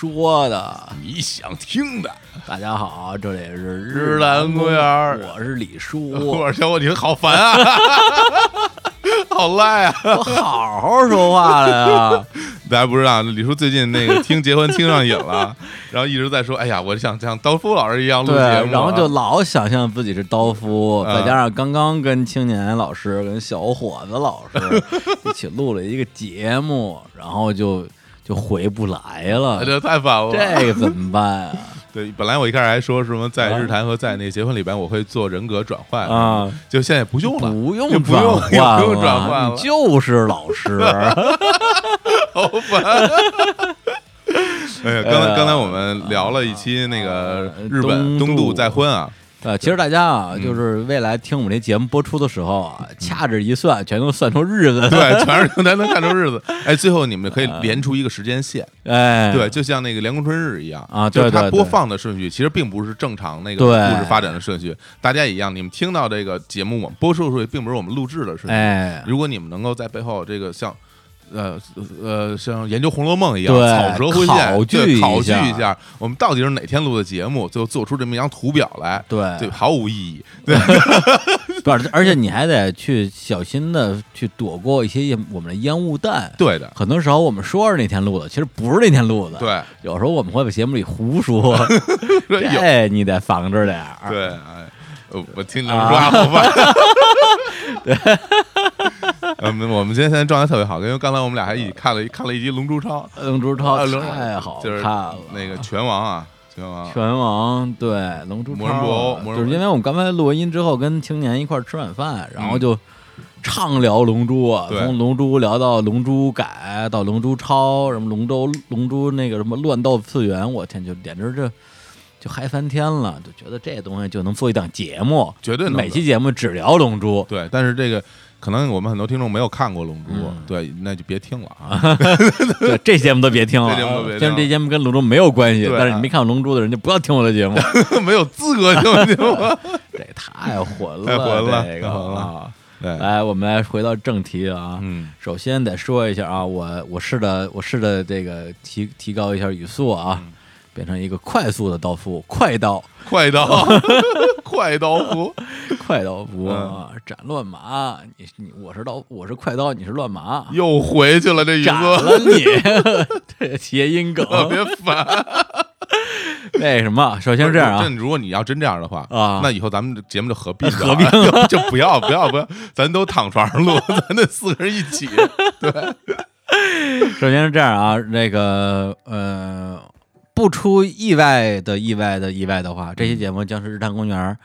说的，你想听的。大家好，这里是日坛公园我是李叔，我说小伙，你好烦啊，好赖啊！我好好说话了呀。大家不知道，李叔最近那个听结婚听上瘾了，然后一直在说：“哎呀，我想像刀夫老师一样录节目。”然后就老想象自己是刀夫，嗯再加上刚刚跟青年老师、跟小伙子老师一起录了一个节目，然后就就回不来了。这太烦了。这个怎么办啊？对，本来我一开始还说什么在日坛和在那个结婚里边我会做人格转换啊，就现在不用了，不用就不用转换不用转换了你就是老师。好烦。哎呀，刚才刚才我们聊了一期那个日本东渡再婚啊，呃，其实大家啊，嗯就是未来听我们这节目播出的时候啊，掐指一算，全都算出日子。对，全是咱能看出日子。哎，最后你们可以连出一个时间线，哎，对，就像那个《凉宫春日》一样啊就是它播放的顺序其实并不是正常那个故事发展的顺序。大家一样，你们听到这个节目，我们播出的顺序并不是我们录制的顺序。哎，如果你们能够在背后这个像。呃呃，像研究《红楼梦》一样，对草蛇灰线，考据一对考据下一下，我们到底是哪天录的节目，最后做出这么一张图表来，对对，毫无意义。对，不是，而且你还得去小心的去躲过一些我们的烟雾弹。对的，很多时候我们说是那天录的，其实不是那天录的。，对，有时候我们会在节目里胡说，有这你得防着点儿。对，哎，呃我听你说话好烦。对，嗯，我们今天现在状态特别好，因为刚才我们俩还一起看了一看了一集《龙珠超》，龙珠超太好就是看了，那个拳王啊，拳王，拳王对龙珠超就是因为我们刚才录完音之后跟青年一块儿吃晚饭，然后嗯。就畅聊龙珠啊，从龙珠聊到龙珠改到龙珠超，什么龙舟龙珠那个什么乱斗次元，我天，就简直这就嗨翻天了，就觉得这东西就能做一档节目，绝对能每期节目只聊龙珠。对，但是这个可能我们很多听众没有看过《龙珠》嗯。对，那就别听了啊。对，这节目都别听了，这节目都别听这节目跟龙珠没有关系，对但是你没看过龙珠的人就不要听我的节目，没有资格听节目。这太混了，太混了这个太混了。啊。对，来，我们来回到正题啊。嗯，首先得说一下啊，我我试着我试着这个提提高一下语速啊，嗯变成一个快速的刀夫，快刀，快刀，快刀夫，快刀夫嗯。啊，斩乱麻。你你我是刀，我是快刀，你是乱麻，又回去了，这语斩了你，这谐音梗。特别烦。那什么？首先是这样啊。真，如果你要真这样的话啊。那以后咱们这节目就合并合并就就不要不要不要，咱都躺床上录，咱那四个人一起。对。首先是这样啊，那个呃，不出意外的意外的意外的话，这期节目将是日坛公园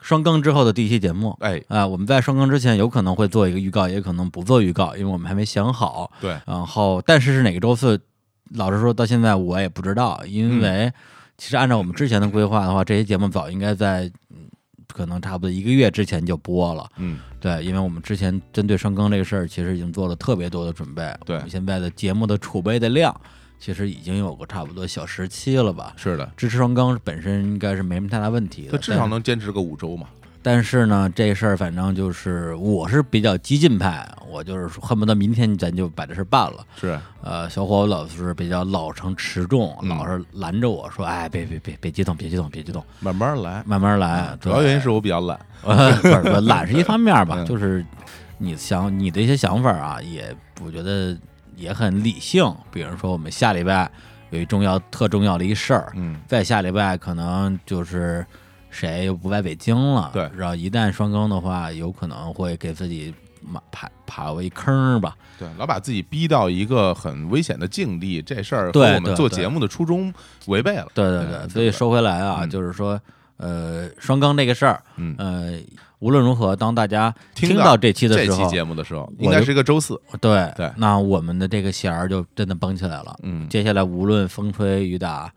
双更之后的第一期节目。哎，啊、我们在双更之前有可能会做一个预告，也可能不做预告，因为我们还没想好。对，然后，但是是哪个周四，老实说，到现在我也不知道，因为其实按照我们之前的规划的话，这些节目早应该在嗯可能差不多一个月之前就播了。嗯，对，因为我们之前针对双更这个事儿，其实已经做了特别多的准备。对我们现在的节目的储备的量，其实已经有个差不多小时期了吧。是的，支持双更本身应该是没什么太大问题的，至少能坚持个五周嘛。但是呢，这事儿反正就是我是比较激进派，我就是恨不得明天咱就把这事儿办了。是，呃，小伙老是比较老成持重，嗯老是拦着我说：“哎，别别别别激动，别激动，别激动，慢慢来。慢慢来。”主要原因是我比较懒。呃，不是不是懒是一方面吧，嗯就是你想你的一些想法啊，也我觉得也很理性。比如说，我们下礼拜有一重要、特重要的一事儿，嗯，再下礼拜可能就是谁又不在北京了，对然后一旦双更的话，有可能会给自己马爬爬过一坑儿吧。对，老把自己逼到一个很危险的境地，这事儿和对我们做节目的初衷违背了。对对对，嗯所以说回来啊，嗯就是说，呃，双更这个事儿，嗯，呃，无论如何，当大家听到到这期的这期，节目的时候，应该是一个周四。对对那我们的这个弦儿就真的绷起来了。嗯，接下来无论风吹雨打，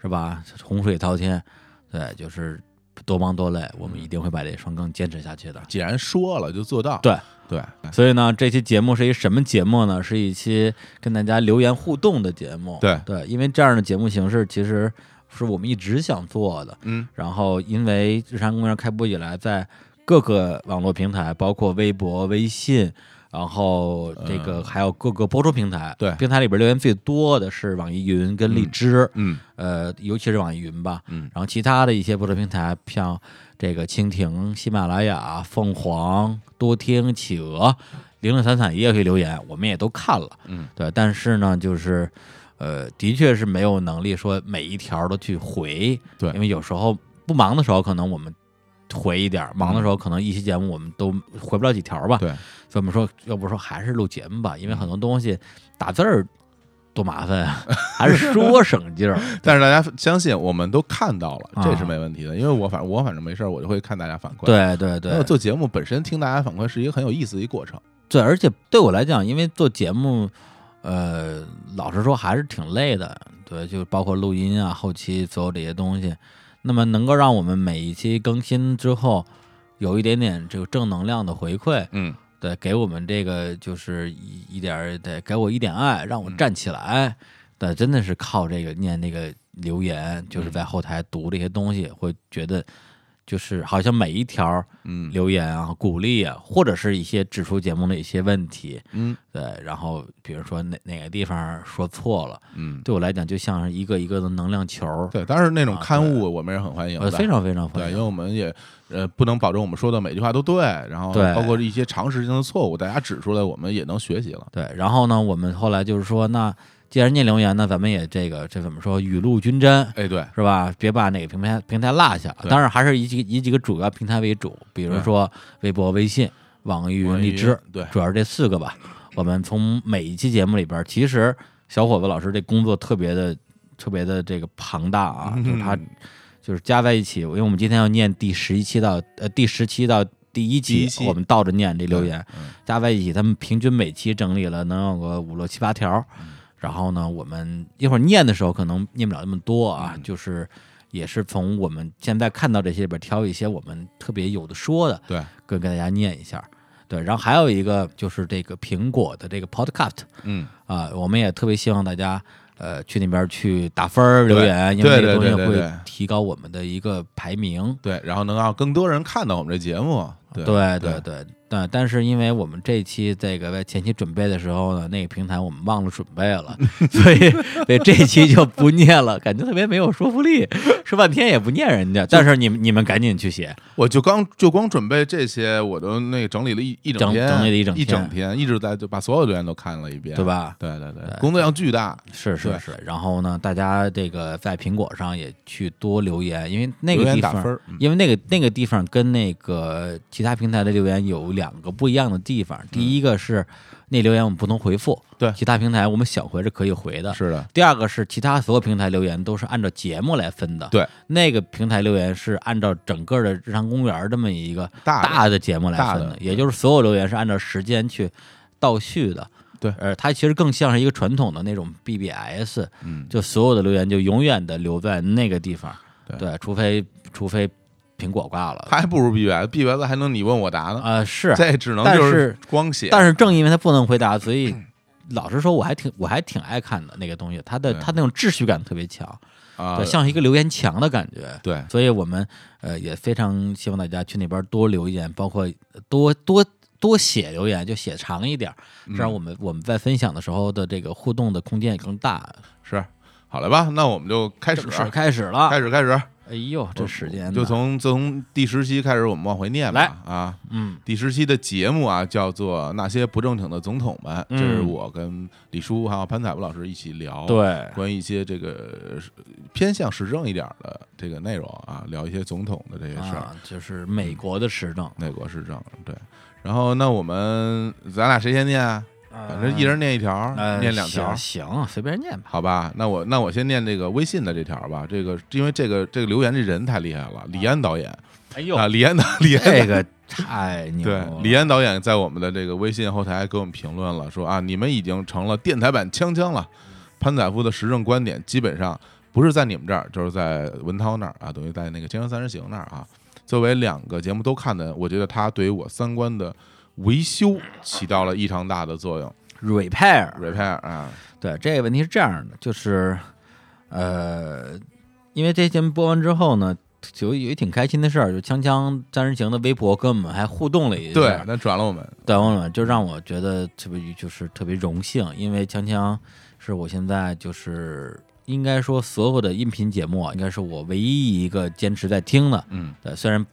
是吧？洪水滔天，对，就是多忙多累，我们一定会把这双更坚持下去的。既然说了就做到。对对，所以呢，这期节目是一什么节目呢？是一期跟大家留言互动的节目。对对，因为这样的节目形式其实是我们一直想做的。嗯，然后因为日常公园开播以来，在各个网络平台，包括微博、微信，然后这个嗯还有各个播出平台，对。平台里边留言最多的是网易云跟荔枝，嗯。呃，尤其是网易云吧，嗯。然后其他的一些播出平台，像这个蜻蜓、喜马拉雅、凤凰、多听、企鹅、零零散散也可以留言，我们也都看了，嗯，对，但是呢，就是呃，的确是没有能力说每一条都去回，对。因为有时候不忙的时候，可能我们回一点儿，忙的时候可能一期节目我们都回不了几条吧，对，所以我们说，要不说还是录节目吧，因为很多东西打字儿多麻烦啊，还是说省劲儿。但是大家相信我们都看到了，啊这是没问题的，因为我反正我反正没事儿，我就会看大家反馈。，对对对做节目本身听大家反馈是一个很有意思的一个过程。对，而且对我来讲，因为做节目，呃，老实说还是挺累的。对，就包括录音啊、后期所有这些东西。那么能够让我们每一期更新之后有一点点这个正能量的回馈，嗯对，给我们这个就是一一点儿，对，给我一点爱，让我站起来。对，真的是靠这个念那个留言，就是在后台读这些东西，会觉得就是好像每一条嗯。留言啊、鼓励啊，或者是一些指出节目的一些问题，嗯。对，然后比如说哪哪个地方说错了，嗯，对我来讲就像是一个一个的能量球，对，但是那种啊刊物我们也很欢迎呃，非常非常欢对，因为我们也呃不能保证我们说的每句话都对，然后包括一些常识性的错误，大家指出来，我们也能学习了。对，然后呢，我们后来就是说，那既然念留言呢，咱们也这个这怎么说，雨露均沾，哎，对，是吧？别把哪个平台平台落下。当然还是以几以几个主要平台为主，比如说微博、微信、网易云、荔枝，对主要是这四个吧。我们从每一期节目里边，其实小伙子老师这工作特别的特别的这个庞大啊，就是他就是加在一起，因为我们今天要念第十一期到呃第十期到第一期，我们倒着念这留言，嗯加在一起，他们平均每期整理了能有个五六七八条。然后呢，我们一会儿念的时候可能念不了那么多啊，嗯就是也是从我们现在看到这些里边挑一些我们特别有的说的，对，跟跟大家念一下。对，然后还有一个就是这个苹果的这个 Podcast 嗯，啊，我们也特别希望大家呃去那边去打分儿留言，因为这个东西会提高我们的一个排名。对，然后能让更多人看到我们这节目。对对对对，但但是因为我们这期这个在前期准备的时候呢，那个平台我们忘了准备了，所以所以这期就不念了，感觉特别没有说服力，说半天也不念人家。但是你们你们赶紧去写，我就刚就光准备这些，我都那个整理了一一整整天，整理了一整一天整天，一直在就把所有留言都看了一遍，对？吧？对对对，对工作量巨大。是是是。然后呢，大家这个在苹果上也去多留言，因为那个地方因为那个那个地方跟那个其他平台的留言有两个不一样的地方。第一个是那留言我们不能回复，嗯对其他平台我们想回是可以回的。是的，第二个是其他所有平台留言都是按照节目来分的，对，那个平台留言是按照整个的日常公园这么一个大的节目来分的，也就是所有留言是按照时间去倒序的。对呃，它其实更像是一个传统的那种 BBS，嗯，就所有的留言就永远的留在那个地方，对除非除非苹果挂了，还不如 BBS，BBS 还能你问我答呢，啊、是，这只能就是光写。但是正因为它不能回答，所以老实说，我还挺我还挺爱看的那个东西，它的对。它那种秩序感特别强，啊。对，，像一个留言墙的感觉。对，所以我们呃也非常希望大家去那边多留言，包括多多多写留言，就写长一点这样我们我们在分享的时候的这个互动的空间也更大。是。好了吧？那我们就开始开始了，开始，开始，哎呦，这时间就从自从第十期开始，我们往回念吧。来。啊，嗯。第十期的节目啊，叫做《那些不正经的总统们》，嗯这是我跟李叔还有潘彩波老师一起聊，，对。关于一些这个呃偏向时政一点的这个内容啊，聊一些总统的这些事儿，啊，就是美国的时政，美国时政，对。然后那我们咱俩谁先念啊？反正一人念一条，呃念两条。行，行随便念吧。好吧，那我那我先念这个微信的这条吧。这个因为这个这个留言这人太厉害了，李安导演哎呦啊，李安导李安这个太牛对了，李安导演在我们的这个微信后台给我们评论了，说啊，你们已经成了电台版锵锵了。潘载夫的时政观点基本上不是在你们这儿，就是在文涛那儿啊，等于在那个《锵锵三人行》那儿啊。作为两个节目都看的，我觉得他对于我三观的维修起到了异常大的作用。repair。repair 啊，对，这个问题是这样的，就是呃，因为这节目播完之后呢，有有一挺开心的事儿，就锵锵三人行的微博跟我们还互动了一下，对，那转了我们，对，我们就让我觉得特别就是特别荣幸，因为锵锵是我现在就是应该说所有的音频节目啊，应该是我唯一一个坚持在听的。嗯对，虽然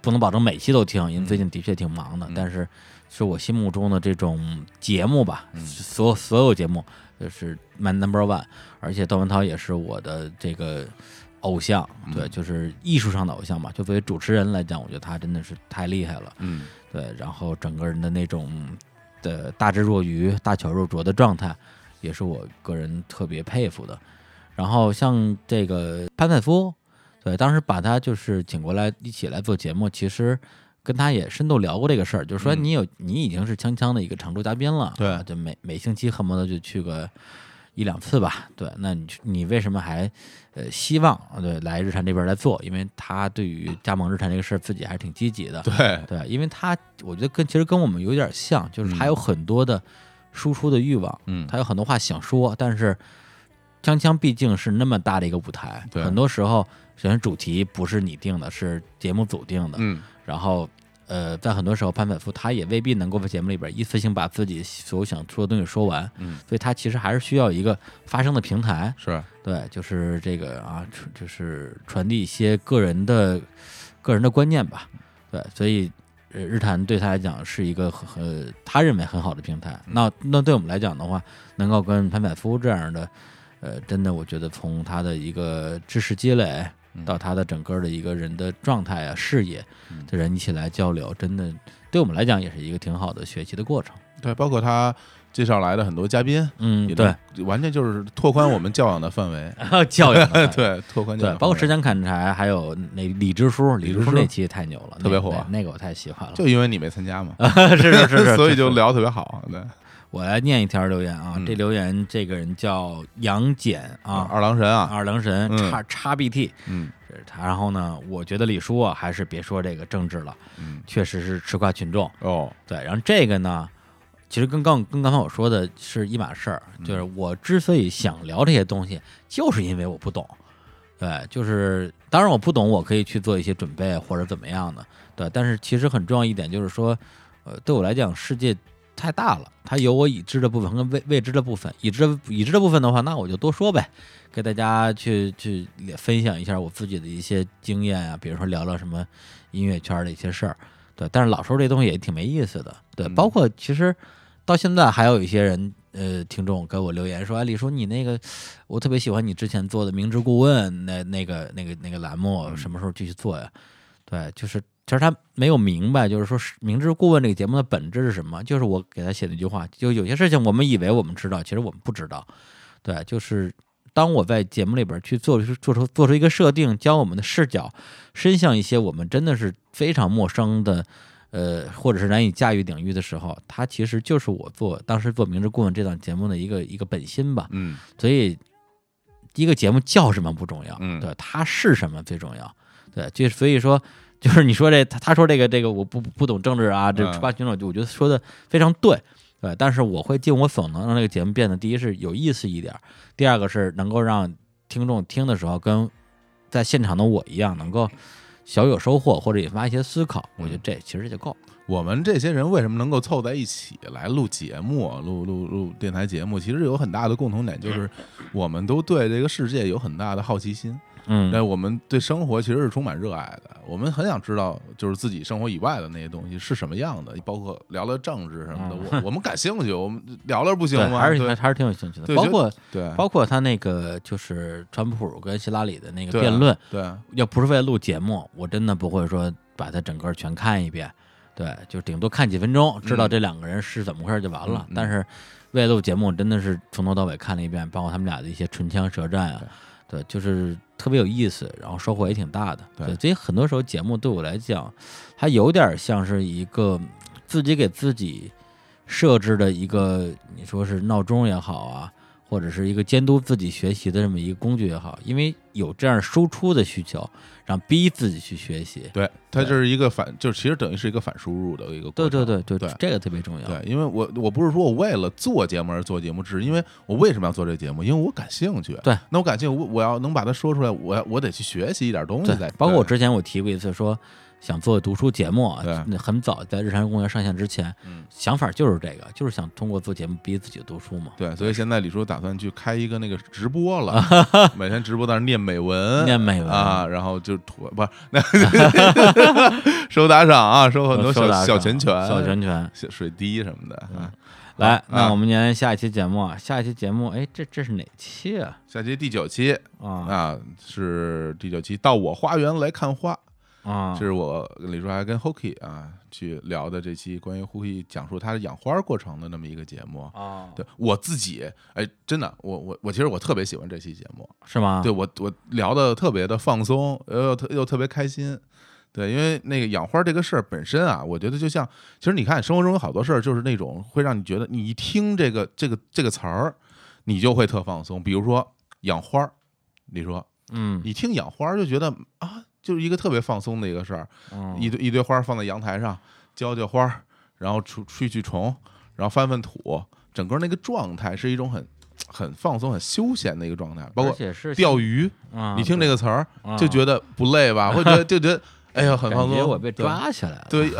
不能保证每期都听，因为最近的确挺忙的，嗯但是是我心目中的这种节目吧，嗯所有所有节目就是 my number one，而且窦文涛也是我的这个偶像，对，嗯就是艺术上的偶像吧。就作为主持人来讲，我觉得他真的是太厉害了。嗯对，然后整个人的那种的大智若愚、大巧若拙的状态，也是我个人特别佩服的。然后像这个潘采夫，对，当时把他就是请过来一起来做节目，其实跟他也深度聊过这个事儿，就是说嗯你有你已经是锵锵的一个常驻嘉宾了，对啊就每每星期恨不得就去个一两次吧，对，那你你为什么还呃希望对来日产这边来做？因为他对于加盟日产这个事儿自己还是挺积极的，对，对，因为他我觉得跟其实跟我们有点像，就是他有很多的输出的欲望，嗯他有很多话想说，但是锵锵毕竟是那么大的一个舞台，对很多时候首先主题不是你定的，是节目组定的，嗯然后呃，在很多时候潘采夫他也未必能够在节目里边一次性把自己所有想说的东西说完，嗯，所以他其实还是需要一个发声的平台，是，对，就是这个啊，就是传递一些个人的个人的观念吧。对，所以呃，日坛对他来讲是一个很很他认为很好的平台。那那对我们来讲的话，能够跟潘百夫这样的，呃，真的我觉得从他的一个知识积累嗯到他的整个的一个人的状态啊、视野嗯。的人一起来交流，真的对我们来讲也是一个挺好的学习的过程。对，包括他介绍来的很多嘉宾，嗯，对，完全就是拓宽我们教养的范围，教养 对，拓宽教对，养，包括时，间砍柴，还有那李支书，李李支书那期太牛了，特别火。那个我太喜欢了。就因为你没参加嘛，是是是是，所以就聊特别好，对，我来念一条留言啊，嗯这留言这个人叫杨戬啊，二郎神啊，二郎神嗯叉叉 BT，嗯这是他。然后呢，我觉得李叔啊，还是别说这个政治了，嗯，确实是吃瓜群众。哦，对，然后这个呢，其实跟刚跟刚才我说的是一码事儿，嗯就是我之所以想聊这些东西，就是因为我不懂。对，就是当然我不懂，我可以去做一些准备或者怎么样的。对，但是其实很重要一点就是说，呃，对我来讲，世界太大了，它有我已知的部分和未未知的部分。已知已知的部分的话，那我就多说呗，给大家去去分享一下我自己的一些经验啊，比如说聊聊什么音乐圈的一些事儿。对，但是老说这东西也挺没意思的。对，包括其实到现在还有一些人，呃，听众给我留言说：“哎，李叔，你那个我特别喜欢你之前做的明知故问那那个那个那个栏目，什么时候继续做呀？”对，就是其实他没有明白，就是说是明知故问这个节目的本质是什么？就是我给他写的一句话，就有些事情我们以为我们知道，其实我们不知道。对，就是当我在节目里边去做出做出做出一个设定，将我们的视角伸向一些我们真的是非常陌生的，呃，或者是难以驾驭领域的时候，它其实就是我做当时做《明知故问》这档节目的一个一个本心吧。嗯所以，一个节目叫什么不重要，嗯对，它是什么最重要。对，就所以说，就是你说这他他说这个这个我不不懂政治啊，这嗯吃瓜群众，我觉得说的非常对。对，但是我会尽我所能让这个节目变得，第一是有意思一点儿，第二个是能够让听众听的时候跟在现场的我一样，能够小有收获或者引发一些思考。我觉得这其实就够。我们这些人为什么能够凑在一起来录节目、录录录电台节目？其实有很大的共同点，就是我们都对这个世界有很大的好奇心。嗯那我们对生活其实是充满热爱的，我们很想知道，就是自己生活以外的那些东西是什么样的，包括聊聊政治什么的，我 我们感兴趣，我们聊聊不行吗？还是对还是挺有兴趣的。对包括对，包括他那个就是川普跟希拉里的那个辩论，对要不是为了录节目，我真的不会说把它整个全看一遍。对，就顶多看几分钟，知道这两个人是怎么回事就完了。但是为了录节目，真的是从头到尾看了一遍，包括他们俩的一些唇枪舌战啊，对，就是特别有意思，然后收获也挺大的。对对，所以很多时候节目对我来讲，它有点像是一个自己给自己设置的一个，你说是闹钟也好啊，或者是一个监督自己学习的这么一个工具也好，因为有这样输出的需求，让逼自己去学习。对，它就是一个反，就是其实等于是一个反输入的一个过程。对对对，就对这个特别重要。对，因为我我不是说我为了做节目而做节目，只是因为我为什么要做这节目？因为我感兴趣。对，那我感兴趣，我我要能把它说出来，我要我得去学习一点东西再。包括我之前我提过一次说。想做读书节目啊对，那很早在日常公园上线之前，嗯想法就是这个，就是想通过做节目逼自己读书嘛。对，所以现在李叔打算去开一个那个直播了，每天直播在那儿念美文，念美文啊，然后就吐不是那 收打赏啊，收很多小小拳拳、小拳拳。小水滴什么的啊。来，啊那我们年下一期节目啊，下一期节目，哎，这这是哪期啊？下期第九期啊啊，是第九期，到我花园来看花。啊，这是我跟李叔还跟 Hoki 啊去聊的这期关于 Hoki 讲述他养花过程的那么一个节目。啊，对我自己，哎，真的，我我我其实我特别喜欢这期节目，是吗？对我我聊的特别的放松，又特又特别开心。对，因为那个养花这个事儿本身啊，我觉得就像，其实你看生活中有好多事儿，就是那种会让你觉得你一听这个这个这个词儿，你就会特放松。比如说养花儿，你说嗯，你听养花儿就觉得啊，就是一个特别放松的一个事儿。嗯一堆一堆花儿放在阳台上，浇浇花儿，然后除去去虫，然后翻翻土，整个那个状态是一种很很放松、很休闲的一个状态。包括钓鱼，啊，你听这个词儿啊就觉得不累吧？会觉得 就觉得哎呀很放松。我被抓起来了，对，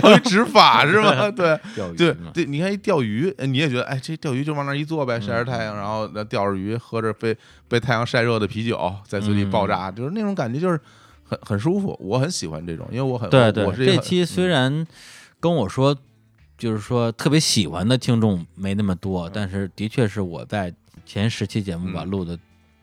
钓鱼执法是 吗？对钓鱼对对，你看一钓鱼，呃你也觉得哎，这钓鱼就往那儿一坐呗，晒着太嗯阳，然后那钓着鱼，喝着被被太阳晒热的啤酒，在嘴里爆嗯炸，就是那种感觉，就是很很舒服。我很喜欢这种，因为我很对对我，是这期虽嗯然跟我说，就是说特别喜欢的听众没那么多，但是的确是我在前十期节目吧嗯录的，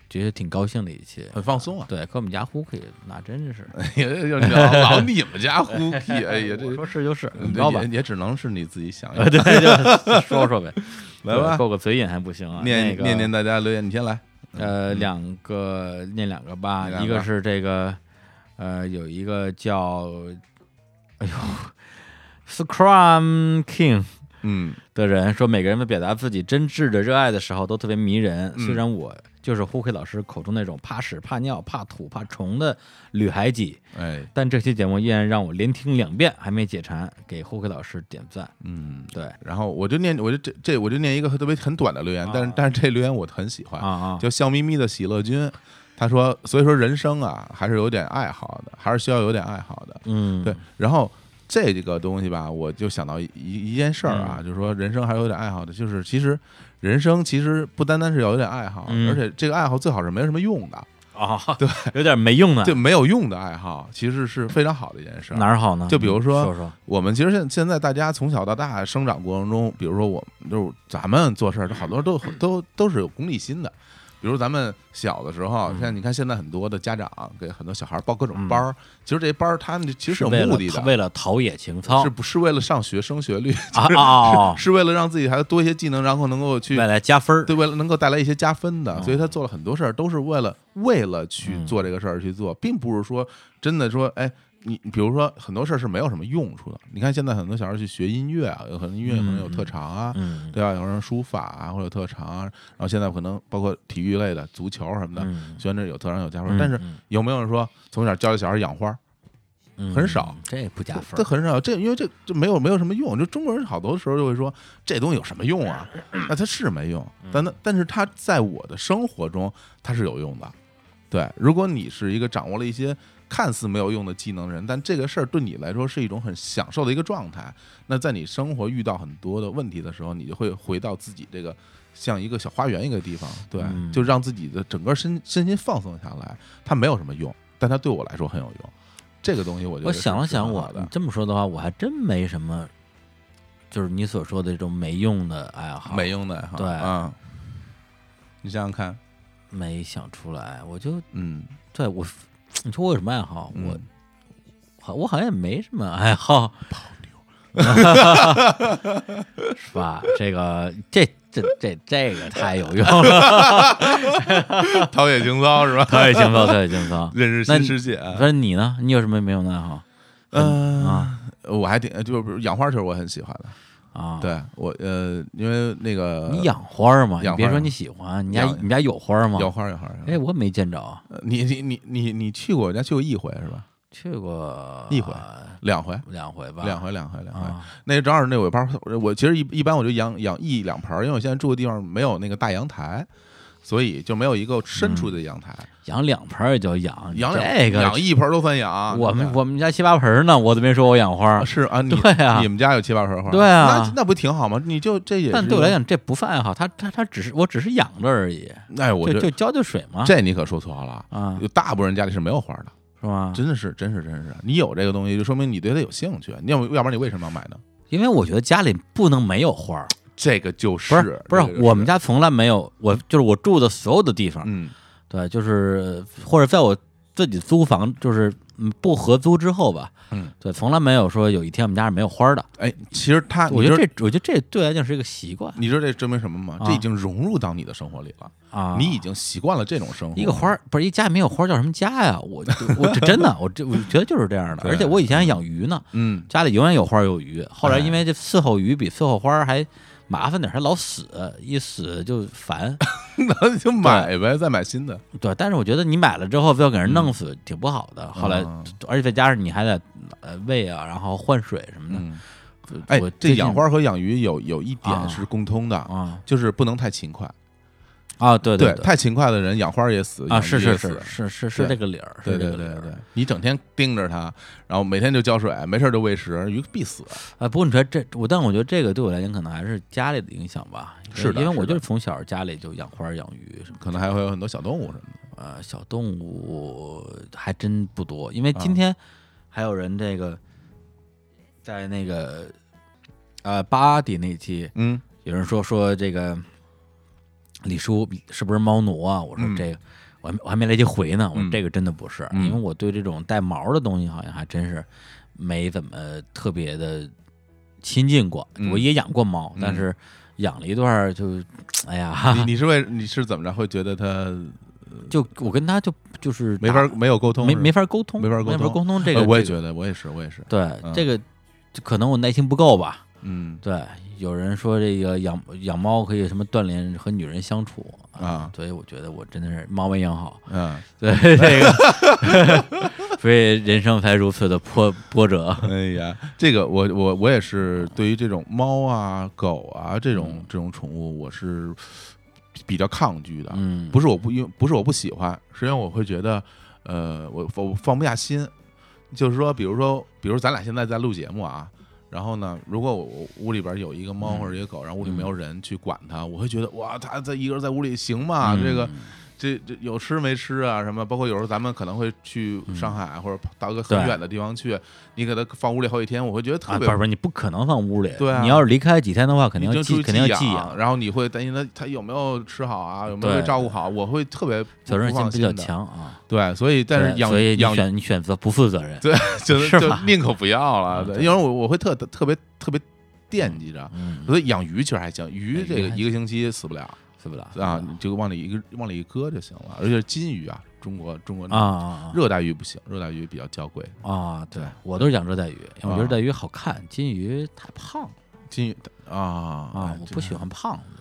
觉得挺高兴的一期。很放松啊。对，跟我们家呼可以，那真是。哎呀，就老老你们家呼屁，哎呀，这说是就是，嗯你知道吧也？也只能是你自己想呃，要。对，就说说呗，来吧对够个嘴瘾还不行啊。念那个念念大家留言，你先来。呃，嗯两个念两个吧，一个是这个，呃，有一个叫，哎呦，Scrum King 嗯的人说，每个人在表达自己真挚的热爱的时候都特别迷人。嗯虽然我就是胡奎老师口中那种怕屎、怕尿、怕土、怕虫的女孩己，哎但这期节目依然让我连听两遍还没解馋，给胡奎老师点赞。嗯。对然后我就念，我就这这我就念一个特别很短的留言，但是啊但是这留言我很喜欢啊，啊，叫笑眯眯的喜乐君。他说，所以说人生啊，还是有点爱好的，还是需要有点爱好的。嗯，对，然后这个东西吧，我就想到一一件事儿啊，嗯就是说人生还是有点爱好的，就是其实人生其实不单单是要有点爱好，嗯而且这个爱好最好是没什么用的，啊，对，有点没用的，就没有用的爱好，其实是非常好的一件事儿。哪儿好呢？就比如说说说，我们其实现现在大家从小到大生长过程中，比如说我们就是咱们做事儿，好多都都都是有功利心的。比如咱们小的时候，嗯。像你看现在很多的家长给很多小孩报各种嗯班儿，其实这些班儿他们其实是有目的的，为了陶冶情操。是不是为了上学升学率？啊！是为了让自己孩子多一些技能，然后能够去带来加分儿，对，为了能够带来一些加分的，嗯所以他做了很多事儿，都是为了为了去嗯。做这个事儿去做，并不是说真的说，哎，你比如说很多事儿是没有什么用处的。你看现在很多小孩去学音乐啊，有可能音乐可能有特长啊，嗯，对吧？有人书法啊，或者有特长啊，然后现在可能包括体育类的足球什么的，嗯学这有特长有加分。嗯但是嗯有没有人说从小教小孩养花？嗯很少，这也不加分儿，这很少，这因为这这没有没有什么用。就中国人好多时候就会说这东西有什么用啊？那它是没用，但那但是它在我的生活中它是有用的。对，如果你是一个掌握了一些看似没有用的技能人，但这个事儿对你来说是一种很享受的一个状态，那在你生活遇到很多的问题的时候，你就会回到自己这个像一个小花园一个地方，对，嗯就让自己的整个身身心放松下来。它没有什么用，但它对我来说很有用。这个东西我觉得我想了想，我的你这么说的话，我还真没什么，就是你所说的这种没用的爱好，没用的爱好，对啊，你想想看，没想出来。我就嗯，对我，你说我有什么爱好？嗯我好，我好像也没什么爱好，是吧？这个这这这这个太有用了，陶冶情操是吧？陶冶情操，陶冶情操。认识新世界。说你呢？你有什么没有的爱好？嗯啊我还挺就是比如养花，其实我很喜欢的啊，，对我呃，因为那个你养花儿吗？你养别说你喜欢，你家你家有花儿吗？有花儿有花儿，哎，儿我没见着，呃你你你你你去过，我家去过一回是吧？去过一回两回，两回吧，两回两回两回。啊那正好那尾巴，我其实一一般我就养养一两盆儿，因为我现在住的地方没有那个大阳台，所以就没有一个伸出的阳台。养两盆儿也叫养，养这个养一盆儿都算养。我们我们家七八盆儿呢，我都没说我养花儿，啊是啊，你 对啊你们家有七八盆花，对啊那那不挺好吗？你就这也，但对我来，讲这不算爱好，它它它只是我只是养着而已，哎，我就就浇浇水嘛，这你可说错了。啊有大部分人家里是没有花的，是吗？真的是，真是，真是。你有这个东西，就说明你对它有兴趣。你要不要不然你为什么要买呢？因为我觉得家里不能没有花儿，这个就不是不是这个，我们家从来没有，我就是我住的所有的地方，嗯对，就是或者在我自己租房，就是嗯不合租之后吧，嗯，对，从来没有说有一天我们家是没有花儿的。哎，其实他，我觉得这，我觉得这对我来讲是一个习惯你知道这证明什么吗？啊这已经融入到你的生活里了，啊。你已经习惯了这种生活。一个花儿不是一家里没有花儿叫什么家呀？我我这真的，我这我觉得就是这样的。而且我以前还养鱼呢，嗯，家里永远有花儿有鱼。后来哎因为这伺候鱼比伺候花儿还麻烦点儿，还老死，一死就烦。那你就买呗，再买新的。对，但是我觉得你买了之后非要给人弄死，挺不好的。后来嗯，而且再加上你还得呃喂啊，然后换水什么的。嗯，哎我，这养花和养鱼有有一啊点是共通的，啊就是不能太勤快。啊，对对太勤快的人养花也死，啊，是是是是是是这个理儿，对对对对，你整天盯着它，然后每天就浇水，没事就喂食，鱼必死。啊，不过你说这我，但我觉得这个对我来讲可能还是家里的影响吧，是的因为我就是从小家里就养花养鱼什么可能还会有很多小动物什么的。呃小动物还真不多，因为啊今天还有人这个在那个呃巴迪那期嗯。有人说说这个李叔是不是猫奴啊？我说嗯这个。我还我还没来及回呢，我说嗯这个真的不是，嗯因为我对这种带毛的东西好像还真是没怎么特别的亲近过。嗯我也养过猫，嗯但是养了一段儿就，哎呀，你你是为你是怎么着会觉得它 就我跟他就就是没法打没有沟通，没没法沟通，没法沟通沟通这个，呃我也觉得，我也是，我也是。对嗯这个就可能我耐心不够吧。嗯对，有人说这个养养猫可以什么锻炼和女人相处啊所以我觉得我真的是猫没养好，嗯，对这个，所以人生才如此的波波折。哎呀，这个我我我也是对于这种猫啊、狗啊这种嗯这种宠物，我是比较抗拒的。嗯，不是我不因为不是我不喜欢，是因为我会觉得，呃，我我放不下心。就是说，比如说，比如咱俩现在在录节目啊，然后呢，如果我我屋里边有一个猫嗯或者一个狗，然后屋里没有人去管它，我会觉得哇，它在一个人在屋里行吗？这个嗯这这有吃没吃啊？什么？包括有时候咱们可能会去上海或者到一个很远的地方去，你给它放屋里好几天，我会觉得特啊，别不是不是，你不可能放屋里。对啊你要是离开几天的话，肯定要寄，肯定要寄养，然后你会担心它它有没有吃好啊，有没有照顾好，我会特别责任心比较。强啊。对，所以但是养对所以你养选你选择不负责任。对，就是就宁可不要了。嗯对，因为我我会特特别特别惦记着，嗯，所以养鱼其实还行，鱼这个一个星期死不了死不对啊，你就往里一个往里一搁就行了。而且金鱼啊，中国中国啊啊热带鱼不行，热带鱼比较娇贵，啊啊！对我都是养热带鱼，因为我觉得啊热带鱼好看，金鱼太胖金鱼啊啊我不喜欢胖子。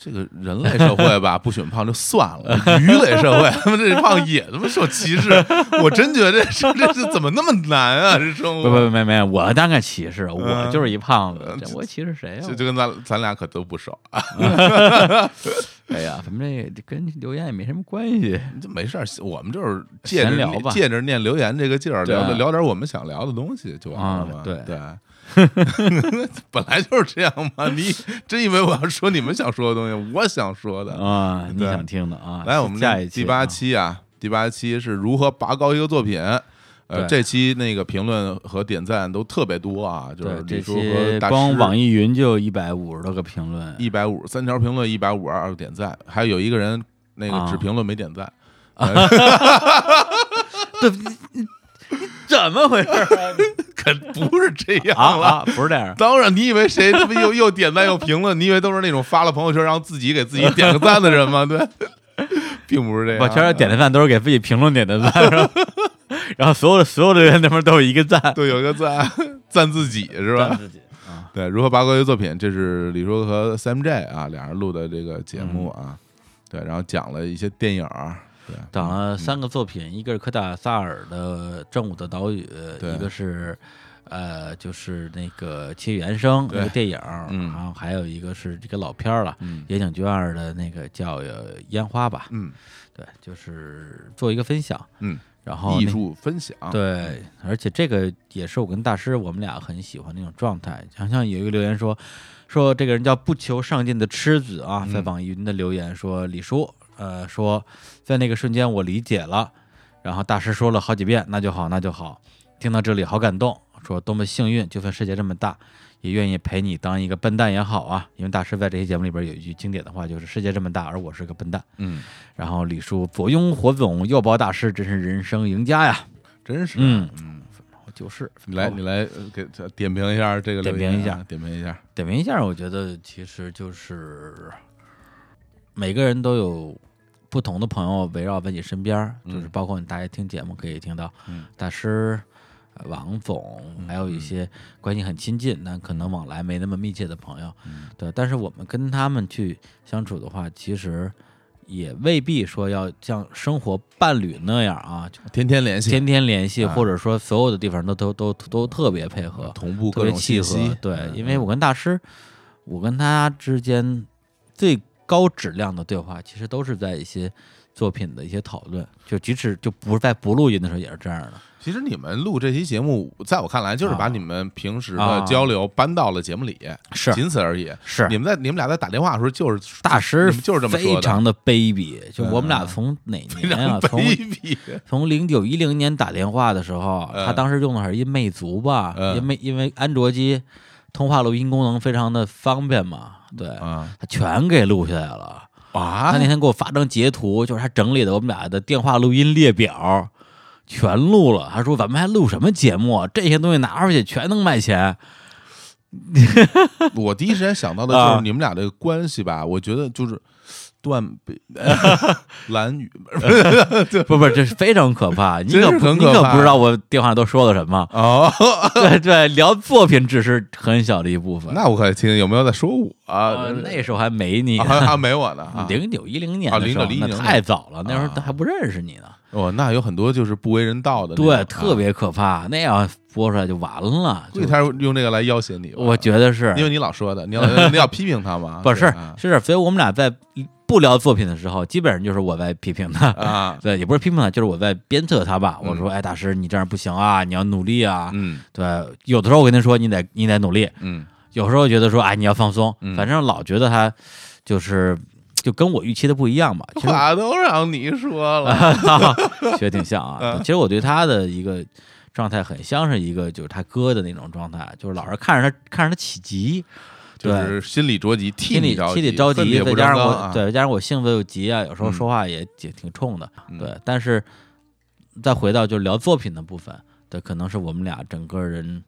这个人类社会吧，不喜欢胖就算了，鱼类社会他们 这胖也他妈受歧视，我真觉得这这这这怎么那么难啊？这生不活不没没，我当然歧视，我嗯就是一胖子嗯，这我歧视谁啊就？就跟咱咱俩可都不熟啊，哎呀，咱们这这跟留言也没什么关系。这没事儿，我们就是借着聊吧借着念留言这个劲儿，聊聊点我们想聊的东西就完了嘛。啊对对，本来就是这样嘛。你 真以为我要说你们想说的东西，我想说的。啊，你想听的啊？来，我们下一期第八啊期啊，第八期是如何拔高一个作品。呃，这期那个评论和点赞都特别多啊，就是，这李叔和光网易云就一百五十多个评论，一百五三条评论，一百五十二个点赞，还有一个人那个啊只评论没点赞。对，你你怎么回事啊？可不是这样了。啊啊，不是这样，当然，你以为谁他妈又 又点赞又评论？你以为都是那种发了朋友圈然后自己给自己点个赞的人吗？对，并不是这样。我全是点的赞都是给自己评论点的赞，是吧？然后所有的所有的人那边都有一个赞，对，有一个赞，赞自己是吧？赞自己啊，对，如何八卦乐作品，这是李叔和 Sam J 啊俩人录的这个节目啊，对，然后讲了一些电影讲了嗯三个作品，一个是科达萨尔的《正午的岛屿》，一个是呃，就是那个《七月原声》对那个电影，嗯然后还有一个是这个老片儿了，嗯。野井俊二的那个叫呃《烟花》吧，嗯。对，就是做一个分享，嗯，然后艺术分享，对，而且这个也是我跟大师我们俩很喜欢那种状态。好像有一个留言说，说这个人叫不求上进的痴子啊，嗯。在网易云的留言说李叔，呃，说在那个瞬间我理解了，然后大师说了好几遍，那就好，那就好。听到这里好感动，说多么幸运，就算世界这么大，也愿意陪你当一个笨蛋也好啊。因为大师在这期节目里边有一句经典的话，就是世界这么大，而我是个笨蛋。嗯，然后李叔左拥火总，右抱大师，真是人生赢家呀。真是，嗯嗯，就是你来你来呃给点评一下这个啊，点评一下点评一下，点评一下，我觉得其实就是每个人都有不同的朋友围绕在你身边就是包括你大家听节目可以听到嗯。大师、呃王总，还有一些关系很亲近但可能往来没那么密切的朋友，嗯。对。但是我们跟他们去相处的话，其实也未必说要像生活伴侣那样啊，天天联系，天天联系，啊。或者说所有的地方都都都都特别配合，同步各种别契合信息，。对，嗯因为我跟大师，我跟他之间最高质量的对话，其实都是在一些作品的一些讨论，就即使就不是在不录音的时候也是这样的。其实你们录这期节目，在我看来就是把啊你们平时啊的交流搬到了节目里，是仅此而已。是你们在你们俩在打电话的时候，就是大师就是这么说的，非常的卑鄙，就我们俩嗯从哪非年啊？从卑鄙。从零九一零年打电话的时候，嗯他当时用的是一魅族吧，嗯因为因为安卓机通话录音功能非常的方便嘛，对，啊他全给录下来了。啊他那天给我发张截图，就是他整理的我们俩的电话录音列表，全录了。他说咱们还录什么节目啊？这些东西拿出去全能卖钱。我第一时间想到的就啊是你们俩这个关系吧，我觉得就是断背 蓝雨 不不，这是非常可怕。你真可不你可不知道我电话都说了什么。哦，对对，聊作品只是很小的一部分。那我可听听有没有在说我啊啊？那时候还没你啊还还没我呢啊零九一零年啊的时候，09 10那太早了，那时候啊都还不认识你呢。哦，那有很多就是不为人道的，对，啊特别可怕。那样播出来就完了。所以他用这个来要挟你，我觉得是，因为你老说的，你要你要批评他嘛，不是是，所以我们俩在不聊作品的时候，基本上就是我在批评他。啊，对，也不是批评他，就是我在鞭策他吧。嗯我说，哎，大师，你这样不行啊，你要努力啊。嗯对，有的时候我跟他说，你得你得努力；嗯有时候觉得说，哎，你要放松。嗯反正老觉得他就是就跟我预期的不一样吧。其实话都让你说了，学得挺像啊。其实我对他的一个状态很像是一个就是他哥的那种状态，就是老是看着他看着他起急，就是心里着急，替心里你着心里着急，再加上我、啊对，再加上我性子又急啊，有时候嗯说话也挺挺冲的，嗯对。但是再回到就是聊作品的部分，对，可能是我们俩整个人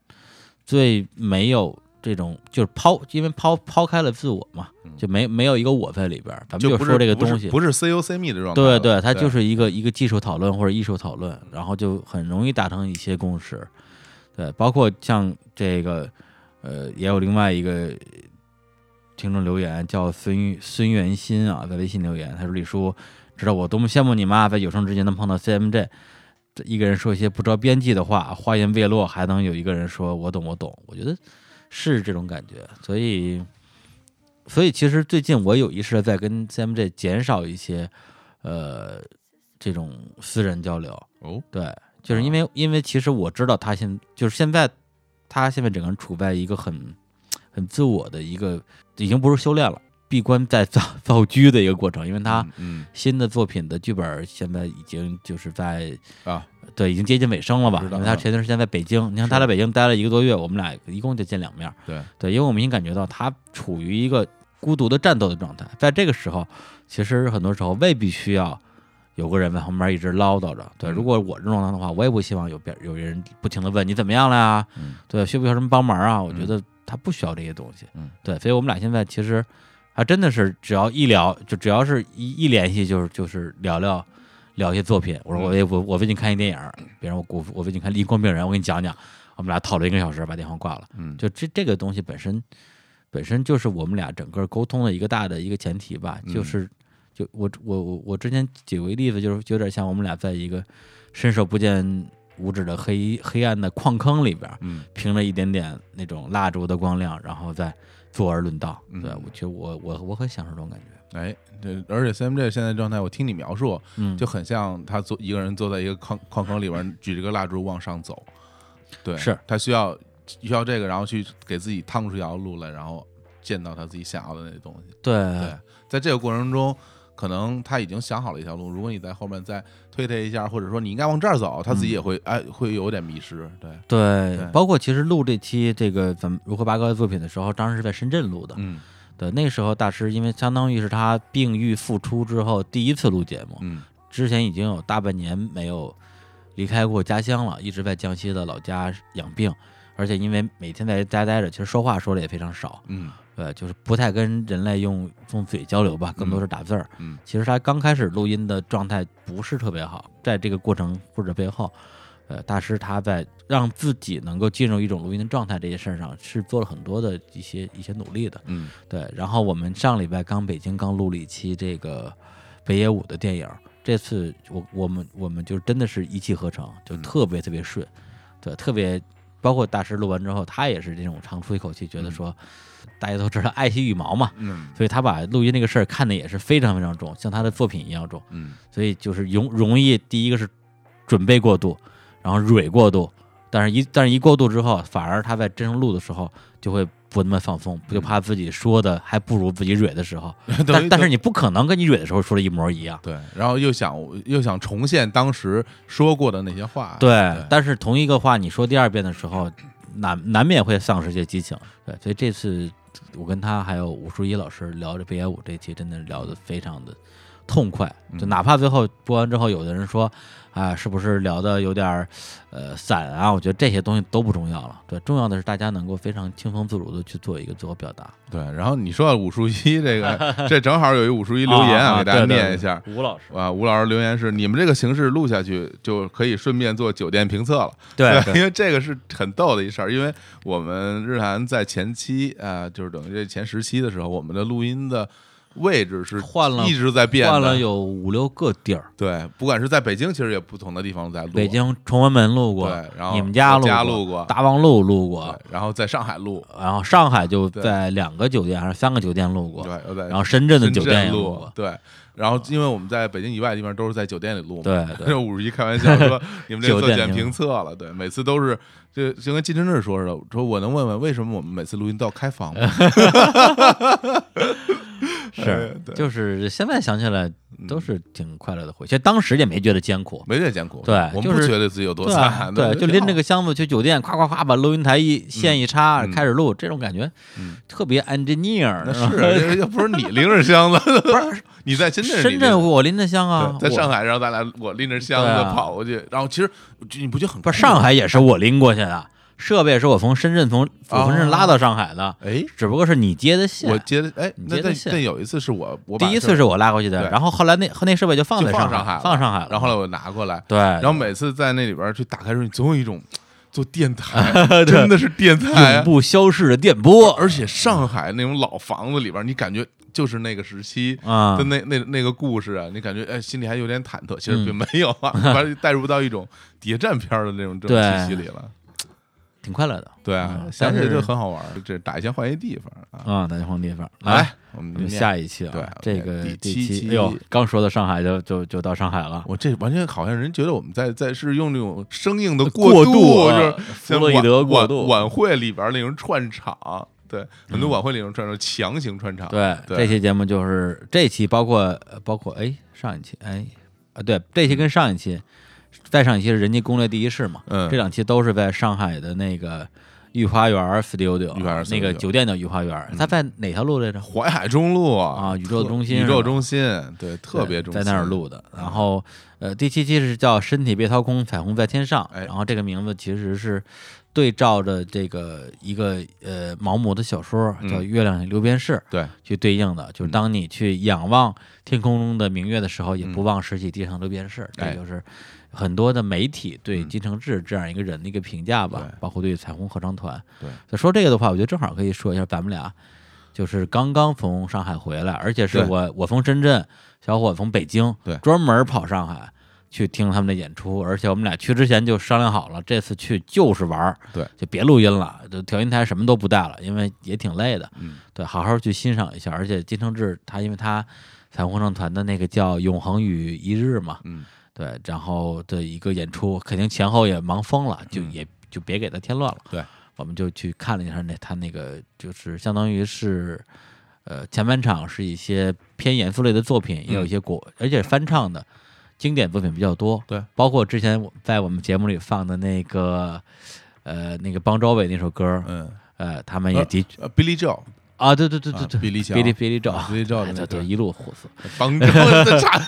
最没有这种就是抛，因为抛抛开了自我嘛，嗯就没没有一个我在里边儿，咱们就不说这个东西。不是 COC 密的状态，对对，它就是一个一个技术讨论或者艺术讨论，然后就很容易达成一些共识。对，包括像这个，呃，也有另外一个听众留言叫孙孙元新啊，在微信留言，他说：“李叔，知道我多么羡慕你吗？在有生之年能碰到 CMJ，这一个人说一些不着边际的话，话音未落，还能有一个人说我懂我懂，我觉得是这种感觉。所以，所以其实最近我有意识的在跟 CMJ 减少一些，呃，这种私人交流。哦，对，就是因为、因为其实我知道他现就是现在他现在整个人处在一个很 很自我的一个，已经不是修炼了，闭关在造造车的一个过程，因为他嗯新的作品的剧本现在已经就是在嗯啊，对已经接近尾声了吧？因为他前段时间在北京，你看他是在北京待了一个多月，我们俩一共就见两面。对，对，因为我明显感觉到他处于一个孤独的战斗的状态，在这个时候，其实很多时候未必需要有个人在旁边一直唠叨着。对，嗯如果我这种状态的话，我也不希望有别有人不停的问你怎么样了呀？嗯对，需不需要什么帮忙啊？我觉嗯得他不需要这些东西。嗯，对，所以我们俩现在其实还真的是只要一聊，就只要是一一联系，就是就是聊聊。聊一些作品，我说嗯我也我我最近看一电影，比如我我我最近看《立功病人》，我给你讲讲，我们俩讨论一个小时，把电话挂了。嗯，就这这个东西本身，本身就是我们俩整个沟通的一个大的一个前提吧。嗯就是，就我我我我之前举过一例子，就是有点像我们俩在一个伸手不见五指的黑黑暗的矿坑里边，嗯凭着一点点那种蜡烛的光亮，然后再坐而论道。嗯对，我觉得我我我很享受这种感觉。哎，对而且 CMJ 现在状态，我听你描述，嗯，就很像他坐一个人坐在一个矿矿坑里边，举着个蜡烛往上走。对，是他需要需要这个，然后去给自己趟出一条路来，然后见到他自己想要的那些东西。对对，在这个过程中，可能他已经想好了一条路，如果你在后面再推他一下，或者说你应该往这儿走，他自己也会、哎会有点迷失。对，对对。包括其实录这期这个咱们如何八哥的作品的时候，当时是在深圳录的。嗯。对，那时候大师因为相当于是他病愈复出之后第一次录节目，嗯。之前已经有大半年没有离开过家乡了，一直在江西的老家养病，而且因为每天在家待着，其实说话说的也非常少，嗯对，就是不太跟人类用用嘴交流吧，更多是打字儿。嗯。其实他刚开始录音的状态不是特别好，在这个过程或者背后，呃，大师他在让自己能够进入一种录音的状态这件事儿上是做了很多的一些一些努力的。嗯。对，然后我们上礼拜刚北京刚录了一期这个北野武的电影，这次我我们我们就真的是一气呵成，就嗯。特别特别顺，对，特别包括大师录完之后，他也是这种长出一口气，觉得说、大家都知道爱惜羽毛嘛，嗯所以他把录音这个事儿看的也是非常非常重，像他的作品一样重，嗯所以就是容容易第一个是准备过度，然后蕊过度，但是一但是一过度之后，反而他在真正录的时候就会不那么放松，不就怕自己说的还不如自己蕊的时候，但但是你不可能跟你蕊的时候说的一模一样。对，然后又想又想重现当时说过的那些话。对，但是同一个话你说第二遍的时候，难难免会丧失一些激情。对，所以这次我跟他还有武淑一老师聊这北野武这期，真的聊得非常的痛快。就嗯哪怕最后播完之后，有的人说啊，是不是聊的有点儿呃散啊？我觉得这些东西都不重要了。对，重要的是大家能够非常轻松自如的去做一个自我表达。对，然后你说到武术一这个，这正好有一武术一留言啊给大家念一下。吴老师，啊，吴老师留言是：你们这个形式录下去，就可以顺便做酒店评测了。对因为这个是很逗的一事儿，因为我们日韩在前期啊、就是等于这前十期的时候，我们的录音的位置是换了一直在变的，换了有五六个地儿，对，不管是在北京，其实也不同的地方在录，北京崇文门录过，对，然后你们家录录过，大望路录过，，然后在上海录，然后上海就在两个酒店还是三个酒店录过，对，然后深圳的酒店也录过，对，然后因为我们在北京以外的地方都是在酒店里录嘛，对对。这五十一开玩笑说 你们这个做检酒店评评测了，对，每次都是就就跟金晨志说似的，说我能问问为什么我们每次录音都要开房吗？哎是，就是现在想起来都是挺快乐的回忆，其实当时也没觉得艰苦。没觉得艰苦，对我们就是不觉得自己有多惨，对，就拎着个箱子去酒店，夸夸夸把录音台一线一插，嗯开始录，这种感觉嗯特别 engineer。是要不是你拎着箱子，不是你在深圳，深圳我拎着箱啊，在上海然后咱俩我拎着箱子跑过去，然后其实你不觉得很不是上海也是我拎过去的，设备是我从深圳从从深圳拉到上海的，哎，只不过是你接的线。我接的哎，你接的线那有一次是我我第一次是我拉过去的，然后后来那后那设备就放在上海放上海了。然后后来我拿过来，对，然后每次在那里边去打开的时候，你总有一种做电台，真的是电台啊，永不消逝的电波而且上海那种老房子里边，你感觉就是那个时期。啊的，那那那个故事啊，你感觉哎，心里还有点忐忑，其实嗯并没有啊，把你带入到一种谍战片的那种这种气息里了。挺快乐的对啊，嗯想起来就很好玩儿，这打一枪换一地方啊。打一枪换地方来，我我们下一期啊，对这个第第七期哎呦，刚说到上海就就就到上海了，我这完全好像人觉得我们在在是用那种生硬的过渡，啊就是弗洛伊德过渡晚晚会里边那种串场，对，很多晚会里那种串场强行穿插，对，这期节目就是这期包括呃包括哎上一期哎啊对，这期跟上一期，再上一期是人家攻略第一世嘛，嗯。这两期都是在上海的那个御花园 studio，御花园那个酒店叫御花园，它在哪条路来着？淮海中路啊宇宙中心。宇宙中心，对，特别中心，在那儿录的。然后呃，第七期是叫“身体被掏空，彩虹在天上”，哎。然后这个名字其实是对照着这个一个呃毛姆的小说嗯。叫《月亮六便士》对，去对应的，就是嗯。当你去仰望天空中的明月的时候，也嗯。不忘拾起地上的六便士，哎。这就是很多的媒体对嗯。金承志这样一个人的一个评价吧，包括对彩虹合唱团。对，说这个的话，我觉得正好可以说一下咱们俩。就是刚刚从上海回来，而且是我我从深圳，小伙从北京，对。专门跑上海去听他们的演出，而且我们俩去之前就商量好了，这次去就是玩儿，对，就别录音了，就调音台什么都不带了，因为也挺累的，嗯，对，好好去欣赏一下。而且金承志他因为他彩虹合唱团的那个叫《永恒与一日》嘛，嗯，对，然后的一个演出，肯定前后也忙疯了，就嗯。也就别给他添乱了。对，我们就去看了一下那他那个，就是相当于是，呃，前半场是一些偏严肃类的作品，也有一些国，而且翻唱的经典作品比较多。对，包括之前我在我们节目里放的那个，呃，那个邦周伟那首歌，嗯，呃，他们也的呃，Billy Joe，啊，对对对对啊对，比利乔比利比利赵，啊比利赵的哎对对，那个一路虎死。帮着的差，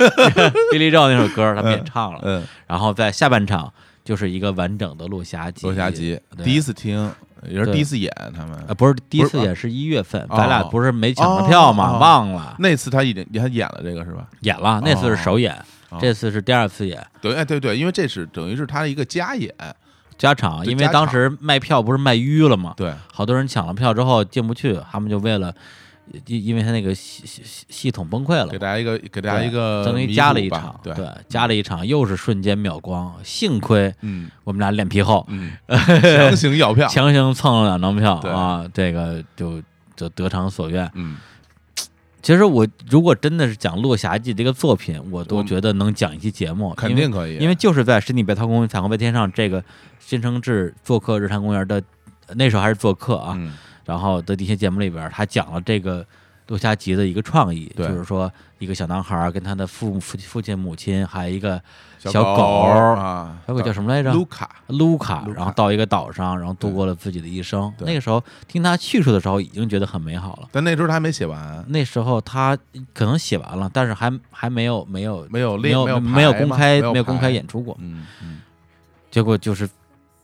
比利赵那首歌他们也唱了，嗯，然后在下半场就是一个完整的落霞集。罗霞集第一次听，也是第一次演他们。呃，不是第一次演，是一月份，哦咱俩不是没抢着票吗？忘了。那次他已经他演了这个是吧？演了，那次是首演，哦这次是第二次演。对，哎对对，因为这是等于是他的一个加演，加场，因为当时卖票不是卖淤了嘛？对，好多人抢了票之后进不去，他们就为了，因因为他那个系系系系统崩溃了给，大家一个给大家一个相当于加了一场，对，加了一场，又是瞬间秒光，幸亏嗯我们俩脸皮厚，嗯，强行要票，强行蹭了两张票啊，这个就就得偿所愿。嗯，其实我如果真的是讲《落霞记》这个作品，我都觉得能讲一期节目，肯定可以，因为就是在十里北涛公园彩虹飞天上这个新承志做客日坛公园的那时候还是做客啊，嗯。然后的一些节目里边，他讲了这个落霞集的一个创意，就是说一个小男孩跟他的父父父亲母亲，还有一个小小狗啊，小狗叫什么来着？卢卡，卢卡，然后到一个岛上，然后度过了自己的一生。对那个时候听他叙述的时候，已经觉得很美好了。但那时候他还没写完，那时候他可能写完了，但是还还没有没有没有没有没有公开没有公开演出过。嗯嗯结果就是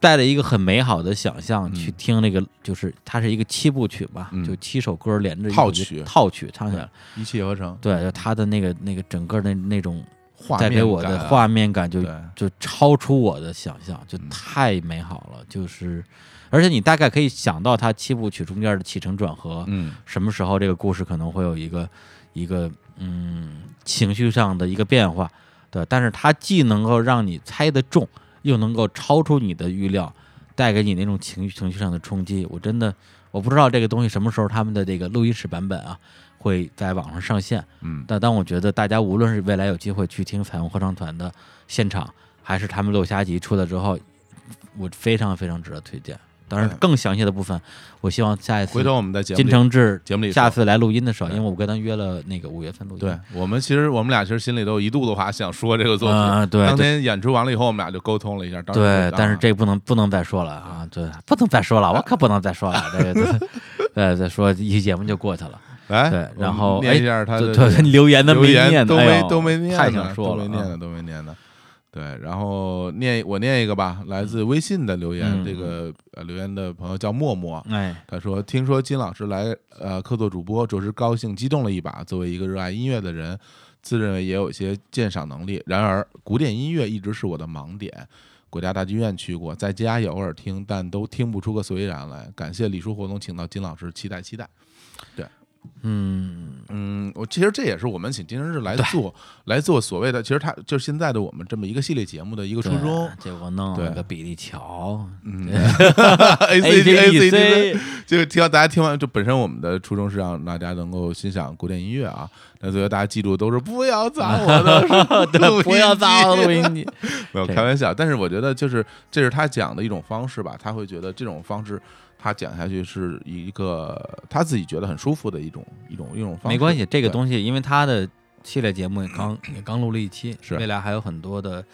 带着一个很美好的想象嗯去听那个，就是它是一个七部曲吧，嗯就七首歌连着套曲套曲唱起来。一气呵成，对，就他的那个那个整个的那种画带给我的画面感就就超出我的想象，就嗯太美好了。就是，而且你大概可以想到它七部曲中间的起承转合，嗯什么时候这个故事可能会有一个一个嗯情绪上的一个变化，对，但是它既能够让你猜得中，又能够超出你的预料，带给你那种情绪情绪上的冲击。我真的我不知道这个东西什么时候他们的这个录音室版本啊会在网上上线，嗯。但当我觉得大家无论是未来有机会去听彩虹合唱团的现场，还是他们落霞集出来之后，我非常非常值得推荐。当然，哎更详细的部分，我希望下一次回头我们在节目金承志节目里下次来录音的时候，因为我跟他约了那个五月份录音，对我们其实我们俩其实心里都有一肚子话想说这个作品，啊对。对当天演出完了以后，我们俩就沟通了一下，对，但是啊这不能不能再说了啊，对，不能再说了，我可不能再说了，这个 对对再说一期节目就过去了，来，对然后念一下他的对对，留言的留念呢，都没哎都没念呢，太想说都没念的，都没念的。对，然后念我念一个吧，来自微信的留言，嗯这个呃留言的朋友叫默默，哎，他说：“听说金老师来呃客座主播，着实高兴激动了一把。作为一个热爱音乐的人，自认为也有一些鉴赏能力。然而，古典音乐一直是我的盲点。国家大剧院去过，在家也偶尔听，但都听不出个所以然来。感谢李叔活动请到金老师，期待期待。嗯，嗯，我其实这也是我们请金生日来做来做所谓的，其实他就是现在的我们这么一个系列节目的一个初衷。结果弄对。了个比利桥。嗯，A C D A C D，，ACDC 就听到大家听完，就本身我们的初衷是让大家能够欣赏古典音乐啊。那最后大家记住都是不要砸我的 录音不要砸我的录机音机，没有开玩笑，但是我觉得就是这是他讲的一种方式吧，他会觉得这种方式他讲下去是一个他自己觉得很舒服的一种一种一种方式。没关系，这个东西因为他的系列节目也刚 也刚录了一期，是未来还有很多的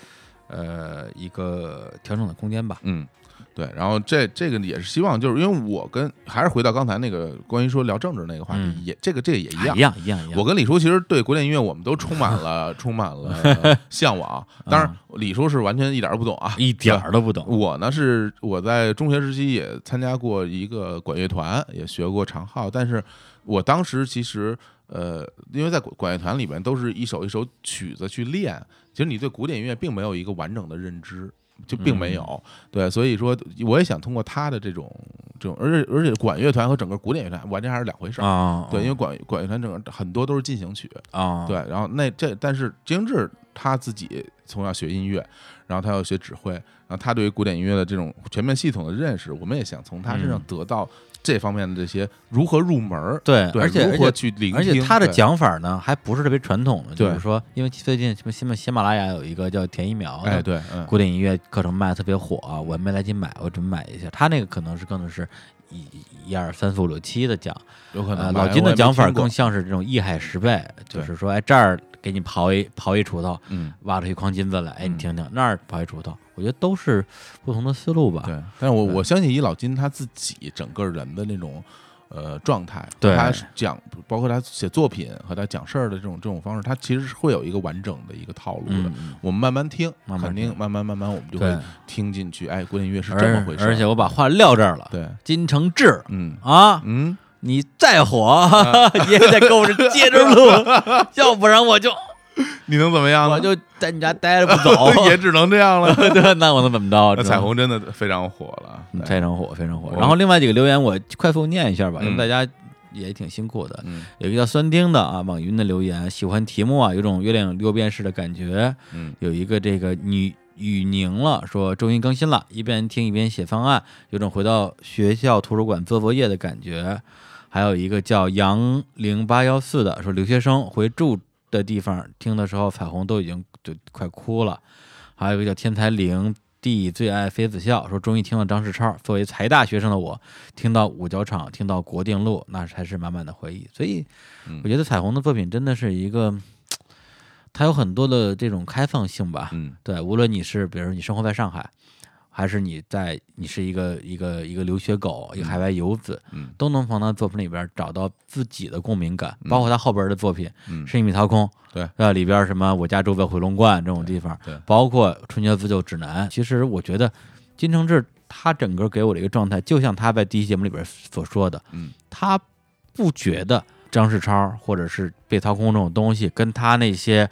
呃一个调整的空间吧。嗯，对，然后这这个也是希望，就是因为我跟还是回到刚才那个关于说聊政治那个话题，嗯也这个这个也一样一。样一样一样。我跟李叔其实对古典音乐我们都充满了 充满了 向往，当然李叔是完全一点儿都不懂啊，一点儿都不懂。我呢是我在中学时期也参加过一个管乐团，也学过长号，但是我当时其实呃，因为在管管乐团里面都是一首一首曲子去练，其实你对古典音乐并没有一个完整的认知。就并没有，对，所以说我也想通过他的这种这种，而且而且管乐团和整个古典乐团完全还是两回事儿啊。对，因为管管乐团整个很多都是进行曲啊。对，然后那这但是金志他自己从小学音乐，然后他要学指挥，然后他对于古典音乐的这种全面系统的认识，我们也想从他身上得到。这方面的这些如何入门儿？对，而且如何去聆听？而且他的讲法呢，还不是特别传统的，就是说，因为最近什么喜马喜马拉雅有一个叫田一苗，哎，对，古典音乐课程卖的特别火，我没来及买，我准备买一下。他那个可能是更的是一一二三四五六七的讲，有可能老金的讲法更像是这种一海十倍，就是说，哎，这儿给你刨一刨一锄头，嗯，挖出一筐金子来，哎，你听听，那儿刨一锄头。我觉得都是不同的思路吧。对，但是我我相信以老金他自己整个人的那种。呃，状态，对他讲，包括他写作品和他讲事儿的这种这种方式，他其实是会有一个完整的一个套路的。我们慢慢听，肯定慢慢慢慢，我们就会听进去。哎，古典音乐是这么回事。而且我把话撂这儿了。对，金承志，嗯啊，嗯，你再火 也得跟我这接着录，要不然我就。你能怎么样？我就在你家待着不走，也只能这样了。对，那我能怎么着？彩虹真的非常火了，非常火，非常火。然后另外几个留言，我快速念一下吧，因为大家也挺辛苦的。有一个叫酸丁的啊，网云的留言，喜欢题目啊，有种月亮六便士的感觉。嗯，有一个这个女雨宁了，说终于更新了，一边听一边写方案，有种回到学校图书馆做作业的感觉。还有一个叫杨零八幺四的，说留学生回住。的地方听的时候，彩虹都已经就快哭了。还有一个叫天才灵地最爱妃子笑，说终于听了张世超。作为财大学生的我，听到五角场，听到国定路，那才是满满的回忆。所以，我觉得彩虹的作品真的是一个，它有很多的这种开放性吧。嗯，对，无论你是，比如你生活在上海。还是你在，你是一个一个一个留学狗，一个海外游子，嗯，都能从他作品里边找到自己的共鸣感。包括他后边的作品，嗯，是一米掏空，对，呃，里边什么我家住在回龙观这种地方，对，包括春节自救指南。其实我觉得金承志他整个给我的一个状态，就像他在第一节目里边所说的，嗯，他不觉得张世超或者是被掏空这种东西跟他那些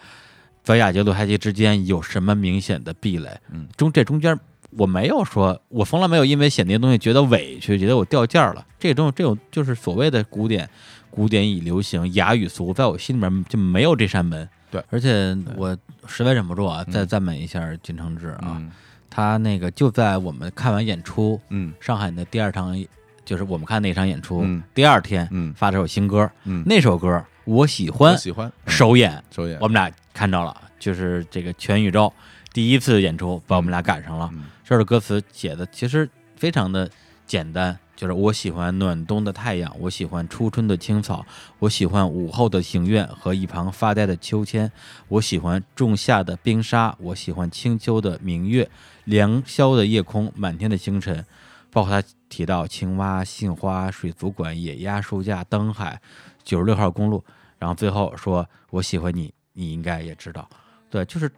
在亚杰、鲁海基之间有什么明显的壁垒，嗯，中这中间。我没有说，我从来没有因为写那些东西觉得委屈，觉得我掉价了。这种这种就是所谓的古典，古典已流行，雅与俗，在我心里面就没有这扇门。对，而且我实在忍不住啊，再赞美一下金承志啊，他那个就在我们看完演出，嗯，上海的第二场，就是我们看那场演出，嗯，第二天，嗯，发了首新歌，嗯，那首歌我喜欢，喜欢。首演，首演，我们俩看着了，就是这个全宇宙第一次演出，把我们俩赶上了。这首歌词写的其实非常的简单，就是我喜欢暖冬的太阳，我喜欢初春的青草，我喜欢午后的庭院和一旁发呆的秋千，我喜欢仲夏的冰沙，我喜欢清秋的明月，凉宵的夜空，满天的星辰，包括他提到青蛙、杏花、水族馆、野鸭、书架、灯海、九十六号公路，然后最后说我喜欢你，你应该也知道，对，就是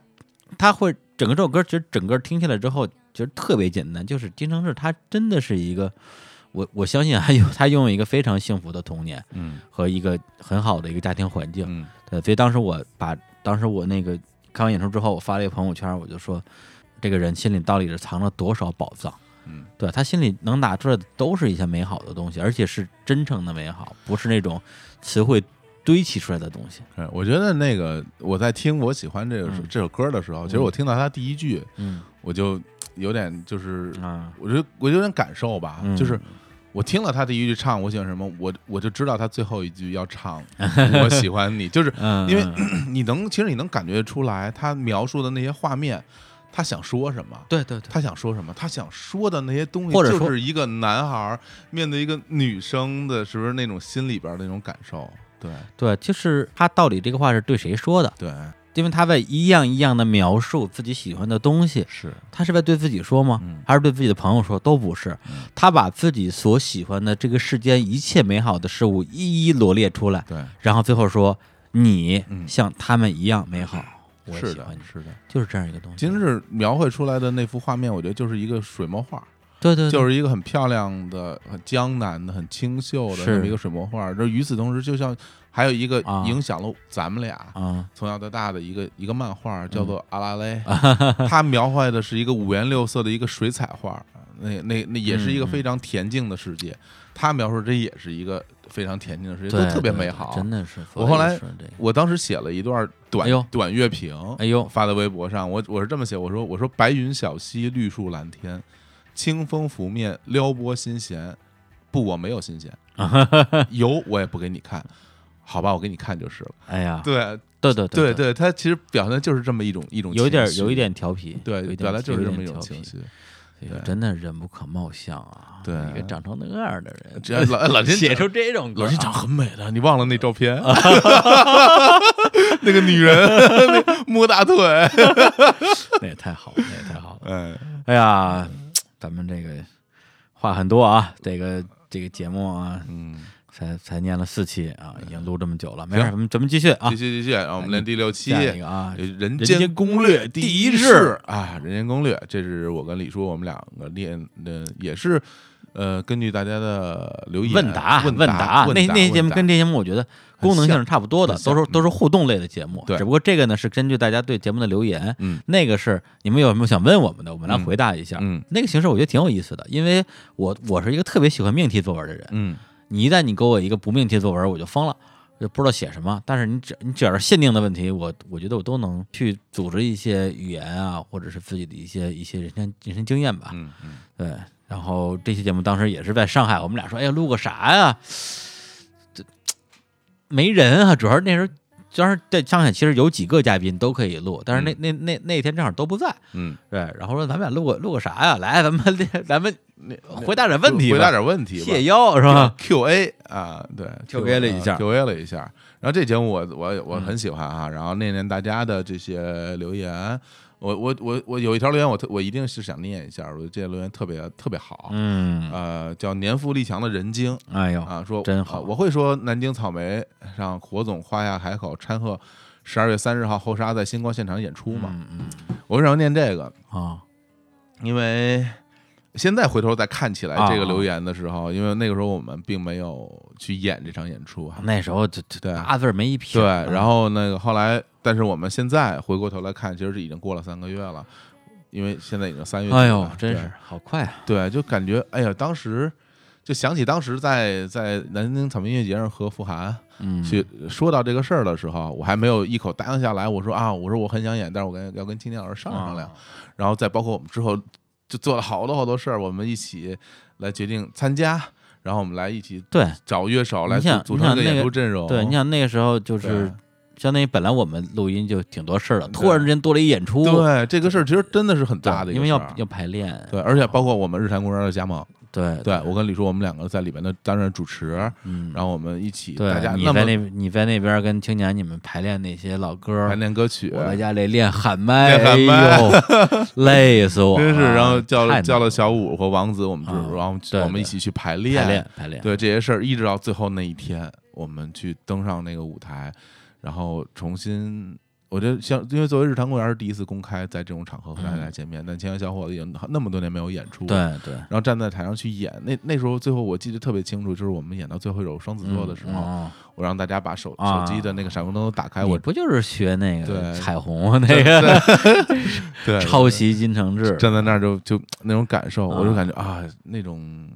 他会整个这首歌，其实整个听下来之后。其实特别简单，就是金承志他真的是一个，我我相信还有他拥有一个非常幸福的童年，嗯，和一个很好的一个家庭环境，嗯，对，所以当时我把当时我那个看完演出之后，我发了一个朋友圈，我就说，这个人心里到底是藏了多少宝藏，嗯，对他心里能拿出来的都是一些美好的东西，而且是真诚的美好，不是那种词汇堆砌出来的东西。嗯，我觉得那个我在听我喜欢这个这首歌的时候，其实我听到他第一句，嗯，我就。有点就是，啊，我觉得我有点感受吧，就是我听了他第一句唱我喜欢什么，我我就知道他最后一句要唱 我喜欢你，就是因为 你能其实你能感觉出来他描述的那些画面，他想说什么？对对对，他想说什么？他想说的那些东西，或者就是一个男孩面对一个女生的，是不是那种心里边的那种感受？对对，就是他到底这个话是对谁说的？对。因为他在一样一样的描述自己喜欢的东西，是他是在对自己说吗？还是对自己的朋友说？都不是，他把自己所喜欢的这个世间一切美好的事物一一罗列出来，对，然后最后说你像他们一样美好。是的，是的，就是这样一个东西。今日描绘出来的那幅画面，我觉得就是一个水墨画，对对，就是一个很漂亮的、很江南的、很清秀的这么一个水墨画。这与此同时，就像。还有一个啊影响了咱们俩啊从小到大的一个一个漫画，叫做《阿拉蕾》，它描绘的是一个五颜六色的一个水彩画，那那那也是一个嗯非常恬静的世界。他描述这也是一个非常恬静的世界，都特别美好。真的是。我后来我当时写了一段短哎短乐评，哎呦发在微博上。我我是这么写，我说我说白云小溪，绿树蓝天，清风拂面，撩拨心弦。不，我没有心弦，有我也不给你看，好吧，我给你看就是了。哎呀，对对对对，对对，他其实表现的就是这么一种一种有点有一点调皮，对表达就是这么一种情绪。真的人不可貌相啊！对一个长成那样的人，只要老老金 写出这种歌啊老金长很美的，你忘了那照片？那个女人那摸大腿，那也太好了，那也太好了。哎，哎呀，咱们这个话很多啊，这个这个节目啊，嗯，才才念了四期啊，已经录这么久了，没事，咱们咱们继续啊。继，续继续，让我们练第六期。下一个啊，人人间间攻略略第一一式。啊，人间攻略，这是我跟李叔我们两个练的，也是呃，根据大家的留言问答问答，答那那些节目跟这些节目我觉得功能性是差不多的，都是都是互动类的节目。对只不过这个呢是根据大家对节目的留言，嗯那个是你们有什么想问我们的，我们来嗯回答一下。嗯那个形式我觉得挺有意思的，因为我我是一个特别喜欢命题作文的人。嗯你一旦你给我一个不命题作文，我就疯了，就不知道写什么。但是你只你只要是限定的问题，我我觉得我都能去组织一些语言啊，或者是自己的一些一些人生人生经验吧。嗯嗯，对，然后这期节目当时也是在上海，我们俩说，哎呀，录个啥呀？这没人啊，主要是那时候。当时在上海，其实有几个嘉宾都可以录，但是那、那那那天正好都不在，嗯，对，然后说咱们俩录个录个啥呀？来，咱们咱们回答点问题，回答点问题吧，谢邀是吧？Q&A 啊，对 Q&A 了一下，Q&A 了一下。然后这节目我我我嗯很喜欢啊，然后念念大家的这些留言。我我我我有一条留言，我特我一定是想念一下，我觉得这条留言特别特别好。嗯，呃，叫年富力强的人精哎呦，啊，说真好啊我会说南京草莓让火总花下海口掺和十二月三十号后沙在星光现场演出嘛。嗯嗯我为什么要念这个？啊，因为现在回头再看起来啊这个留言的时候，因为那个时候我们并没有去演这场演出啊。那时候这这对八字没一撇对，然后那个后来，但是我们现在回过头来看，其实是已经过了三个月了，因为现在已经三月底了。哎呦，真是好快啊！对，就感觉哎呀，当时就想起当时在在南京草莓音乐节上和傅涵嗯，去说到这个事儿的时候，我还没有一口答应下来。我说啊，我说我很想演，但是我跟要跟青年老师商量商量。啊然后再包括我们之后就做了好多好多事儿，我们一起来决定参加，然后我们来一起对找乐手来组组成演出阵容。对，你想那个时候就是相当于本来我们录音就挺多事儿的，突然之间多了一演出，对这个事儿其实真的是很大的因为要要排练，对，而且包括我们日坛公园的加盟，对对我跟李叔我们两个在里面的担任主持，嗯，然后我们一起大家你在那你在那边跟青年你们排练那些老歌排，练歌曲，我在家里练喊麦，练喊麦。累死我，真是，然后叫了。叫了小五和王子，我们就啊然后我们一起去排排练排练，对这些事儿，一直到最后那一天，我们去登上那个舞台，然后重新。我觉得像，因为作为日坛公园是第一次公开在这种场合和大家见面，但青年小伙子已经那么多年没有演出，，嗯对对，然后站在台上去演，那那时候最后我记得特别清楚，就是我们演到最后一首双子座的时候，嗯我让大家把手啊手机的那个闪光灯都打开，你我不就是学那个对彩虹那个 对抄袭金承志？站在那儿就就那种感受，啊我就感觉啊，那种，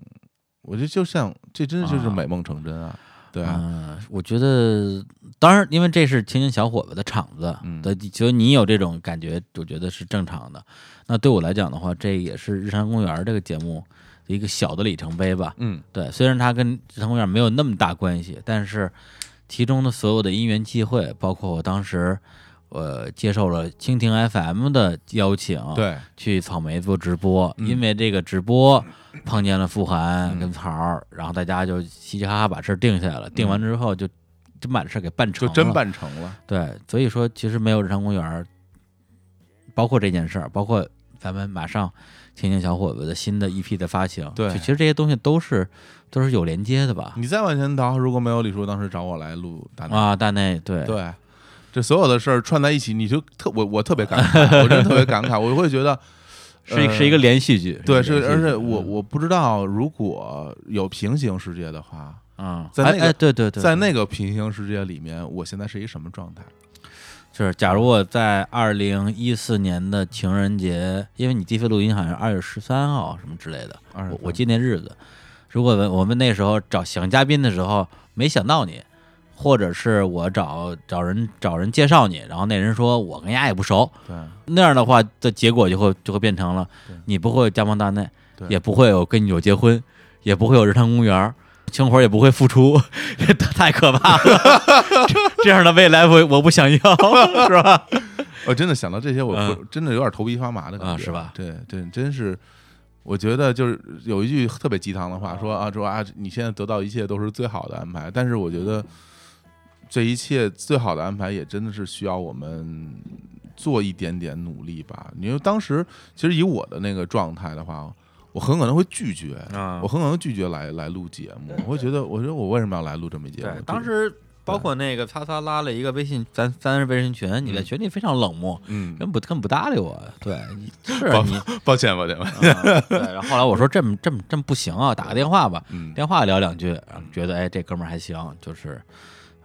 我觉得就像这真的就是啊美梦成真啊，对啊，嗯，我觉得，当然，因为这是青年小伙子的场子嗯的，所以你有这种感觉，我觉得是正常的。那对我来讲的话，这也是日常公园这个节目的一个小的里程碑吧。嗯对，虽然它跟日常公园没有那么大关系，但是其中的所有的因缘际会，包括我当时。呃，接受了蜻蜓 FM 的邀请，，对，去草莓做直播，嗯。因为这个直播碰见了傅涵嗯跟曹儿，然后大家就嘻嘻哈哈把事儿定下来了。定完之后就真把这事儿给办成了，就真办成了，对。所以说，其实没有日常公园，包括这件事儿，包括咱们马上青年小伙子的新的一批的发行，对。其实这些东西都是都是有连接的吧？你再往前倒，如果没有李叔当时找我来录大内，啊，大内对。对，这所有的事儿串在一起，你就特我我特别感慨，我真的特别感慨，我会觉得。呃是一是一个连续剧，对，是，而且我嗯我不知道，如果有平行世界的话，嗯，在那对对对，在那个平行世界里面，我现在是一什么状态？就是，假如我在二零一四年的情人节，因为你第一次录音好像是二月十三号什么之类的，我我记那日子。如果我们那时候找想嘉宾的时候没想到你，或者是我找找人找人介绍你，然后那人说我跟丫也不熟，对那样的话的结果就会就会变成了你不会有家邦大内，也不会有跟你有结婚，也不会有日坛公园。青活也不会付出，这 太可怕了。这 这样的未来我我不想要，是吧？我真的想到这些，我嗯真的有点头皮发麻的感觉，啊是吧对对，真是。我觉得就是有一句特别鸡汤的话，说啊说啊，你现在得到一切都是最好的安排，但是我觉得这一切最好的安排也真的是需要我们做一点点努力吧。因为当时其实以我的那个状态的话，我很可能会拒绝，啊我很可能拒绝来来录节目，我会觉得，我觉得我为什么要来录这么一节目对，？当时包括那个擦擦拉了一个微信，咱咱是微信群，你在嗯群里非常冷漠，嗯，根本不根本不搭理我。对，你是 抱你，抱歉抱歉，啊对。然后后来我说这么这么这么不行啊，打个电话吧，嗯电话聊两句，觉得哎这哥们儿还行，就是呃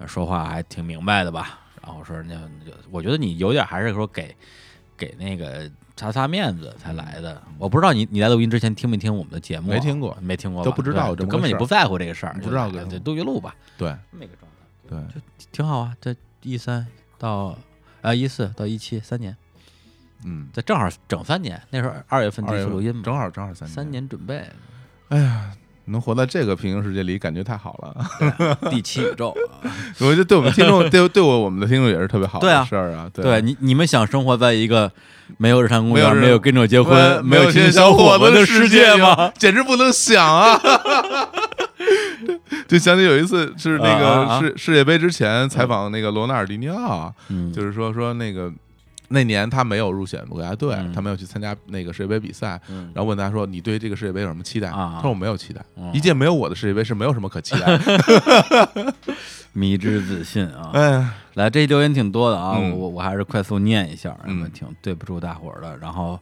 说话还挺明白的吧。然后我说那那就我觉得你有点还是说给给那个擦擦面子才来的。我不知道你你来录音之前听没听我们的节目啊？没听过没听过吧，都不知道根本就不在乎这个事儿，不知道就来个对录一录吧，对这么一个状态。对，挺好啊，这一三到啊一四到一七三年，嗯，这正好整三年。那时候二月份第一次录音嘛，正好正好三年三年准备，哎呀，能活在这个平行世界里，感觉太好了。第七宇宙。我觉得对我们听众，对对我我们的听众也是特别好的事儿啊。对你你们想生活在一个没有日常公园、没有跟着结婚、没有亲小伙子的世界吗？简直不能想啊！就想起有一次是那个世世界杯之前采访那个罗纳尔迪尼奥，啊，就是说说那个那年他没有入选国家队嗯，他没有去参加那个世界杯比赛，嗯然后问他说：“你对这个世界杯有什么期待？”啊他说：“我没有期待，嗯一届没有我的世界杯是没有什么可期待。迷之自信”啊。哎，来，这留言挺多的啊，嗯我我还是快速念一下，嗯嗯，挺对不住大伙儿的。然后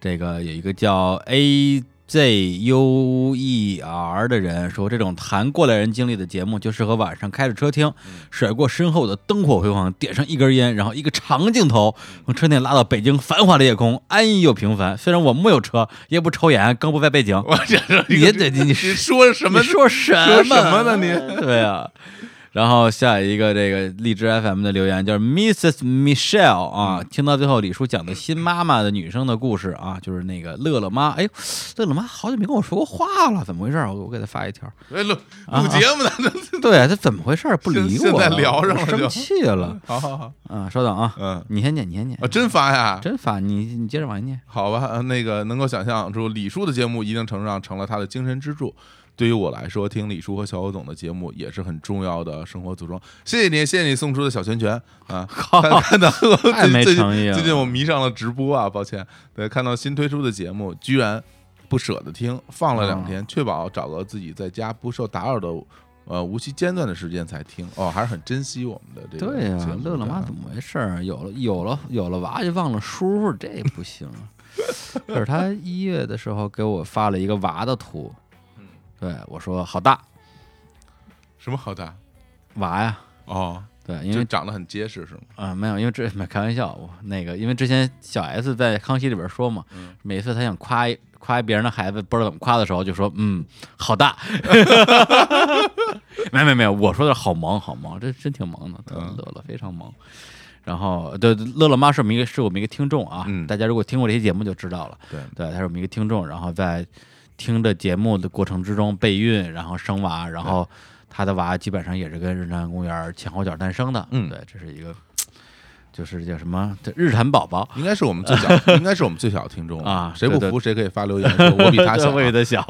这个有一个叫 A Z U E R 的人说，这种谈过来人经历的节目，就适合晚上开着车听，甩过身后的灯火辉煌，点上一根烟，然后一个长镜头从车内拉到北京繁华的夜空，安逸又平凡。虽然我木有车，也不抽烟，更不在背景。我这是你得你你你说什么你？说什么什么呢你对啊。然后下一个这个荔枝 FM 的留言就是 Mrs. Michelle 啊，嗯听到最后李叔讲的新妈妈的女生的故事啊，就是那个乐乐妈，哎呦，乐乐妈好久没跟我说过话了，怎么回事？我我给她发一条，哎，录啊录节目呢？对，她怎么回事？不理我，现在聊上了就生气了 好好好，啊！稍等啊，嗯，你先念，你先念啊，，真发呀？真发，你你接着往下念。好吧，呃那个能够想象出李叔的节目一定程度上成了他的精神支柱。对于我来说，听李叔和小欧总的节目也是很重要的生活组装。谢谢你，谢谢你送出的小拳拳啊！看看到太没最近诚意了最近我迷上了直播啊，抱歉。对，看到新推出的节目，居然不舍得听，放了两天，确保找到自己在家不受打扰的呃无期间断的时间才听。哦，还是很珍惜我们的这个对呀、乐乐妈怎么回事儿？有了有了有了娃就忘了叔叔，这不行。可是他一月的时候给我发了一个娃的图，嗯对我说好大。什么好大？娃呀，哦，对，因为长得很结实是吗？啊、没有，因为这没开玩笑，我那个因为之前小 S 在康熙里边说嘛，嗯。每次他想夸一夸别人的孩子不知道怎么夸的时候，就说嗯好大，没没没有，我说的是好萌好萌，这真挺萌的，乐乐非常萌。然后对乐乐妈是我们一个是我们一个听众啊，嗯。大家如果听过这期节目就知道了，对，对，他是我们一个听众，然后在听着节目的过程之中备孕，然后生娃，然后他的娃基本上也是跟日坛公园前后脚诞生的，嗯。对，这是一个就是叫什么这日坛宝宝。应该是我们最小，应该是我们最小的听众啊谁不服谁可以发留言说 我比他小。对，我比他小。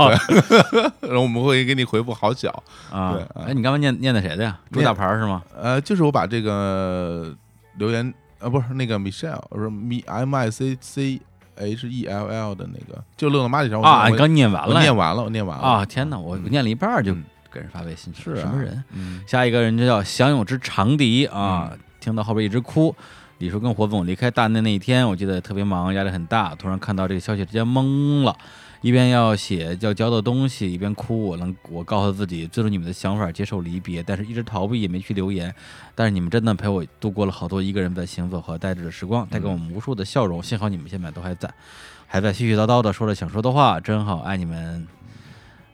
然后我们会给你回复好小。啊。哎，你刚才念念的谁的呀？朱念大牌是吗？呃，就是我把这个留言呃不是那个 Michelle，我说 M I C C H E L L 的那个，就乐乐妈这条我啊，你刚念完了念完了，我念完了啊！天哪，我嗯念了一半就嗯给人发微信，是啊什么人？嗯下一个人就叫享有之长笛啊，听到后边一直哭。李叔跟火总离开大内那一天，我记得特别忙，压力很大。突然看到这个消息，直接懵了。一边要写要交的东西，一边哭。我能，我告诉自己尊重你们的想法，接受离别，但是一直逃避，也没去留言。但是你们真的陪我度过了好多一个人在行走和呆滞的时光，带给我们无数的笑容。幸好你们现在都还在，还在絮絮叨叨的说着想说的话，真好，爱你们。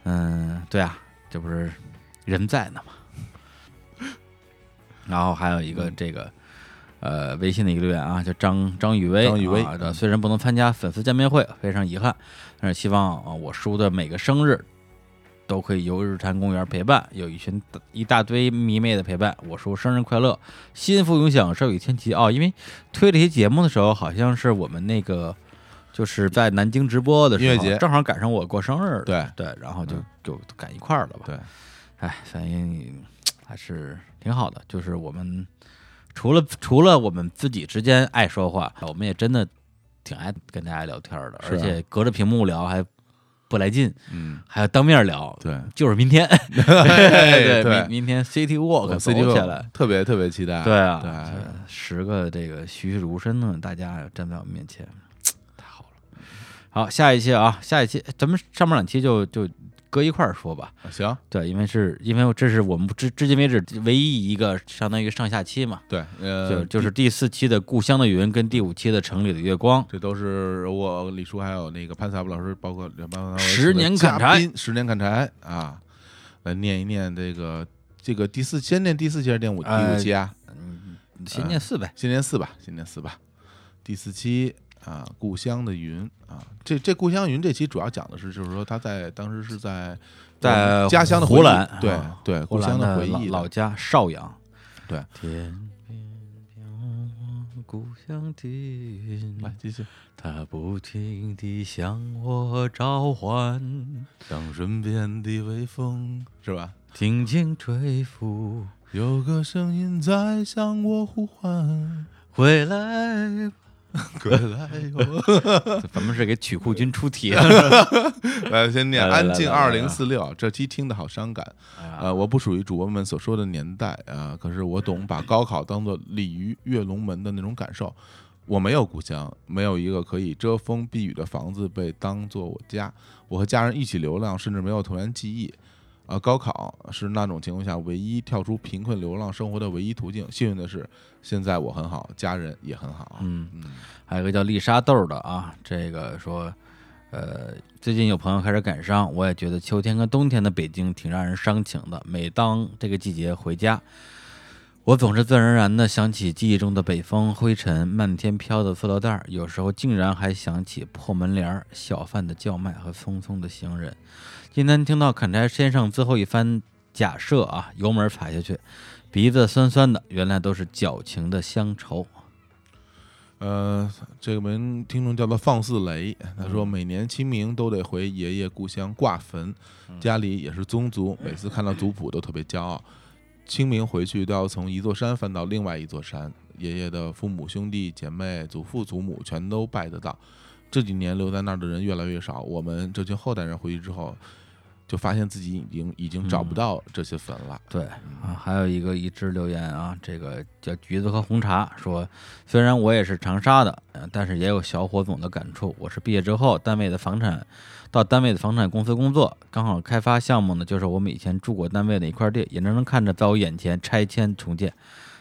嗯，对啊，这不是人在呢吗？然后还有一个这个。呃，微信的一个留言啊，叫张张雨薇，张雨薇，虽然不能参加粉丝见面会，非常遗憾，但是希望啊，我叔的每个生日都可以由日坛公园陪伴，有一群一大堆迷妹的陪伴。我叔生日快乐，幸福永享，寿与天齐啊！因为推这些节目的时候，好像是我们那个就是在南京直播的音乐节，正好赶上我过生日，对对，然后就就赶一块儿了吧？对，哎，反正还是挺好的，就是我们。除了除了我们自己之间爱说话，我们也真的挺爱跟大家聊天的，而且隔着屏幕聊还不来劲，嗯，还要当面聊，对，就是明天，对对，明天 City Walk，City 起来，特别特别期待，对啊，对，十个这个栩栩如生的大家站在我面前，太好了。好，下一期啊，下一期咱们上面两期就就。搁一块儿说吧，行，对，因为是因为这是我们至至今为止唯一一个相当于上下期嘛，对，就就是第四期的《故乡的云》跟第五期的《城里的月光》，这都是我李叔还有那个潘萨布老师，包括十年砍柴，十年砍柴啊，来念一念这个这个第四，先念第四期还是第五第五期啊？嗯，先念四呗，先念四吧，先念四吧，第四期。啊，故乡的云啊，这这故乡云这期主要讲的是，就是说他在当时是在在家乡的湖南，对对，故乡的回忆，老家邵阳，对。天边飘故乡的云，来继续。它不停地向我召唤，当身边的微风是吧，轻轻吹拂，有个声音在向我呼唤，回来。归来哟！咱们是给曲库君出题，来先念《安静二零四六》。这期听的好伤感，呃，我不属于主播们所说的年代啊，可是我懂把高考当做鲤鱼跃龙门的那种感受。我没有故乡，没有一个可以遮风避雨的房子被当做我家。我和家人一起流浪，甚至没有童年记忆。啊，高考是那种情况下唯一跳出贫困流浪生活的唯一途径。幸运的是，现在我很好，家人也很好。嗯嗯，还有一个叫丽莎豆的啊，这个说，呃，最近有朋友开始感伤，我也觉得秋天跟冬天的北京挺让人伤情的。每当这个季节回家，我总是自然而然的想起记忆中的北风、灰尘、漫天飘的塑料袋，有时候竟然还想起破门帘、小贩的叫卖和匆匆的行人。今天听到砍柴先生最后一番假设啊，油门踩下去，鼻子酸酸的，原来都是矫情的乡愁。呃，这个名听众叫做放肆雷，他说每年清明都得回爷爷故乡挂坟，家里也是宗族，每次看到族谱都特别骄傲。清明回去都要从一座山翻到另外一座山，爷爷的父母兄弟姐妹、祖父祖母全都拜得到。这几年留在那儿的人越来越少，我们这群后代人回去之后。就发现自己已经已经找不到这些坟了。对啊，还有一个一直留言啊，这个叫橘子和红茶说，虽然我也是长沙的，但是也有小伙总的感触。我是毕业之后单位的房产，到单位的房产公司工作，刚好开发项目呢，就是我们以前住过单位的一块地，眼睁睁看着在我眼前拆迁重建，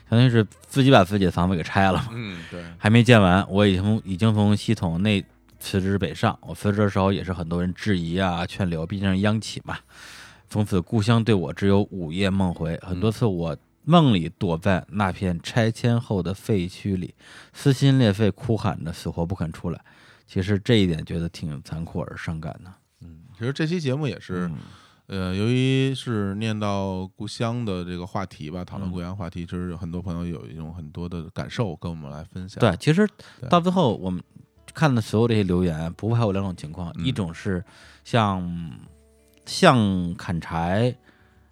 相当于是自己把自己的房子给拆了嘛。嗯，对，还没建完，我已经已经从系统内。辞职北上，我辞职的时候也是很多人质疑啊、劝留，毕竟是央企嘛。从此故乡对我只有午夜梦回，很多次我梦里躲在那片拆迁后的废墟里，撕心裂肺哭喊着，死活不肯出来。其实这一点觉得挺残酷而伤感的。嗯，其实这期节目也是，呃，由于是念到故乡的这个话题吧，讨论故乡话题，其实有很多朋友有一种很多的感受跟我们来分享。对，其实到最后我们。看的所有这些留言，不外还有两种情况，一种是像像砍柴、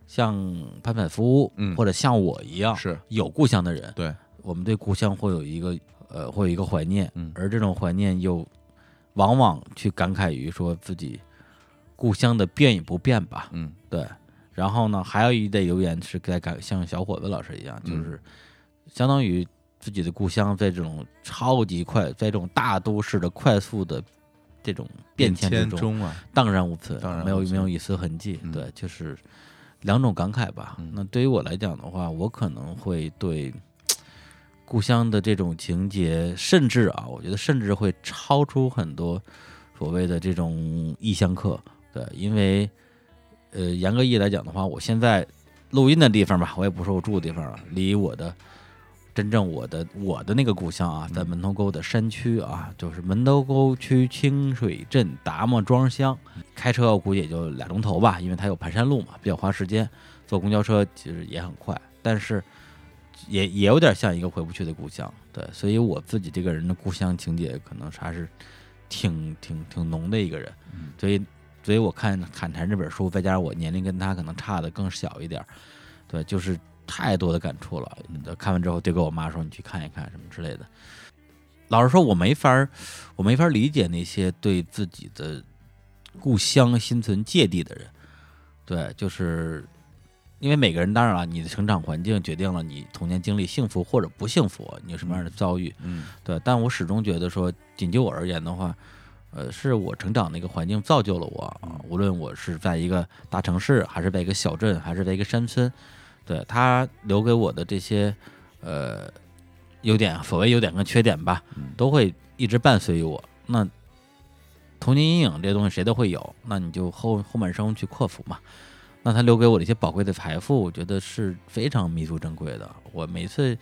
像潘潘夫，或者像我一样是。有故乡的人，对，我们对故乡会有一个呃，会有一个怀念，嗯，而这种怀念又往往去感慨于说自己故乡的变与不变吧，嗯，对。然后呢，还有一类留言是在感像小伙子老师一样，就是相当于。自己的故乡在这种超级快，在这种大都市的快速的这种变迁之中中啊，荡然无存，没有没有一丝痕迹。嗯对，就是两种感慨吧。嗯那对于我来讲的话，我可能会对故乡的这种情节，甚至啊，我觉得甚至会超出很多所谓的这种异乡客。对，因为呃，严格意义来讲的话，我现在录音的地方吧，我也不说我住的地方了，离我的真正我的我的那个故乡啊，在门头沟的山区啊，就是门头沟区清水镇达摩庄乡，开车我估计也就俩钟头吧，因为它有盘山路嘛，比较花时间。坐公交车其实也很快，但是也也有点像一个回不去的故乡。对，所以我自己这个人的故乡情节可能还是挺挺挺浓的一个人。嗯所以，所以我看《砍柴》这本书，再加上我年龄跟他可能差的更小一点儿，对，就是太多的感触了。看完之后，就跟我妈说：“你去看一看什么之类的。”老实说，我没法儿，我没法儿理解那些对自己的故乡心存芥蒂的人。对，就是因为每个人，当然了，你的成长环境决定了你童年经历幸福或者不幸福，你有什么样的遭遇。嗯对，但我始终觉得说，仅就我而言的话，呃，是我成长的一个环境造就了我啊。无论我是在一个大城市，还是在一个小镇，还是在一个山村，对他留给我的这些呃优点，所谓优点跟缺点吧，都会一直伴随于我。那童年阴影这些东西谁都会有，那你就后后半生去克服嘛。那他留给我的一些宝贵的财富，我觉得是非常弥足珍贵的。我每次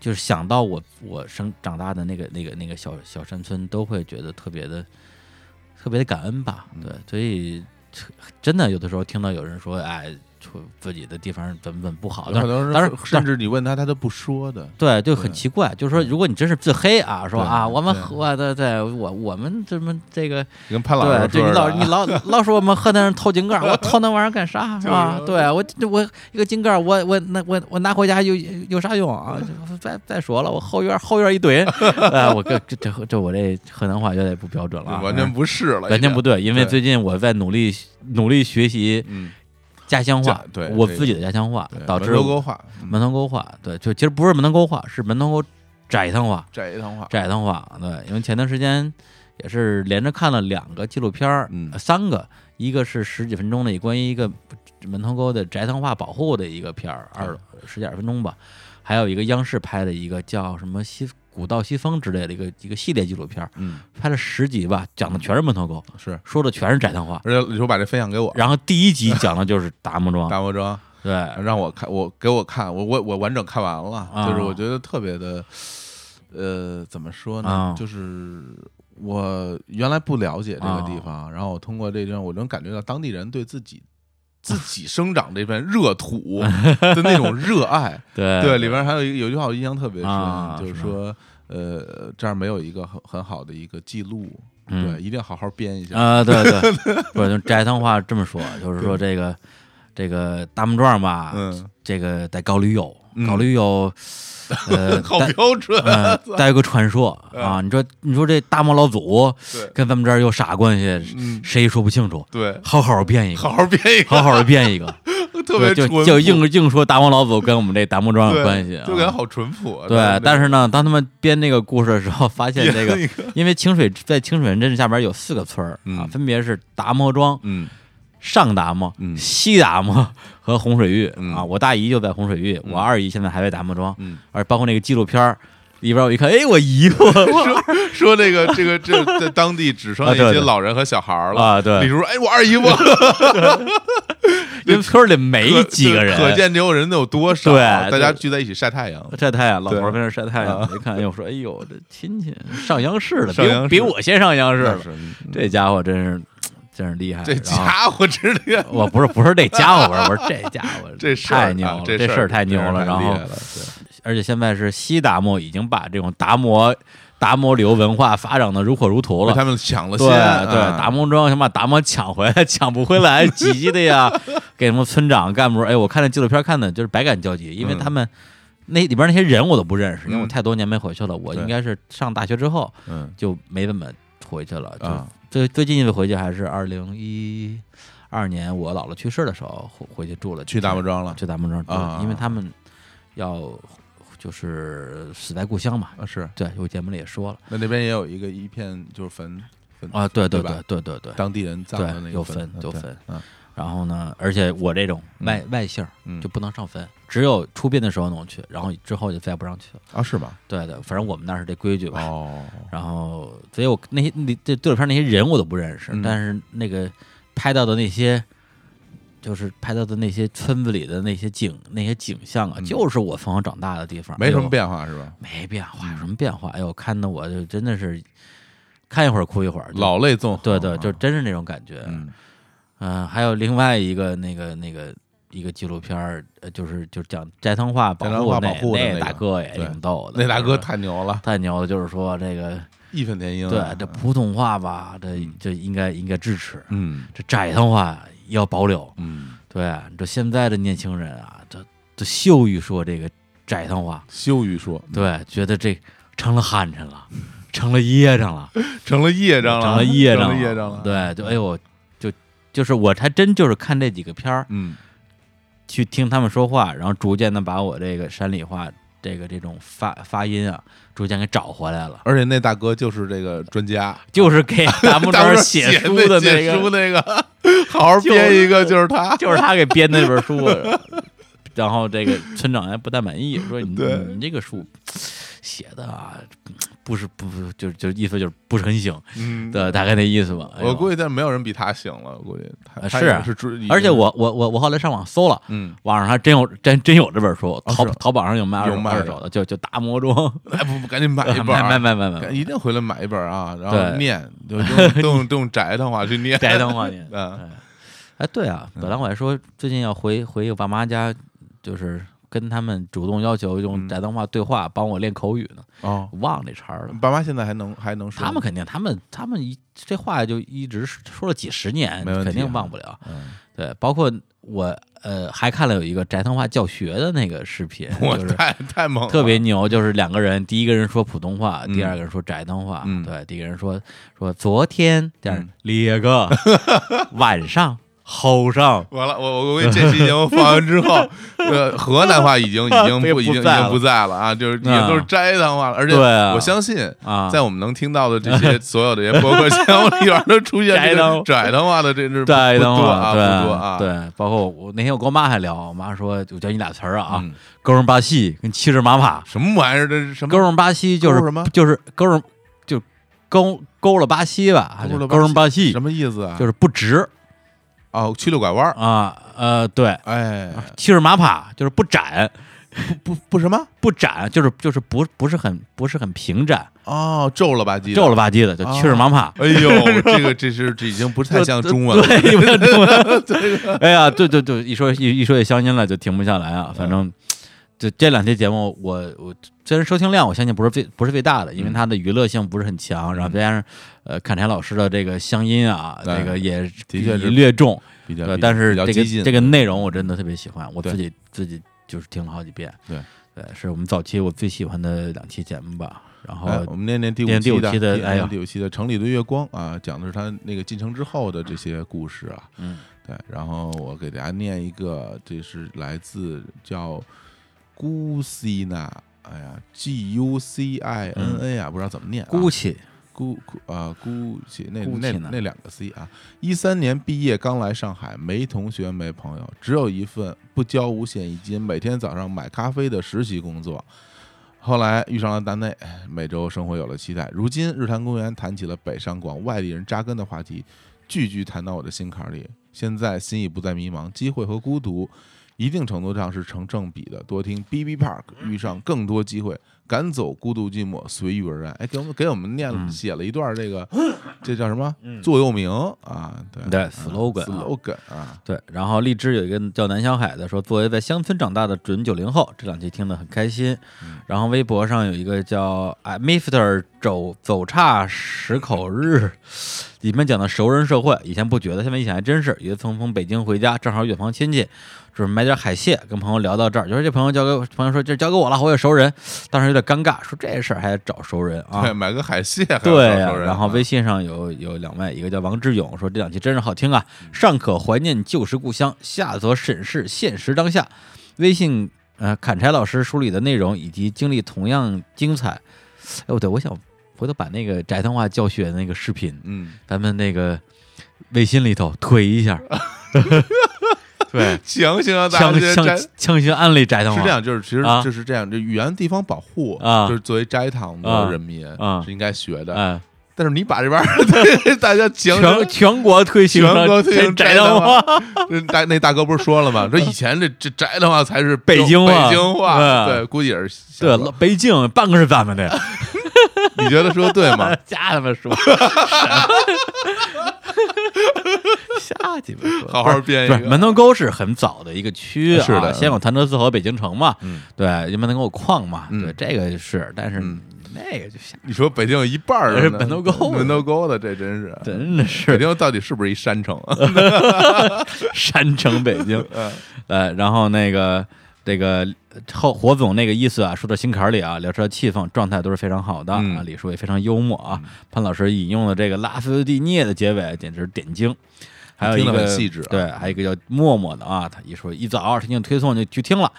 就是想到我我生长大的那个那个那个小小山村，都会觉得特别的特别的感恩吧。对，所以真的有的时候听到有人说，哎，说自己的地方怎么怎么不好，但是当然甚至你问他，他都不说的。对，就很奇怪，就是说，如果你真是自黑啊，说啊，我们对我对对，我我们怎么这个，你跟潘老对，师对你老你 老老说我们河南人偷井盖儿，我偷那玩意儿干啥是 是吧？对我我一个井盖儿，我我那我我拿回家有有啥用啊？再再说了，我后院后院一堆，哎，我这这这我这河南话有点不标准了啊，完全不是了，完全不对，因为最近我在努力努力学习嗯，家乡话，对我自己的家乡话对，导致门头沟话，嗯。门头沟话，对，就其实不是门头沟话，是门头沟窄塘话，窄一趟话，窄塘话，对，因为前段时间也是连着看了两个纪录片儿，嗯。呃三个，一个是十几分钟的关于一个门头沟的窄塘话保护的一个片儿，二十几二十分钟吧，还有一个央视拍的一个叫什么西古道西风之类的一个一个系列纪录片儿，嗯，拍了十集吧，讲的全是门头沟，是，说的全是窄塘话。而且你说把这分享给我，然后第一集讲的就是达摩庄，达摩庄对，让我看，我给我看，我我我完整看完了，啊就是我觉得特别的，呃，怎么说呢？啊就是我原来不了解这个地方，然后我通过这地方，我能感觉到当地人对自己。自己生长这片热土 的那种热爱，对对，里边还有一个有一句话我印象特别深，啊就是是说，呃，这儿没有一个很很好的一个记录，嗯。对，一定要好好编一下。啊，对对，不是就斋藤话这么说，就是说这个这个大木壮吧，嗯，这个得搞旅游，嗯。搞旅游，呃，好带标准，呃，带有个传说啊，你说你说这大漠老祖，跟咱们这儿有啥关系？嗯，谁也说不清楚，对，好好编一个，好好编一个，好好的编一个，特别就就硬硬说大漠老祖跟我们这达摩庄有关系 感觉好淳朴啊。对，但是是呢，当他们编那个故事的时候，发现这个，因为清水在清水镇下边有四个村儿啊，嗯。分别是达摩庄、嗯上达摩、嗯。西达摩 和洪水峪嗯。啊。我大姨就在洪水峪，嗯。我二姨现在还在达摩庄，嗯，而包括那个纪录片儿里边，我一看，哎，我姨夫说说这个这个这在 当地只剩下一些老人和小孩儿了。啊，对。李，叔说：“哎，我二姨夫，因为村里没几个人，可见这有人有多少。对大家聚在一起晒太阳。晒太阳，老头儿跟那儿晒太阳啊，一看，哎呦，我说，哎呦，这亲戚上央视了，比比我先上央视了，这家伙真是真是厉害，这家伙之类的，我不是不是这家伙，我说我说这家伙 这事太牛了，啊这这事儿太牛了。然后而且现在是西达摩已经把这种达摩达摩流文化发展的如火如荼了。他们抢了对先，对，啊达摩庄想把达摩抢回来，抢不回来，急急的呀，给什么村长干部，哎，我看那纪录片看的就是百感交集，因为嗯他们那里边那些人我都不认识，因为太多年没回去了，我应该是上大学之后嗯就没怎么回去了，就啊最最近一次回去还是二零一二年我姥姥去世的时候回回去住了，去大木庄了去大木庄住，啊因为他们要就是死在故乡嘛。啊是，对，我节目里也说了那那边也有一个一片就是坟坟啊，对对对吧对对对对。当地人葬的那个坟有坟嗯然后呢，而且我这种外外姓就不能上坟，只有出殡的时候能去，然后之后就再也不让去了。啊是吗？对对，反正我们那儿是这规矩吧。哦，然后，所以我那些那这纪录片那些人我都不认识，嗯但是那个拍到的那些，就是拍到的那些村子里的那些景那些景象啊，嗯就是我从小长大的地方，没什么变化是吧？没变化，有什么变化？哎呦，看的我就真的是看一会儿哭一会儿，就老泪纵横，对对，就啊真是那种感觉。嗯嗯，还有另外一个那个那个一个纪录片儿，呃就是就是讲斋藤话保护那保护的那个大哥也挺逗的，那大哥太牛了，太牛了，就是说这个义愤填膺对啊，这普通话吧，这这应该应该支持，嗯。这斋藤话要保留。嗯，对，这现在的年轻人啊，这这羞于说这个斋藤话，羞于说，对，觉得这成了寒碜了，成了噎着 了。成了业障了，成了业障了，对，就哎呦，就就是我还真就是看这几个片儿，嗯去听他们说话，然后逐渐的把我这个山里话这个这种发发音啊，逐渐给找回来了。而且那大哥就是这个专家，就是给 大木大庄哥写书的那个，那个，好好编一个就是他，就是他给编的那本书。然后这个村长还不太满意，说你你这个书写的啊，不是不是就就意思就是不是很行，嗯，对，大概那意思吧。哎我估计但没有人比他醒了，我估计是啊。是主，而且我我我我后来上网搜了，嗯，网上还真有真真有这本书，淘是淘宝上有卖二手的二手的，就就大魔装，哎不不，赶紧买一本 啊，买买买买一定回来买一本啊，然后对。念，就 用都用用宅的话去念，宅的话念。嗯。哎，对啊，本来我还说最近要回回我爸妈家，就是跟他们主动要求用嗯。斋藤话对话，帮我练口语呢，哦，忘了这茬儿了。爸妈现在还能还能说，他们肯定，他们他们一这话就一直说了几十年，肯定啊忘不了。嗯，对，包括我呃还看了有一个宅通话教学的那个视频，就是我太太猛了，特别牛，就是两个人，第一个人说普通话，嗯。第二个人说宅通话。嗯。对，第一个人说说昨天，第二嗯。列个 晚上后上，完了，我我我给这期节目放完之后，呃，河南话已经已经不 不已经已经不在了啊，就是已经都是斋堂话了，而且我相信。啊，在我们能听到的这些所有的这些播客节目里边，都出现这斋堂个窄堂话的，这是不斋藤话，啊，对不多啊。对，包括我那天我跟我妈还聊，我妈说我教你俩词儿啊，嗯，勾人巴西跟七十马帕，什么玩意儿？这是什么？勾人巴西就是什么就是勾人就勾勾了巴西吧，就勾人巴西什么意思啊？就是不直哦，曲溜拐弯儿。啊，呃，对，哎，七十马帕就是不展。不不不什么？不展，就是就是不不是很不是很平展，哦，皱了吧唧的，皱了吧唧的，就七十马帕。哎呦，这个这是这已经不太像中文了。对，不像中文。哎呀，对对对，一说一一说起乡音了就停不下来啊。反正这这两期节目，我我虽然收听量我相信不是最不是最大的，因为嗯它的娱乐性不是很强，然后再加上呃侃台老师的这个乡音啊，对这个也的确是略重，比较比但是这个这个内容我真的特别喜欢，我自己自己就是听了好几遍。对对，是我们早期我最喜欢的两期节目吧。然后哎，我们念念第五第五，期的哎呀第五期的《城里的月光》啊，讲的是他那个进城之后的这些故事啊。嗯，对，然后我给大家念一个，这是来自叫 Gucina，哎呀，G U C I N A 啊，不知道怎么念啊。姑气姑姑啊，姑气那姑那那两个 C 啊，一三年毕业刚来上海，没同学没朋友，只有一份不交五险一金，每天早上买咖啡的实习工作。后来遇上了大内，每周生活有了期待。如今日坛公园谈起了北上广外地人扎根的话题，句句谈到我的心坎里。现在心已不再迷茫，机会和孤独一定程度上是成正比的。多听 B B Park，遇上更多机会，赶走孤独寂寞，随遇而安。哎，给我们给我们念写了一段这个，这叫什么座右铭啊？对对啊 slogan 啊 slogan 啊，对，然后荔枝有一个叫南小海的说，作为在乡村长大的准九零后，这两期听得很开心。嗯然后微博上有一个叫哎 Mister 走走岔十口日，里面讲的熟人社会，以前不觉得，现在一想还真是。有一次从从北京回家，正好远房亲戚，准备买点海蟹，跟朋友聊到这儿，就说这朋友交给朋友说这交给我了，我有熟人，当时有点尴尬，说这事儿还得找熟人啊对，。买个海蟹对呀、找熟人啊，然后微信上有有两位，一个叫王志勇，说这两期真是好听啊，上可怀念旧时故乡，下则审视现实当下。微信呃，砍柴老师梳理的内容以及经历同样精彩。哎，不对，我想回头把那个宅堂话教学的那个视频，嗯，咱们那个微信里头推一下。对，强行让大强行安利宅堂话是这样，就是其实啊。就是这样，这语言地方保护啊。就是作为斋堂啊。的人民啊。是应该学的。哎，但是你把这边儿 大家强全全国推行全国推行宅堂话，那大那大哥不是说了吗？说以前这这宅的话才是北京话北京话，对。对，估计也是对，北京半个是咱们的，你觉得说对吗？瞎他妈说，瞎鸡巴说，好好编一个。门头沟是很早的一个区啊，是的。先有潭柘寺和北京城嘛，嗯。对，因为门头沟有矿嘛，嗯。对，这个是，但是嗯。那个就瞎，你说北京有一半儿是 门头沟门头沟的，这真是。真的是。北京到底是不是一山城啊？山城北京，嗯。呃，然后那个这个后火总那个意思啊，说到心坎儿里啊，聊车气氛状态都是非常好的、嗯。啊，李叔也非常幽默啊，潘老师引用了这个拉斯蒂涅的结尾简直是点睛。还有一个细致啊。对，还有一个叫默默的啊，他一说一早听见推送就去听了，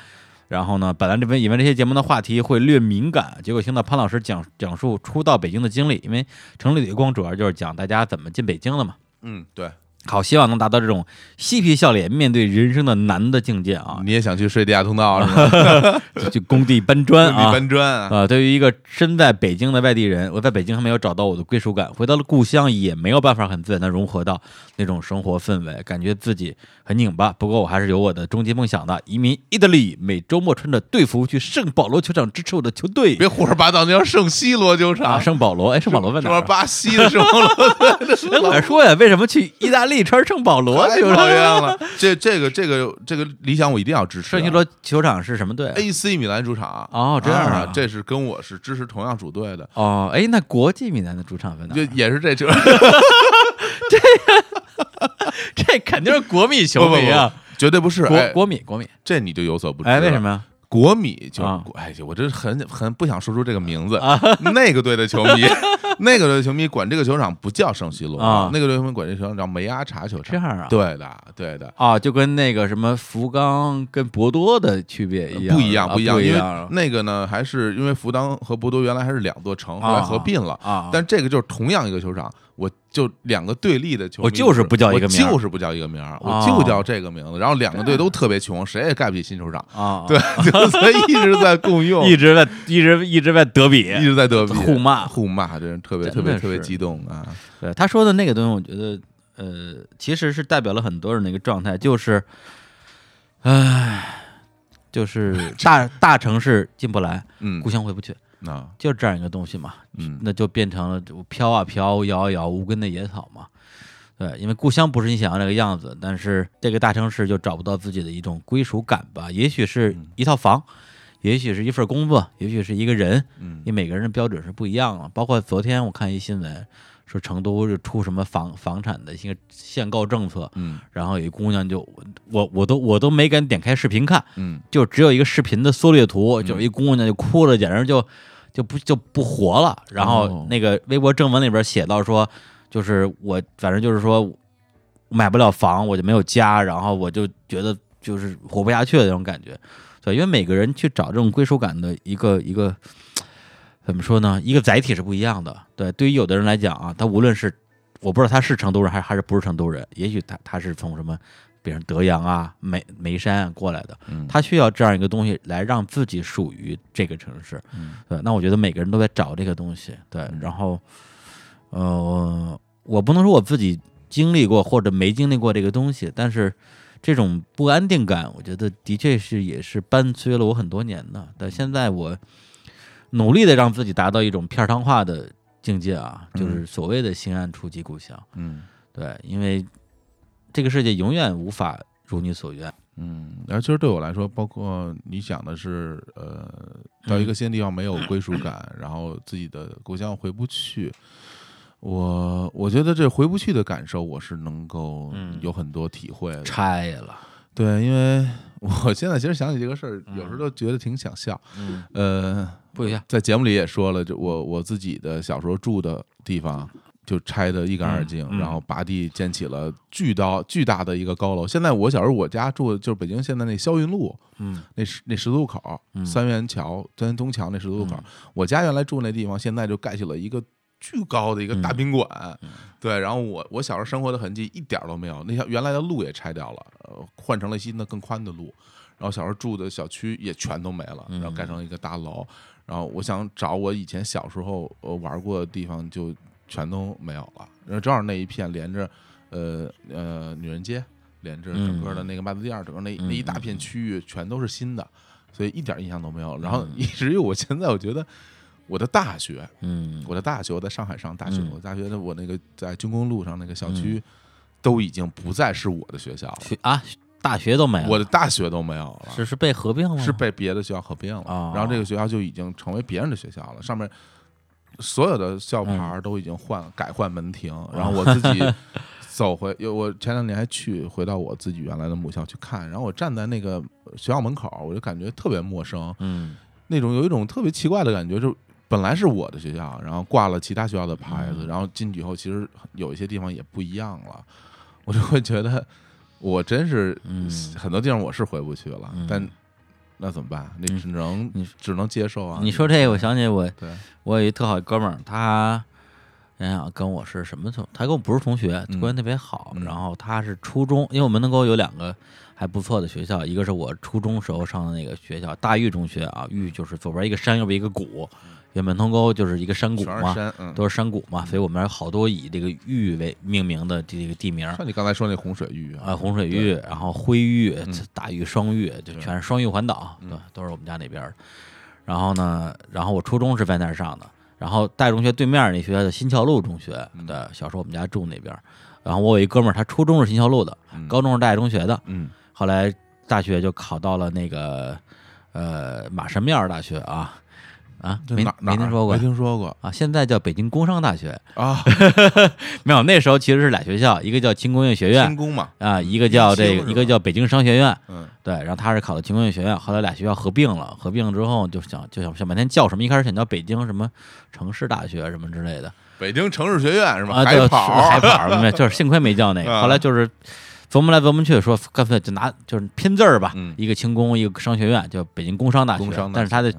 然后呢，本来这边以为这些节目的话题会略敏感，结果听到潘老师讲讲述初到北京的经历，因为城里的光主要就是讲大家怎么进北京的嘛，嗯，对，好，希望能达到这种嬉皮笑脸面对人生的难的境界啊！你也想去睡地下通道是吗？就就工地搬砖地啊！搬砖啊，啊，对于一个身在北京的外地人，我在北京还没有找到我的归属感，回到了故乡也没有办法很自然的融合到那种生活氛围，感觉自己很拧巴。不过我还是有我的终极梦想的，移民意大利，每周末穿着队服去圣保罗球场支持我的球队。别胡说八道，那叫圣西罗球啊，场，圣保罗，哎，圣保罗在哪 巴西的圣保罗，哎，我还说呀，为什么去意大利穿圣保罗太球场？讨厌了。这这个这个这个理想我一定要支持啊。圣西罗球场是什么队啊？AC 米兰主场哦这样啊啊，这是跟我是支持同样主队的，哦，哎，那国际米兰的主场在哪就？也是这球。这肯定是国米球迷啊，绝对不是。国哎国米国米。这你就有所不知。哎，为什？么呀？国米就啊哎，我这很很不想说出这个名字。那个队的球迷，那个队的球迷管这个球场不叫圣西罗啊那个队球迷管这球场叫梅阿查球场。这样啊？对的，对的。啊，就跟那个什么福冈跟博多的区别一样，不一样，啊不一样，因为那个呢，还是因为福冈和博多原来还是两座城，后来合并了。啊。但这个就是同样一个球场，我就两个对立的球迷，我就是不叫一个名就是不叫一个名儿，我哦就叫这个名字。然后两个队都特别穷，谁也盖不起新球场，啊，对，就所以一直在共用，一直在一直一直在德比一直在德比互骂。互骂，这人特别特别特别激动啊！对他说的那个东西，我觉得呃，其实是代表了很多人的一个状态，就是，唉，就是大 大城市进不来，嗯。故，乡回不去，那就是这样一个东西嘛。嗯那就变成了飘啊飘，摇啊摇，无根的野草嘛。对，因为故乡不是你想要那个样子，但是这个大城市就找不到自己的一种归属感吧。也许是嗯一套房，也许是一份工作，也许是一个人，嗯因为每个人的标准是不一样的。包括昨天我看一新闻，说成都是出什么房房产的一个限购政策，嗯然后有一姑娘就我我都我都没敢点开视频看，嗯就只有一个视频的缩略图，就一姑娘就哭了，简直就就不就不活了。然后哦那个微博正文里边写到说，就是我反正就是说买不了房，我就没有家，然后我就觉得就是活不下去的那种感觉。对，因为每个人去找这种归属感的一个一个怎么说呢？一个载体是不一样的。对，对于有的人来讲啊，他无论是我不知道他是成都人还是还是不是成都人，也许他他是从什么，比如德阳啊、眉眉山啊过来的，嗯，他需要这样一个东西来让自己属于这个城市。嗯对，那我觉得每个人都在找这个东西。对，然后，呃，我不能说我自己经历过或者没经历过这个东西，但是这种不安定感，我觉得的确是也是伴随了我很多年的。但现在我努力的让自己达到一种片儿汤化的境界啊，就是所谓的心安处即故乡。嗯对，因为这个世界永远无法如你所愿。嗯，然后其实对我来说，包括你讲的是，呃，到一个新地方没有归属感，然后自己的故乡回不去。我我觉得这回不去的感受，我是能够嗯有很多体会的。拆了，对，因为我现在其实想起这个事儿，有时候都觉得挺想笑。嗯，呃，不一样。在节目里也说了，就我我自己的小时候住的地方，就拆得一干二净，然后拔地建起了巨高巨大的一个高楼。现在我小时候我家住的就是北京现在那霄云路嗯那十那十字路口，嗯三元桥三元东桥那十字路口，我家原来住那地方，现在就盖起了一个巨高的一个大嗯宾馆。对，然后我我小时候生活的痕迹一点儿都没有，那条原来的路也拆掉了，呃，换成了新的更宽的路。然后小时候住的小区也全都没了，然后盖成了一个大楼。然后我想找我以前小时候呃玩过的地方，就全都没有了。然后正好那一片连着，呃呃女人街，连着整个的那个麦子店儿，整个那那一大片区域全都是新的，所以一点印象都没有。然后以至于我现在我觉得我的大学，嗯。我的大学我在上海上大学，嗯。我大学的我那个在军工路上那个小区，都已经不再是我的学校了，学啊大学都没了，我的大学都没有了，是是被合并了吗，是被别的学校合并了，哦。然后这个学校就已经成为别人的学校了，上面所有的校牌都已经换了，改换门庭，然后我自己 走回，有我前两年还去回到我自己原来的母校去看，然后我站在那个学校门口，我就感觉特别陌生，嗯。那种有一种特别奇怪的感觉，就本来是我的学校，然后挂了其他学校的牌子，嗯。然后进去以后，其实有一些地方也不一样了，我就会觉得我真是嗯。很多地方我是回不去了，嗯。但那怎么办？你嗯只能你只能接受啊！你说这个，我想起我，我有一特好哥们儿，他想想跟我是什么同，他跟我不是同学，嗯关系特别好。嗯然后他是初中，因为我们能够有两个还不错的学校，一个是我初中时候上的那个学校大峪中学啊，峪就是左边一个山，右边一个谷，原本通沟就是一个山谷嘛，山，嗯，都是山谷嘛，所以我们有好多以这个玉为命名的这个地名。像你刚才说那洪水玉啊，洪水峪，然后灰玉嗯、大玉、双玉，就全是双玉环岛，嗯对，都是我们家那边。然后呢，然后我初中是在那儿上的，然后大中学对面那学校叫新桥路中学，嗯对，小时候我们家住那边儿。然后我有一哥们儿，他初中是新桥路的，嗯高中是大学中学的，嗯后来大学就考到了那个呃马神庙大学啊啊，没没听说过。没听说过。啊，现在叫北京工商大学。啊，没有，那时候其实是俩学校，一个叫轻工业学院。轻工嘛，啊，一个叫这个，一个叫北京商学院。嗯。对，然后他是考的轻工业学院，后来俩学校合并了，合并了之后就想就想想半天叫什么，一开始想叫北京什么城市大学什么之类的。北京城市学院是吧？啊，对，海跑。是海跑，没有就是幸亏没叫那个，啊后来就是琢磨来琢磨去，说干脆就拿就是拼字儿吧，嗯。一个轻工，一个商学院，叫北京工商大学，工商大学，但是他的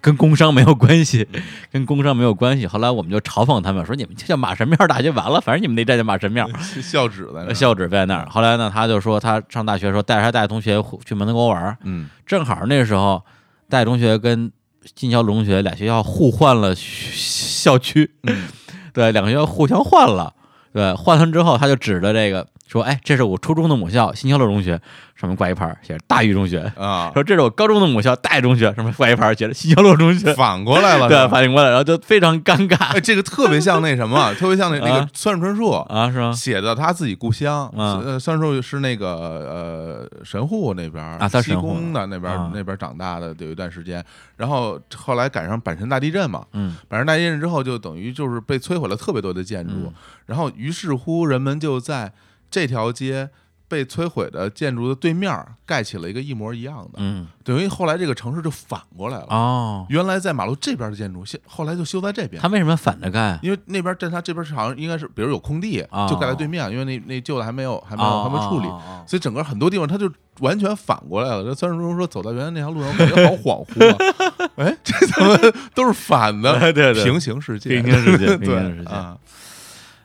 跟工商没有关系，嗯跟工商没有关系。后来我们就嘲讽他们说，你们就叫马神庙大学完了，反正你们那站叫马神庙。校址在那儿，校址在那儿。后来呢，他就说他上大学的时候带着他大学同学去门头沟玩儿，嗯正好那时候大学同学跟金桥中学俩学校互换了校区，嗯对，两个学校互相换了。对，换完之后，他就指着这个说：“哎，这是我初中的母校新桥路中学，上面挂一牌儿写着大峪中学。啊，说这是我高中的母校大峪中学，上面挂一牌儿写着新桥路中学。反过来了，对反应过来，然后就非常尴尬哎，这个特别像那什么，特别像那那个啊酸树春树啊，是吗？写的他自己故乡，啊呃，酸树是那个呃神户那边啊他神户宫的那边那边儿长大的有一段时间，然后后来赶上阪神大地震嘛，嗯阪神大地震之后就等于就是被摧毁了特别多的建筑嗯，然后于是乎人们就在这条街。被摧毁的建筑的对面盖起了一个一模一样的，嗯等于后来这个城市就反过来了。哦，原来在马路这边的建筑，现后来就修在这边。他为什么反着盖？因为那边在他这边是好像应该是，比如有空地，哦就盖在对面，因为那那旧的还没有还没有哦还没处理，所以整个很多地方他就完全反过来了。这三十分钟说走到原来那条路上，我感觉好恍惚啊！哎，这怎么都是反的？对对对平行世界，平行世界平行世界啊，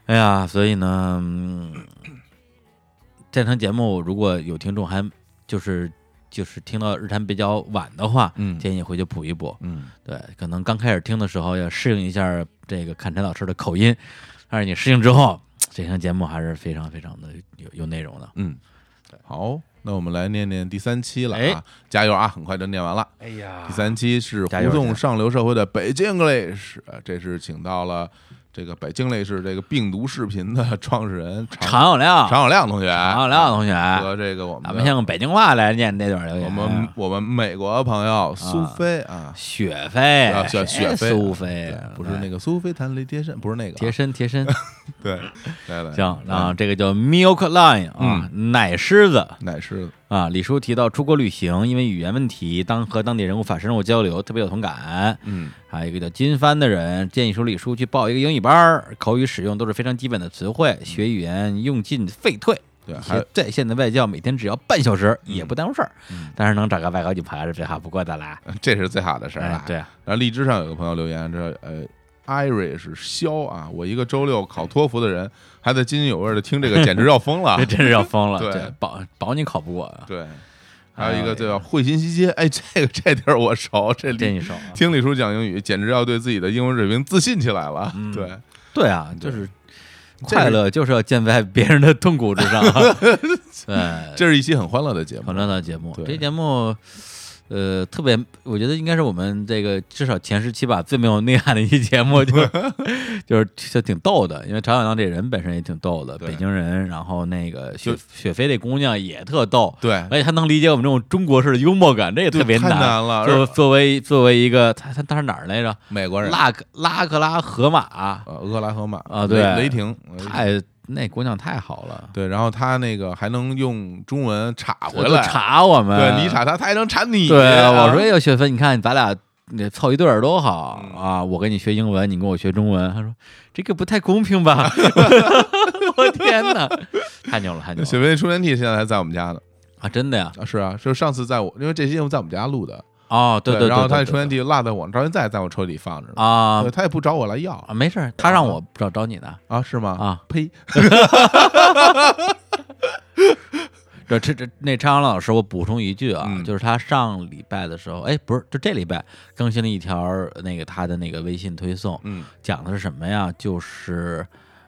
哎呀，所以呢，嗯这档节目如果有听众还就是就是听到日坛比较晚的话，嗯建议回去补一补。嗯对，可能刚开始听的时候要适应一下这个看陈老师的口音，但是你适应之后，这档节目还是非常非常的有有内容的。嗯，好，那我们来念念第三期了哎啊，加油啊！很快就念完了。哎呀第三期是加油互动上流社会的北京 English，呃这是请到了这个北京 English 这个病毒视频的创始人常常有亮，常有亮同学，常有亮同学，和这个我们咱们先用北京话来念这段留言。我们我们美国朋友苏菲啊，雪菲啊，雪雪飞苏菲不是那个苏菲弹雷贴身，不是那个啊贴身贴身。对，来来，行，然后这个叫 Milk Line 啊，奶狮子奶狮子，啊，李叔提到出国旅行，因为语言问题，当和当地人物法深入交流，特别有同感。嗯还有一个叫金帆的人建议说，李叔去报一个英语班儿，口语使用都是非常基本的词汇，学语言用尽废退。对，还有在线的外教每天只要半小时，也不耽误事儿。嗯但是能找个外国女朋友是最好不过的啦。这是最好的事儿了。，哎对啊，然后荔枝上有个朋友留言，这呃，Irish 肖啊，我一个周六考托福的人，还在津津有味的听这个，简直要疯了 这。真是要疯了。对保保你考不过啊，对，还有一个叫会心西街，哎，这个这地儿我熟，这里这一手啊。听李叔讲英语，简直要对自己的英文水平自信起来了。嗯对，对啊，就是快乐就是要建在别人的痛苦之上。对，这是一期很欢乐的节目欢。乐的节目，对这节目。呃，特别，我觉得应该是我们这个至少前十期吧最没有内涵的一期节目，就就是就挺逗的，因为常小亮这人本身也挺逗的，北京人，然后那个雪雪飞这姑娘也特逗，对，而且她能理解我们这种中国式的幽默感，这也特别太难了作作为作为一个他他他是哪儿来着？美国人，拉克拉克拉河马，呃，俄克拉荷马啊对雷雷霆，雷霆太那姑娘太好了，对，然后她那个还能用中文插回来，查我们，对你插她，她还能插你。对，啊我说哎呦，雪飞，你看咱俩那凑一对儿多好嗯啊！我跟你学英文，你跟我学中文。她说这个不太公平吧？我天哪，太牛了，太牛了雪飞充电器现在还在我们家呢。啊！真的呀？啊，是啊，就上次在我，因为这期节目在我们家录的，哦，对对，然后他对那充电器落在我到现在在我车里放着呢。啊对，他也不找我来要啊，没事儿，他让我找找你的啊，是吗？啊。呸！这这这那张老师，我补充一句啊，嗯就是他上礼拜的时候，哎，不是，就这礼拜更新了一条那个他的那个微信推送，嗯讲的是什么呀？就是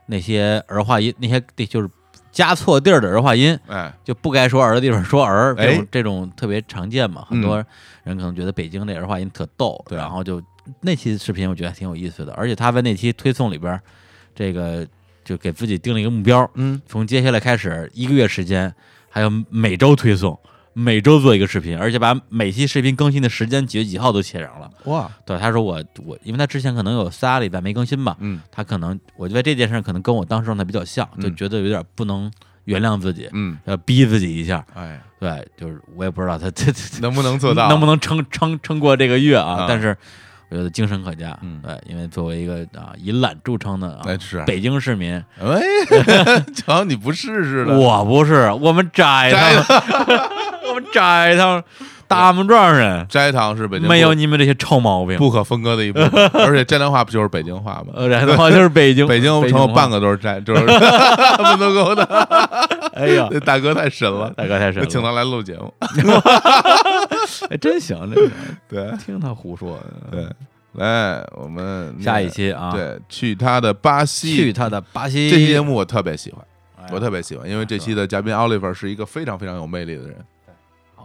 那些儿化音，那些就是加错地儿的儿化音，哎，就不该说儿的地方说儿，这种哎这种特别常见嘛。很多人可能觉得北京这儿化音特逗，对然后就那期视频我觉得还挺有意思的，而且他在那期推送里边儿，这个就给自己定了一个目标，嗯，从接下来开始一个月时间，还有每周推送。每周做一个视频，而且把每期视频更新的时间几月几号都写上了。哇，对，他说我我，因为他之前可能有仨礼拜没更新吧，嗯他可能我觉得这件事可能跟我当时状态比较像，就嗯觉得有点不能原谅自己，嗯，要逼自己一下。哎，对，就是我也不知道他这这能不能做到？能不能撑撑撑过这个月啊？啊但是我觉得精神可嘉。嗯。对，因为作为一个啊以懒著称的啊哎是北京市民，哎，瞧你不试试了，我不是我们摘摘他们，我们摘他们 大木庄人斋堂是北京没有你们这些臭毛病。不可分割的一部分，而且斋堂话不就是北京话吗？呃，然后就是北京，北京城有半个都是斋，就是门头沟的。哎呀，那大哥太神了，大哥太神了，请他来录节目。哎，真行，这个，对听他胡说。对，来我们下一期啊，，对，去他的巴西。去他的巴西。这期节目我特别喜欢，哎我特别喜欢，因为这期的嘉宾 Oliver 是一个非常非常有魅力的人。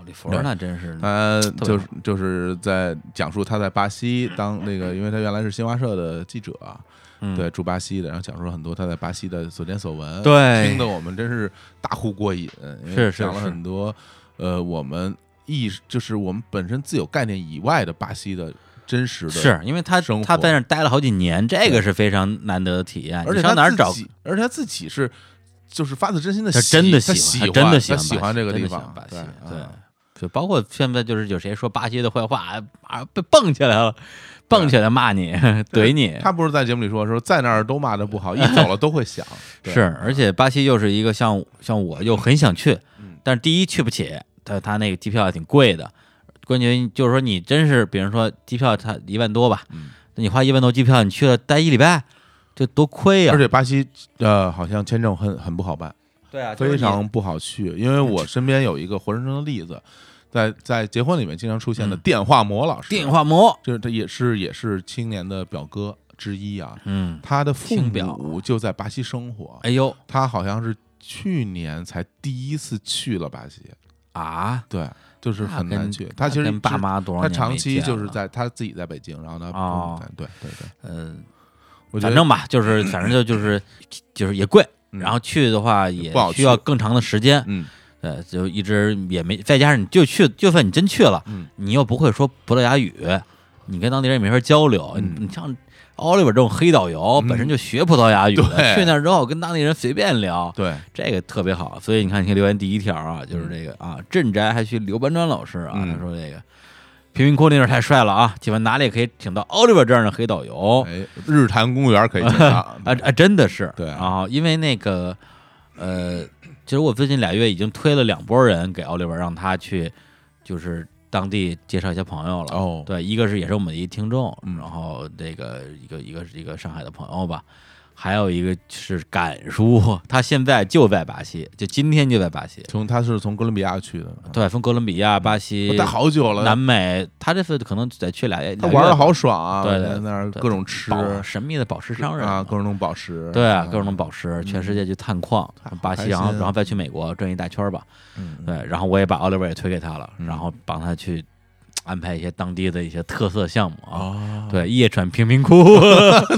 奥利弗那真是他就是就是在讲述他在巴西当那个，因为他原来是新华社的记者啊，嗯对，驻巴西的，然后讲述了很多他在巴西的所见所闻，对听得我们真是大呼过瘾，是是讲了很多呃我们意识就是我们本身自有概念以外的巴西的真实的，是因为他他在那待了好几年，这个是非常难得的体验。而且他上哪儿找？而且他自己是就是发自真心的他喜，真的喜他喜他真的喜欢这个地方，巴西对，就包括现在就是有谁说巴西的坏话啊，被蹦起来了，蹦起来骂你，怼你。他不是在节目里说说在那儿都骂的不好，一走了都会想，是，而且巴西又是一个像像我又很想去嗯，但是第一去不起，他他那个机票也挺贵的，关键就是说你真是，比如说机票它一万多吧，你花一万多机票，你去了待一礼拜，这多亏呀、而且巴西呃好像签证很很不好办，对啊，非常不好去，因为我身边有一个活生生的例子，在在结婚里面经常出现的嗯。电话魔老师，电话魔，就是他也是也是青年的表哥之一啊，嗯，他的父亲表母就在巴西生活，哎呦。他好像是去年才第一次去了巴西，啊，对，就是很那跟难去。他其实跟爸是妈多少他年没长期见就是在他自己在北京，然后他哦。对对对，嗯，我觉得反正吧，就是反正就就是就是也贵，嗯。然后去的话也不好需要更长的时间，嗯呃，就一直也没，再加上你就去，就算你真去了，嗯你又不会说葡萄牙语，你跟当地人也没法交流。嗯你你像奥利弗这种黑导游本身就学葡萄牙语的，对去那儿之后跟当地人随便聊，对，这个特别好。所以你看，你看留言第一条啊，就是这个啊，镇宅还去刘搬砖老师啊，嗯他说这个贫民窟那地儿太帅了啊，请问哪里可以请到奥利弗这样的黑导游？哎，日坛公园可以请到 啊啊，真的是对啊，因为那个呃，其实我最近俩月已经推了两拨人给奥利弗，让他去就是当地介绍一些朋友了。哦，对，一个是也是我们的一听众，嗯。然后这个一个一个是一个上海的朋友吧，还有一个是敢叔，他现在就在巴西，就今天就在巴西。从他是从哥伦比亚去的，对，从哥伦比亚、巴西、待好久了，南美，他这次可能得去俩月，他玩的好爽啊，对对那儿对各种吃。神秘的宝石商人啊，各种宝石，对啊，嗯各种宝石，全世界去探矿，巴西，然后然后再去美国转一大圈吧。嗯，对，然后我也把奥利弗也推给他了，嗯。然后帮他去安排一些当地的一些特色项目啊。哦，对，夜闯贫民窟，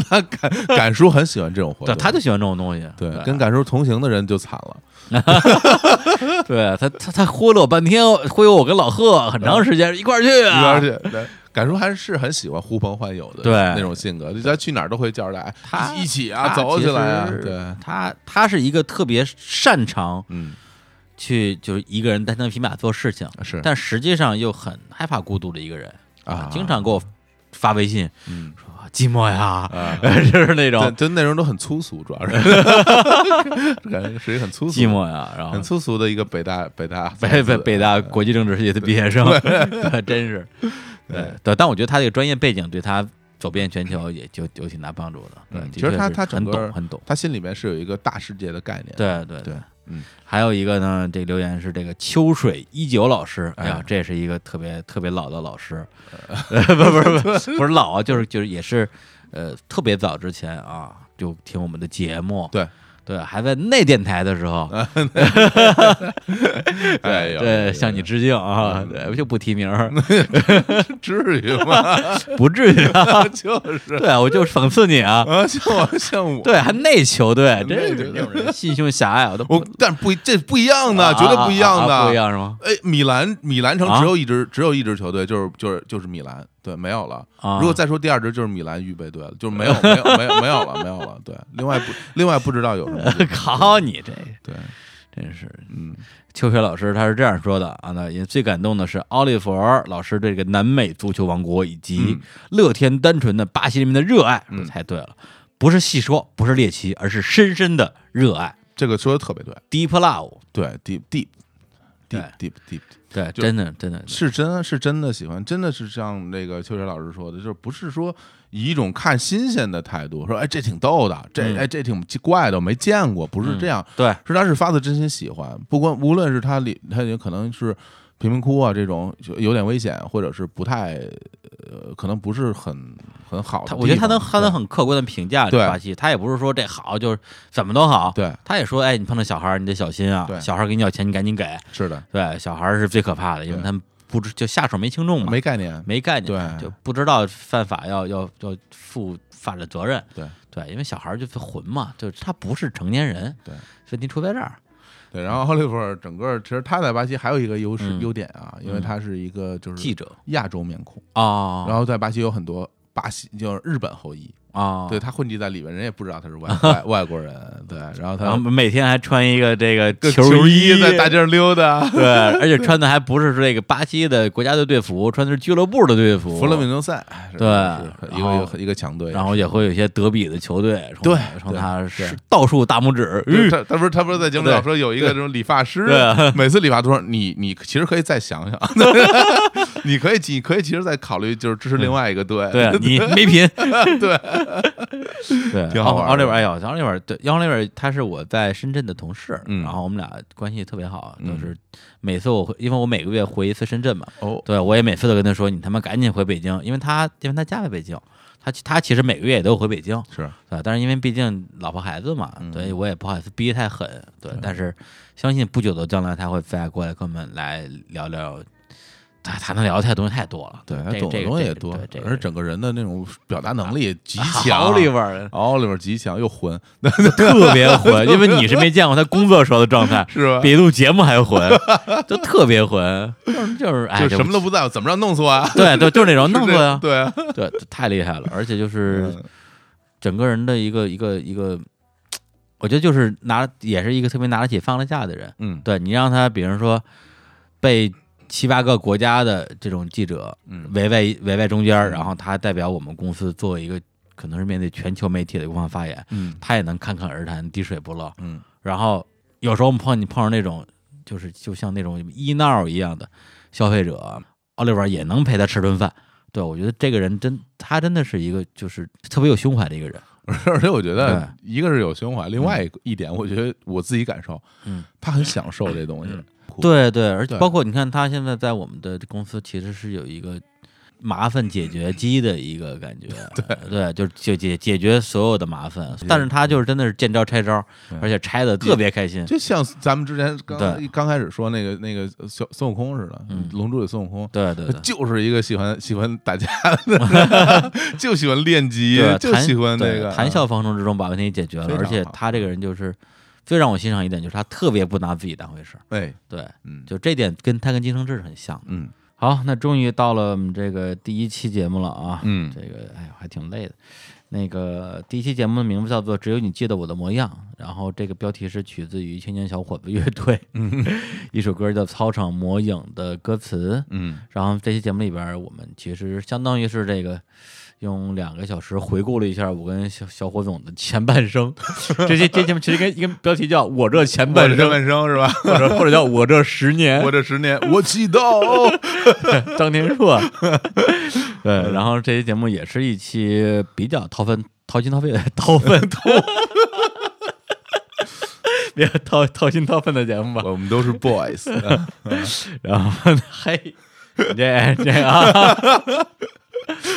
敢叔很喜欢这种活对，动，他就喜欢这种东西。对对，跟敢叔同行的人就惨了，对他他他忽悠了我半天，忽悠我跟老贺很长时间一块儿去一块儿去。对。敢叔还是很喜欢呼朋唤友的，对。那种性格，就他去哪儿都会叫着来他一起啊，走起来啊，对，他他是一个特别擅长嗯，去就是一个人单枪匹马做事情，是。但实际上又很害怕孤独的一个人啊。经常给我发微信嗯。说寂寞呀，啊，就是那，种。就内容都很粗俗，主要是。感觉是一个很粗俗、寂寞呀，然后。很粗俗的一个北大北大北北北大国际政治系的毕业生，真是，对。对，但我觉得他这个专业背景对他走遍全球也就有挺大帮助的。对其实他他很懂很懂。他心里面是有一个大世界的概念，对对。对，嗯，还有一个呢，这个留言是这个秋水一九老师，哎呀。哎，这是一个特别特别老的老师，呃。不 不是不是不是老啊，就是就是也是呃特别早之前啊就听我们的节目，对对，还在内电台的时候，哎呦，对，向你致敬啊，对，就不提名儿，至于吗？不至于啊，就是对，我就讽刺你啊。啊，像我像我，对，还内球队，真内球队是这种人心胸狭隘，我都不我但不这不一样的，啊绝对不一样啊啊啊不一。样是吗？哎，米兰米兰城啊只有一支只有一支球队，就是就是就是米兰，对，没有了。啊，如果再说第二支就是米兰预备队了，就是没有没有没有没有了没有了。对，另外不另外不知道有什么队。考你这对，真是。嗯秋雪老师他是这样说的啊，那也最感动的是奥利弗老师对这个南美足球王国以及嗯乐天单纯的巴西人民的热爱，嗯说猜对了，不是细说，不是猎奇，而是深深的热爱这个说的特别对，，deep love，对，deep deep 对 deep deep deep 对，真的真的是真是真的喜欢，真的是像那个秋水老师说的，就是不是说以一种看新鲜的态度说，哎，这挺逗的，这嗯。哎这挺怪的，我没见过，不是这样，对，是他是发自真心喜欢，不管无论是他里他也可能是贫民窟啊这种就有点危险，或者是不太呃，可能不是很很好的我觉得他能他能很客观的评价对。巴西，他也不是说这好就是怎么都好，对。他也说，哎，你碰到小孩儿你得小心啊对，小孩儿给你要钱你赶紧给，是的，对，小孩儿是最可怕的，因为他们不知就下手没轻重嘛，没概念，没概念，对。就不知道犯法要要要负法律责任。对。对，因为小孩儿就是混嘛，就是他不是成年人。对，问题出在这儿。对，然后奥利弗整个其实他在巴西还有一个优势嗯。优点啊，因为嗯。他是一个就是记者。亚洲面孔。啊，然后在巴西有很多巴西就是日本后裔，哦，对他混迹在里面，人也不知道他是外 外外国人，对，然后他然后每天还穿一个这个个球衣在大街上溜达，对，而且穿的还不是这个巴西的国家队队服，穿的是俱乐部的队服。弗勒明诺赛，对。一个一个强队，然后也会有一些德比的球队，对他是倒数大拇指，他他不是他不是在节目里老说有一个这种理发师，对。啊每次理发都说你你其实可以再想想，你可以你可以其实再考虑就是支持另外一个队，对你没品，对 对，挺好玩奥利维，哎呦，奥利维，对，奥利维他是我在深圳的同事，嗯。然后我们俩关系特别好，就是每次我回，因为我每个月回一次深圳嘛，哦，对我也每次都跟他说，你他妈赶紧回北京，因为他因为他家在北京，他他其实每个月也都回北京，是。对，但是因为毕竟老婆孩子嘛，嗯。所以我也不好意思逼得太狠，对，但是相信不久的将来他会再过来跟我们来聊聊。他他能聊的太东西太多了，对懂的东西也多而整个人的那种表达能力极强，奥利维奥利弗极强又混，特别混，因为你是没见过他工作时候的状态，是吧？比录节目还混，就特别混，就是就是哎，就什么都不在乎，怎么着弄死我啊？对对，就是那种弄死呀，对啊，对，太厉害了，而且就是嗯整个人的一个一个一个，我觉得就是拿也是一个特别拿得起放得下的人。嗯对你让他，比如说被七八个国家的这种记者嗯围在围在中间儿，然后他代表我们公司做一个可能是面对全球媒体的官方发言，嗯他也能侃侃而谈，滴水不漏。嗯然后有时候我们碰你碰上那种就是就像那种医闹一样的消费者，奥利弗也能陪他吃顿饭。对，我觉得这个人真，他真的是一个就是特别有胸怀的一个人。而且我觉得一个是有胸怀，另外一一点，我觉得我自己感受，嗯，他很享受这东西。对对，而且包括你看，他现在在我们的公司其实是有一个麻烦解决机的一个感觉，对对，就是解解解决所有的麻烦。但是他就是真的是见招拆招，而且拆的特别开心。就像咱们之前刚对。刚开始说那个那个小孙悟空似的，嗯。龙珠里孙悟空，对对对，就是一个喜欢喜欢打架的，就喜欢练级对，，就喜欢那个啊谈笑风生之中把问题解决了。而且他这个人就是最让我欣赏一点，就是他特别不拿自己当回事儿。哎，对，嗯就这点跟他跟金承志是很像的。嗯好，那终于到了我们这个第一期节目了啊。嗯这个哎呦还挺累的。那个第一期节目的名字叫做《只有你记得我的模样》，然后这个标题是取自于青年小伙子乐队，嗯 一首歌叫《操场魔影》的歌词。嗯然后这期节目里边，我们其实相当于是这个用两个小时回顾了一下我跟小小火总的前半生。这些这节目其实跟一个标题叫“我这前半生半生是吧？”或者或者叫“我这十年”，我这十年，我祈祷。张天硕。对，然后这期节目也是一期比较掏粪、掏心掏肺的掏粪 掏，别掏掏心掏肺的节目吧。我们都是 boys，然后嘿，这这啊，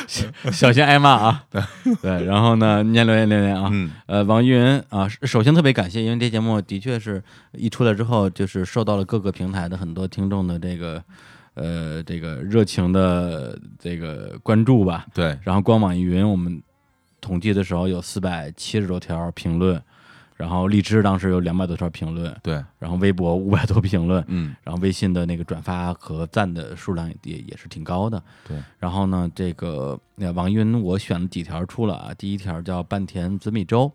小 小心挨骂啊。对对，然后呢，念留言留言啊。嗯呃，网易云啊，首先特别感谢，因为这节目的确是一出来之后，就是受到了各个平台的很多听众的这个呃这个热情的这个关注吧。对，然后光网易云我们统计的时候有四百七十多条评论，然后荔枝当时有两百多条评论，对，然后微博五百多评论，嗯然后微信的那个转发和赞的数量也也是挺高的。对，然后呢，这个呃网易云我选了几条出了啊，第一条叫半田紫米粥，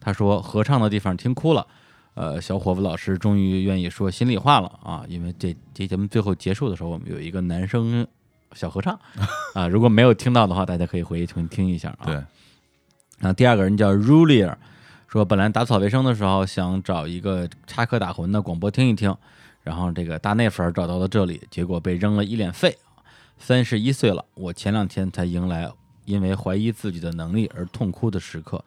他说合唱的地方听哭了。呃，小伙子老师终于愿意说心里话了啊！因为这这节目最后结束的时候，我们有一个男生小合唱 啊，如果没有听到的话，大家可以回去听听一下啊。对，然后第二个人叫 Rulier，说本来打扫卫生的时候想找一个插科打诨的广播听一听，然后这个大内粉儿找到了这里，结果被扔了一脸废。三十一岁了，我前两天才迎来因为怀疑自己的能力而痛哭的时刻，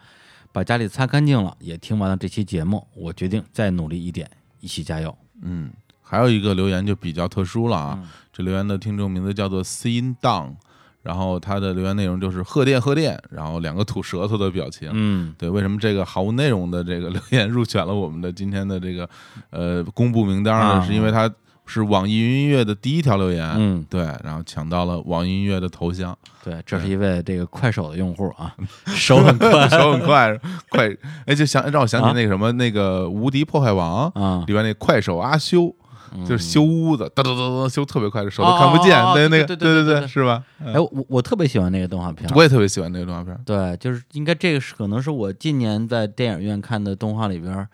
把家里擦干净了，也听完了这期节目，我决定再努力一点，一起加油。嗯，还有一个留言就比较特殊了啊，嗯这留言的听众名字叫做 Sin Down，然后他的留言内容就是贺电贺电，然后两个吐舌头的表情。嗯，对，为什么这个毫无内容的这个留言入选了我们的今天的这个呃公布名单呢？啊。是因为他是网易云音乐的第一条留言，嗯，对，然后抢到了网易音乐的头像，对，这是一位这个快手的用户啊，手很快。手很快，快，哎，就想让我想起啊。那个什么、那个无敌破坏王啊。里边那快手阿修，就是修屋子，哒哒哒哒修特别快，手都哦看不见，哦哦那那个对对对对对对，是吧？嗯哎，我我特别喜欢那个动画片，我也特别喜欢那个动画片，对，就是应该这个是可能是我今年在电影院看的动画里边儿，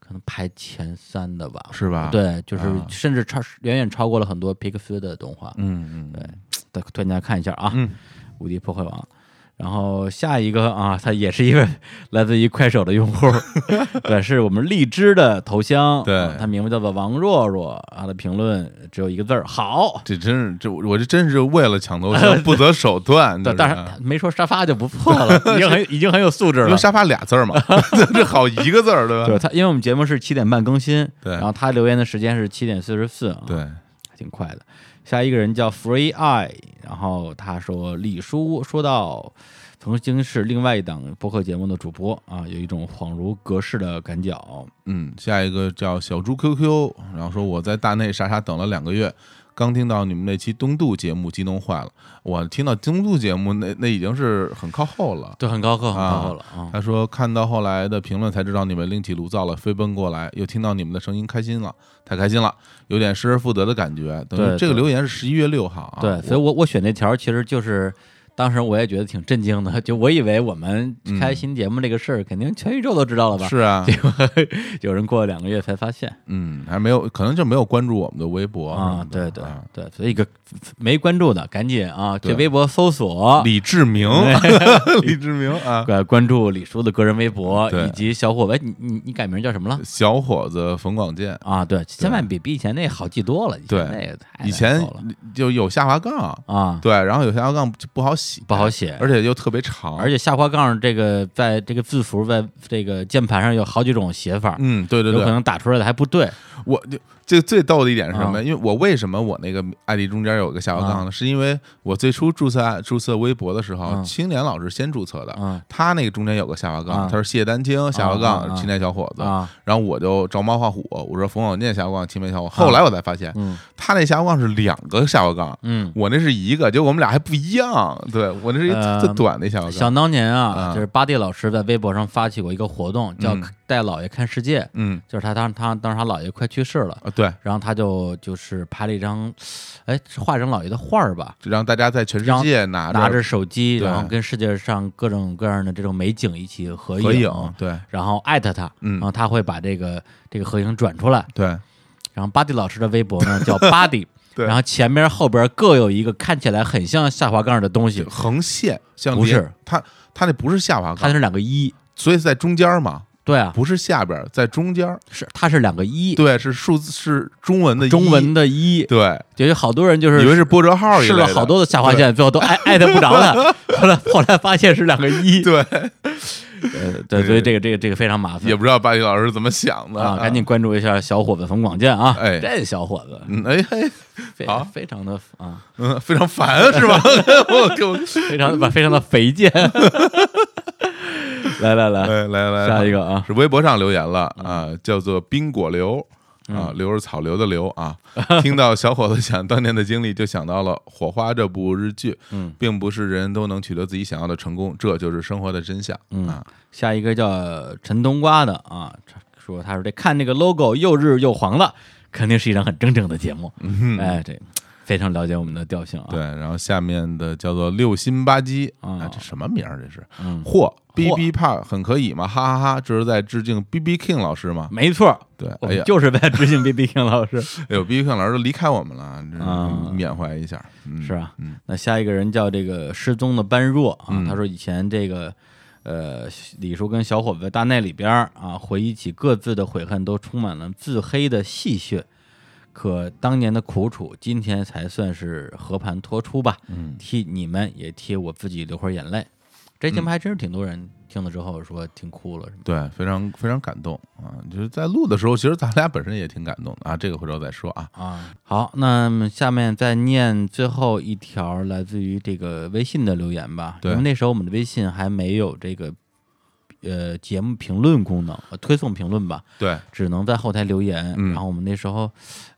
可能排前三的吧。是吧？，对，就是啊甚至超远远超过了很多皮克斯的动画。嗯嗯，对，推荐大家看一下啊，嗯无敌破坏王》。然后下一个啊，他也是一位来自于快手的用户，对，是我们荔枝的头像，对啊他名字叫做王若若，他的评论只有一个字儿好。这真是这我这真是为了抢头像不择手段，对，这是当然没说沙发就不错了，已经很已经很有素质了。因为沙发俩字儿嘛，这好一个字儿对吧？对他，因为我们节目是七点半更新，对然后他留言的时间是七点四十四啊，对，还挺快的。下一个人叫 Free Eye，然后他说李叔说到曾经是另外一档播客节目的主播啊，有一种恍如隔世的感脚。嗯，下一个叫小猪 QQ，然后说我在大内傻傻等了两个月，刚听到你们那期东渡节目，激动坏了。我听到东渡节目，那那已经是很靠后了。对，很高刻，很靠后了啊。他说看到后来的评论才知道你们另起炉灶了，飞奔过来，又听到你们的声音，开心了，太开心了，有点失而复得的感觉。等于这个留言是十一月六号啊，对，所以我我选那条其实就是当时我也觉得挺震惊的，就我以为我们开新节目这个事儿，肯定全宇宙都知道了吧？是啊，结果 有人过了两个月才发现。嗯，还没有，可能就没有关注我们的微博啊对对啊。对，所以一个没关注的赶紧啊，对。去微博搜索。李志明，李志明啊，关关注李叔的个人微博，以及小伙子，你你你改名叫什么了？小伙子冯广建，啊，对，千万比比以前那好记多了，以对前那个以前就有下滑杠，啊，对，然后有下滑杠就不好写，不好写，而且又特别长，而且下滑杠这个在这个字符在这个键盘上有好几种写法，嗯，对对对，有可能打出来的还不对。我就这最逗的一点是什么？啊。因为我为什么我那个 ID 中间有个下滑杠呢？是因为我最初注册注册微博的时候，嗯青年老师先注册的，啊。他那个中间有个下滑杠，啊。他说谢丹青下滑啊杠啊。青年小伙子，啊，然后我就照猫画虎，我说冯小念下滑杠青年小伙，后来我才发现嗯。他那下滑杠是两个下滑杠。嗯。我那是一个，结果我们俩还不一样。对我那是一呃特短的下滑杠，想当年啊，啊。就是巴蒂老师在微博上发起过一个活动，叫嗯“带姥爷看世界”，嗯。就是他当他当时他姥爷快去世了，啊，对，然后他就就是拍了一张，哎，是画一张姥爷的画儿吧，就让大家在全世界拿拿着手机，然后跟世界上各种各样的这种美景一起合合影，对。然后艾特他，嗯。然后他会把这个这个合影转出来。对。然后巴蒂老师的微博呢 叫巴蒂，对。然后前面后边各有一个看起来很像下滑杠的东西，横线像不是。它它那不是下滑杠，它是两个一，所以在中间嘛，对啊，不是下边，在中间。是它是两个一，对，是数字是中文的中文的一，对，就有好多人就是以为是波折号试了好多的下划线，最后都艾艾特不着了，后来后来发现是两个一，对，呃对，所以这个这个这个非常麻烦。也不知道巴黎老师怎么想的。啊，赶紧关注一下小伙子冯广建啊，哎。这小伙子。嗯，哎嘿，非好。非常的啊，嗯，非常烦是吧？我就 非常的非常的肥贱。来来来，来来来，下一个啊，是微博上留言了啊，叫做冰果流啊，嗯流是草流的流啊。听到小伙子讲当年的经历，就想到了《火花》这部日剧，嗯并不是人人都能取得自己想要的成功，这就是生活的真相嗯啊。下一个叫陈冬瓜的啊，说他说这看这个 logo 又日又黄了，肯定是一档很正正的节目。嗯哎，这非常了解我们的调性啊。对，，然后下面的叫做六心吧唧啊啊，这什么名儿？这是嗯，嚯，B B 怕很可以吗？哈哈哈，这是在致敬 B B King 老师吗？没错，对，我哎呀，就是在致敬 B B King 老师。哎呦，B B King 老师都离开我们了，缅怀一下，嗯是啊嗯那下一个人叫这个失踪的般若啊，嗯他说以前这个呃李叔跟小伙子在大内里边啊，回忆起各自的悔恨，都充满了自黑的戏谑。可当年的苦楚，今天才算是和盘托出吧。嗯替你们也替我自己流会儿眼泪。这节目还真是挺多人听了之后说听哭了，是吗？对，非常非常感动啊！就是在录的时候，其实咱俩本身也挺感动的啊，这个回头再说啊。啊，好，那么下面再念最后一条来自于这个微信的留言吧。对因为那时候我们的微信还没有这个呃节目评论功能，呃推送评论吧，对，只能在后台留言。嗯然后我们那时候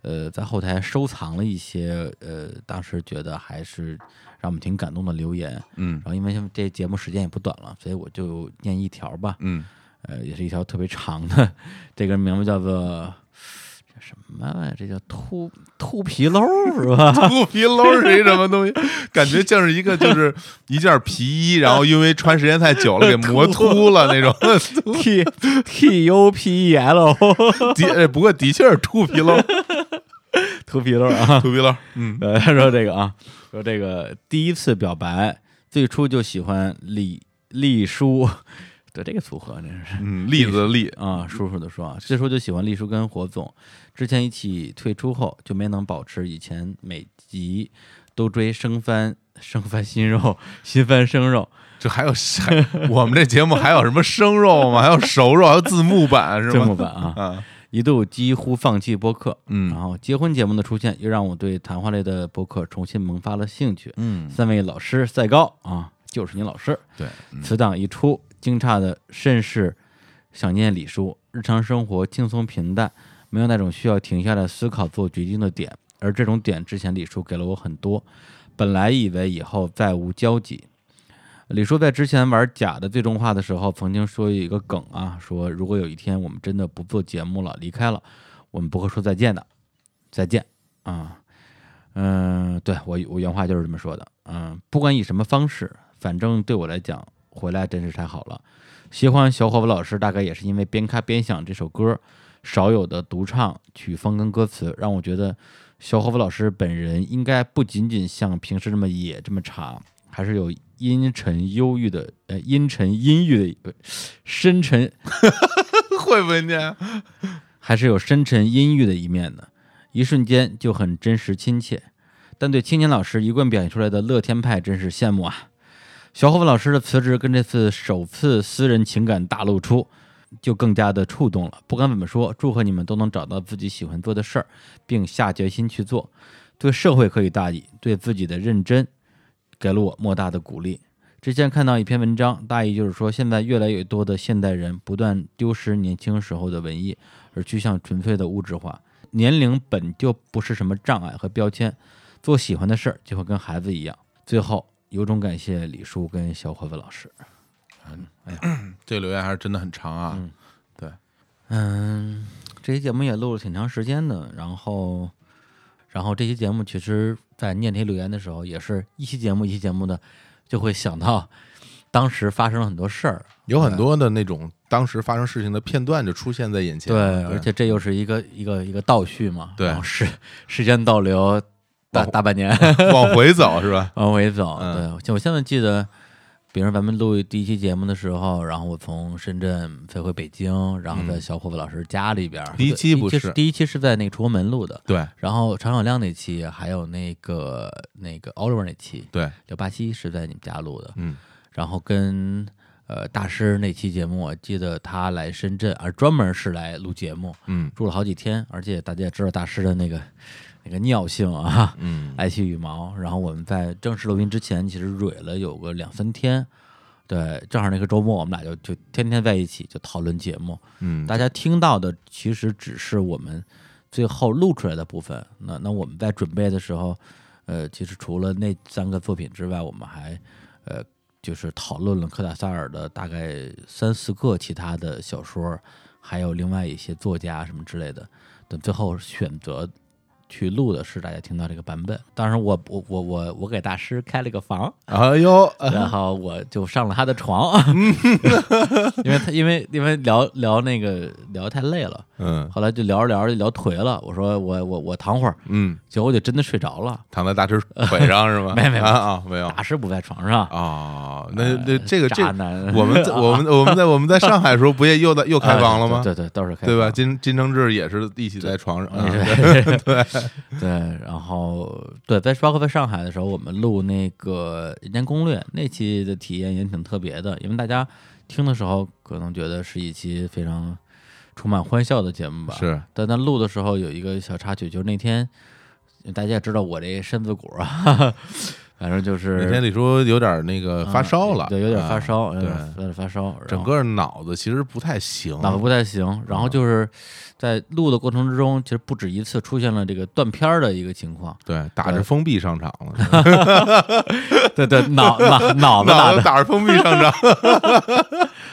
呃在后台收藏了一些呃当时觉得还是让我们挺感动的留言。嗯然后因为这节目时间也不短了，所以我就念一条吧。嗯，呃，也是一条特别长的，这个名字叫做这什么来着？这叫秃秃皮褛是吧？秃皮褛 是一什么东西？感觉像是一个就是 一件皮衣，然后因为穿时间太久了给磨秃了那种。T T U P E L 的，哎不过的确是秃皮褛，秃皮褛啊。秃皮褛。嗯呃，他说这个啊，说这个第一次表白，最初就喜欢李丽叔，对这个组合真是。嗯，栗子的栗，啊，叔叔的叔啊，最初就喜欢栗叔跟火总，之前一起退出后就没能保持以前每集都追生番、生番新肉、新番生肉，这还有还 我们这节目还有什么生肉吗？还有熟肉，还有字幕版是吗？字幕版啊，啊，一度几乎放弃播客。嗯然后结婚节目的出现，又让我对谈话类的播客重新萌发了兴趣。嗯，三位老师赛高啊，就是你老师。对，嗯此档一出，惊诧的甚是想念李叔。日常生活轻松平淡，没有那种需要停下来思考做决定的点，而这种点之前李叔给了我很多。本来以为以后再无交集。李叔在之前玩假的最终话的时候，曾经说一个梗啊，说如果有一天我们真的不做节目了，离开了，我们不会说再见的，再见啊。嗯，对我我原话就是这么说的。嗯，不管以什么方式，反正对我来讲，回来真是太好了。喜欢小伙子老师，大概也是因为边看边想这首歌少有的独唱曲风跟歌词，让我觉得小伙子老师本人应该不仅仅像平时这么野这么茶，还是有阴沉忧郁的呃阴沉阴郁的深沉，会不会念？还是有深沉阴郁的一面的。一瞬间就很真实亲切，但对青年老师一贯表现出来的乐天派真是羡慕啊！小伙子老师的辞职跟这次首次私人情感大露出，就更加的触动了。不管怎么说，祝贺你们都能找到自己喜欢做的事儿，并下决心去做。对社会可以大意，对自己的认真，给了我莫大的鼓励。之前看到一篇文章，大意就是说，现在越来越多的现代人不断丢失年轻时候的文艺，而趋向纯粹的物质化。年龄本就不是什么障碍和标签，做喜欢的事儿就会跟孩子一样。最后，由衷感谢李叔跟小伙子老师。嗯，哎呀，这个留言还是真的很长啊。嗯对，嗯，这期节目也录了挺长时间的，然后，然后这期节目其实，在念这些留言的时候，也是一期节目一期节目的，就会想到当时发生了很多事儿。有很多的那种当时发生事情的片段就出现在眼前。对，而且这又是一个一个一个倒叙嘛，对然后时时间倒流大大半年。往回走是吧？往回走。嗯。对，就我现在记得，比如咱们录第一期节目的时候，然后我从深圳飞回北京，然后在嗯。小伙子老师家里边儿。第一期不是是。第一期是在那个崇文门录的，对。然后常小亮那期，还有那个那个 Oliver 那期，对，刘巴西是在你们家录的，嗯。然后跟呃大师那期节目，我记得他来深圳，而专门是来录节目，嗯。住了好几天，而且大家也知道大师的那个那个尿性啊，嗯爱惜羽毛。然后我们在正式录音之前，其实蕊了有个两三天，对，正好那个周末我们俩就就天天在一起就讨论节目。嗯，大家听到的其实只是我们最后录出来的部分。那那我们在准备的时候，呃，其实除了那三个作品之外，我们还呃就是讨论了科塔萨尔的大概三四个其他的小说，还有另外一些作家什么之类的。等最后选择去录的是大家听到这个版本。当时我，我我我我给大师开了个房，哎呦，然后我就上了他的床，因为他因为因为聊聊那个聊太累了，嗯后来就聊着聊着就聊颓了。我说我我我躺会儿，嗯，结果我就真的睡着了。躺在大师腿上是吗？没没没啊啊，没有大师不在床上，啊，那那这个这渣男，我们在我们我们在我们在上海的时候不也又在又开房了吗？对对，对都是开对吧？金金承志也是一起在床上，啊对对 对，然后对，在包括在上海的时候，我们录那个《人间攻略》那期的体验也挺特别的，因为大家听的时候可能觉得是一期非常充满欢笑的节目吧。，是但在录的时候有一个小插曲，就是那天大家也知道我这身子骨啊，反正就是那天李叔有点那个发烧了，嗯对，有点发啊烧，有对点有点发烧，整个脑子其实不太行，脑子不太行，然后就是在录的过程之中，其实不止一次出现了这个断片儿的一个情况。对，打着封闭上场了，对对，脑脑脑子打着封闭上场，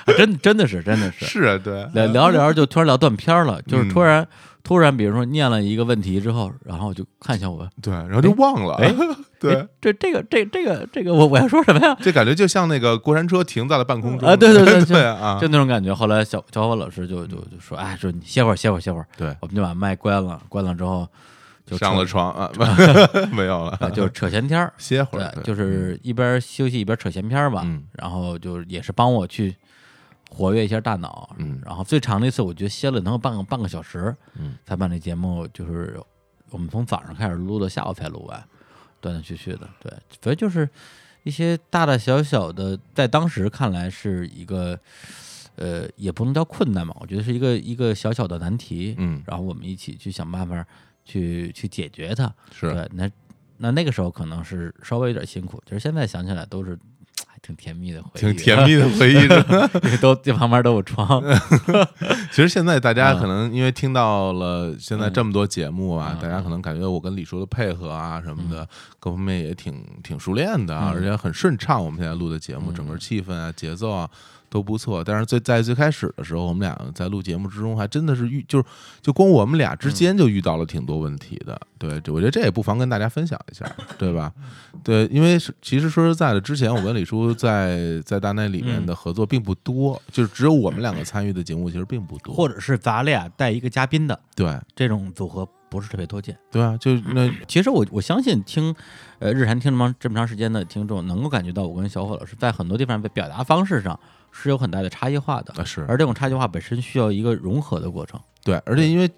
真真的是真的是。是啊，对，聊聊着聊着就突然聊断片儿了，就是嗯。突然突然，比如说念了一个问题之后，然后我就看向我，对，然后就忘了，哎 对。哎，这这个这这个这个我我要说什么呀？这感觉就像那个过山车停在了半空中啊对对对对啊，就那种感觉。后来小小伙老师就就就说，哎，说你歇会儿歇会儿歇会儿，对，我们就把麦关了，关了之后就上了床啊，没有了，啊就是扯闲天儿。歇会儿，，对就是一边休息一边扯闲篇儿吧，嗯。然后就也是帮我去活跃一下大脑，嗯。然后最长的一次我觉得歇了能有半个半个小时，嗯，才把那节目就是我们从早上开始录到下午才录完，断断续续的，对，所以就是一些大大小小的，在当时看来是一个。呃，也不能叫困难嘛，我觉得是一个一个小小的难题，嗯。然后我们一起去想办法去去解决它，是。对，那那那个时候可能是稍微有点辛苦，就是现在想起来都是还挺甜蜜的回忆，挺甜蜜的回忆的 因为都这旁边都有窗，其实现在大家嗯可能因为听到了现在嗯这么多节目啊，嗯大家可能感觉我跟李叔的配合啊什么的，各方面也挺挺熟练的啊，嗯而且很顺畅。我们现在录的节目，嗯整个气氛啊、节奏啊都不错。但是最在最开始的时候，我们俩在录节目之中，还真的是遇就是就光我们俩之间就遇到了挺多问题的。对，我觉得这也不妨跟大家分享一下，对吧？对，因为其实说实在的，之前我跟李叔在在大内里面的合作并不多，就是只有我们两个参与的节目其实并不多，或者是咱俩带一个嘉宾的对这种组合不是特别多见。对啊，就那其实我我相信听呃日韩听这么这么长时间的听众，能够感觉到我跟小伙老师在很多地方的表达方式上是有很大的差异化的，啊是而这种差异化本身需要一个融合的过程。对，而且因为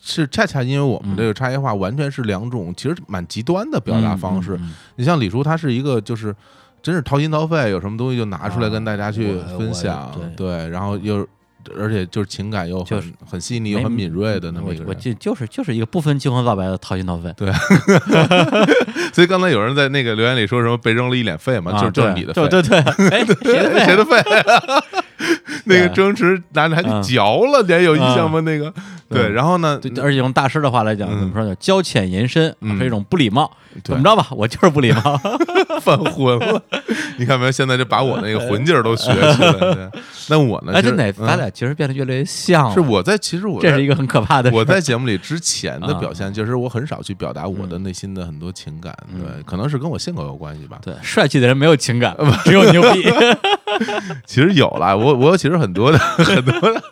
是恰恰因为我们嗯这个差异化完全是两种其实蛮极端的表达方式。你像李叔，他是一个就是真是掏心掏肺，有什么东西就拿出来啊跟大家去分享，我对，然后又而且就是情感又很、就是很细腻又很敏锐的那么我一个人。我就就是就是一个不分青红皂白的掏心掏肺。对 所以刚才有人在那个留言里说什么被扔了一脸肺嘛，啊就是就是你的肺，对对对，哎，谁的肺？谁的肺？那个周星驰拿着还嗯嚼了，你还有印象吗？那个对，嗯然后呢？而且用大师的话来讲，嗯怎么说呢？交浅言深是一种不礼貌。怎么着吧，我就是不礼貌。犯浑了，你看没有？现在就把我那个混劲儿都学起来了。对那我呢？哎，真的，嗯咱俩其实变得越来越像了。是我在，其实我这是一个很可怕的。我在节目里之前的表啊现，就是我很少去表达我的内心的很多情感，嗯对，可能是跟我性格有关系吧。对帅气的人没有情感，只有牛逼。其实有了，我我其实很多的 很多的。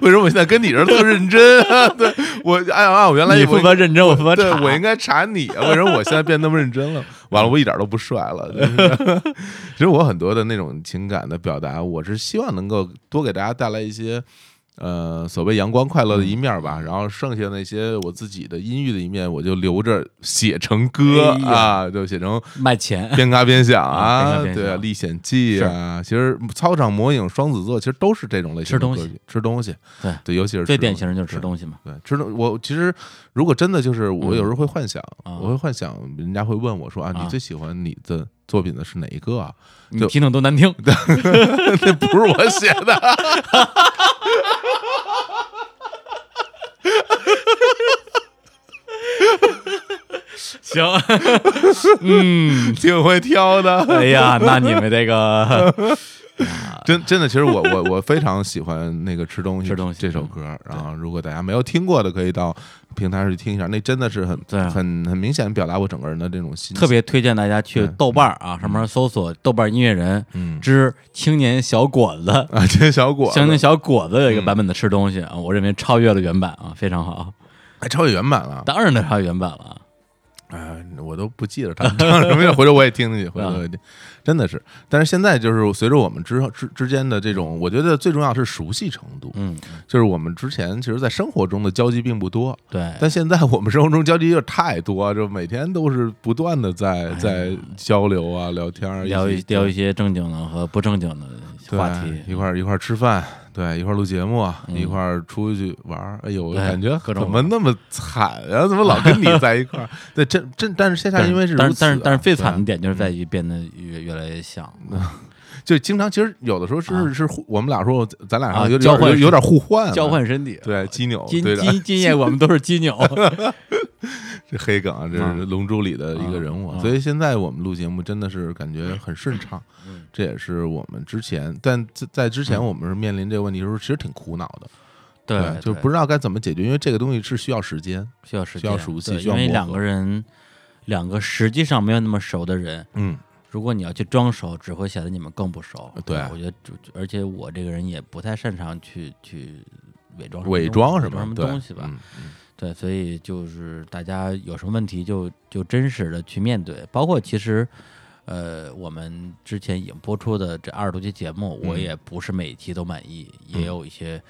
为什么我现在跟你这儿特认真啊？对我按按我原来你我负责认真，我他妈对。我应该查你啊，为什么我现在变那么认真了？完了，我一点都不帅了。就 是其实我很多的那种情感的表达，我是希望能够多给大家带来一些。呃，所谓阳光快乐的一面吧，然后剩下那些我自己的阴郁的一面，我就留着写成歌啊，就写成卖钱。边嘎边想啊对啊，历险记啊，其实操场魔影、双子座其实都是这种类型的吃东西，吃东西，对对，尤其是最典型的就是吃东西嘛。对，吃东我其实如果真的就是我有时候会幻想，啊我会幻想人家会问我说啊，啊你最喜欢你的作品的是哪一个啊？就你听听都难听。那不是我写的，行，嗯，挺会挑的。哎呀，那你们这个 真真的，其实我我我非常喜欢那个吃东西吃东西这首歌。然后，如果大家没有听过的，可以到平台上去听一下。那真的是很对很很明显表达我整个人的这种心情。特别推荐大家去豆瓣儿啊，上面搜索“豆瓣音乐人嗯之青年小果子”。啊，青年小果子青年小果子有一个嗯版本的吃东西啊，我认为超越了原版啊，非常好。还超越原版了。当然得超越原版了。哎，我都不记得他什么了，回头我也听听去，回头我也听，真的是。但是现在就是随着我们之之之间的这种，我觉得最重要是熟悉程度。嗯，就是我们之前其实，在生活中的交集并不多，对，但现在我们生活中交集又太多，就每天都是不断的在在交流啊、聊天聊一聊一些正经的和不正经的话题，一块儿一块儿吃饭，对，一块儿录节目，嗯一块儿出去玩儿。哎呦，我哎感觉各种怎么那么惨啊？怎么老跟你在一块儿？对，真真，但是现在因为是但是此啊但是但是最惨的点就是在于变得越越来越像。就经常其实有的时候是、啊是互我们俩说咱俩啊有点交换有有点互换，交换身体，对基纽今对的今今夜我们都是基纽，这黑梗啊，这啊是《龙珠》里的一个人物，啊啊所以现在我们录节目真的是感觉很顺畅，嗯这也是我们之前，但在在之前我们是面临这个问题的时候，其实挺苦恼的，对，就对不知道该怎么解决，因为这个东西是需要时间，需要时间需要间熟悉需要因为两个人，两个实际上没有那么熟的人，嗯，如果你要去装熟，只会显得你们更不熟。对我觉得而且我这个人也不太擅长去去伪装伪装什么什么东西吧。对，所以就是大家有什么问题就就真实的去面对，包括其实。呃，我们之前已经播出的这二十多期节目，我嗯也不是每一期都满意，嗯。也有一些，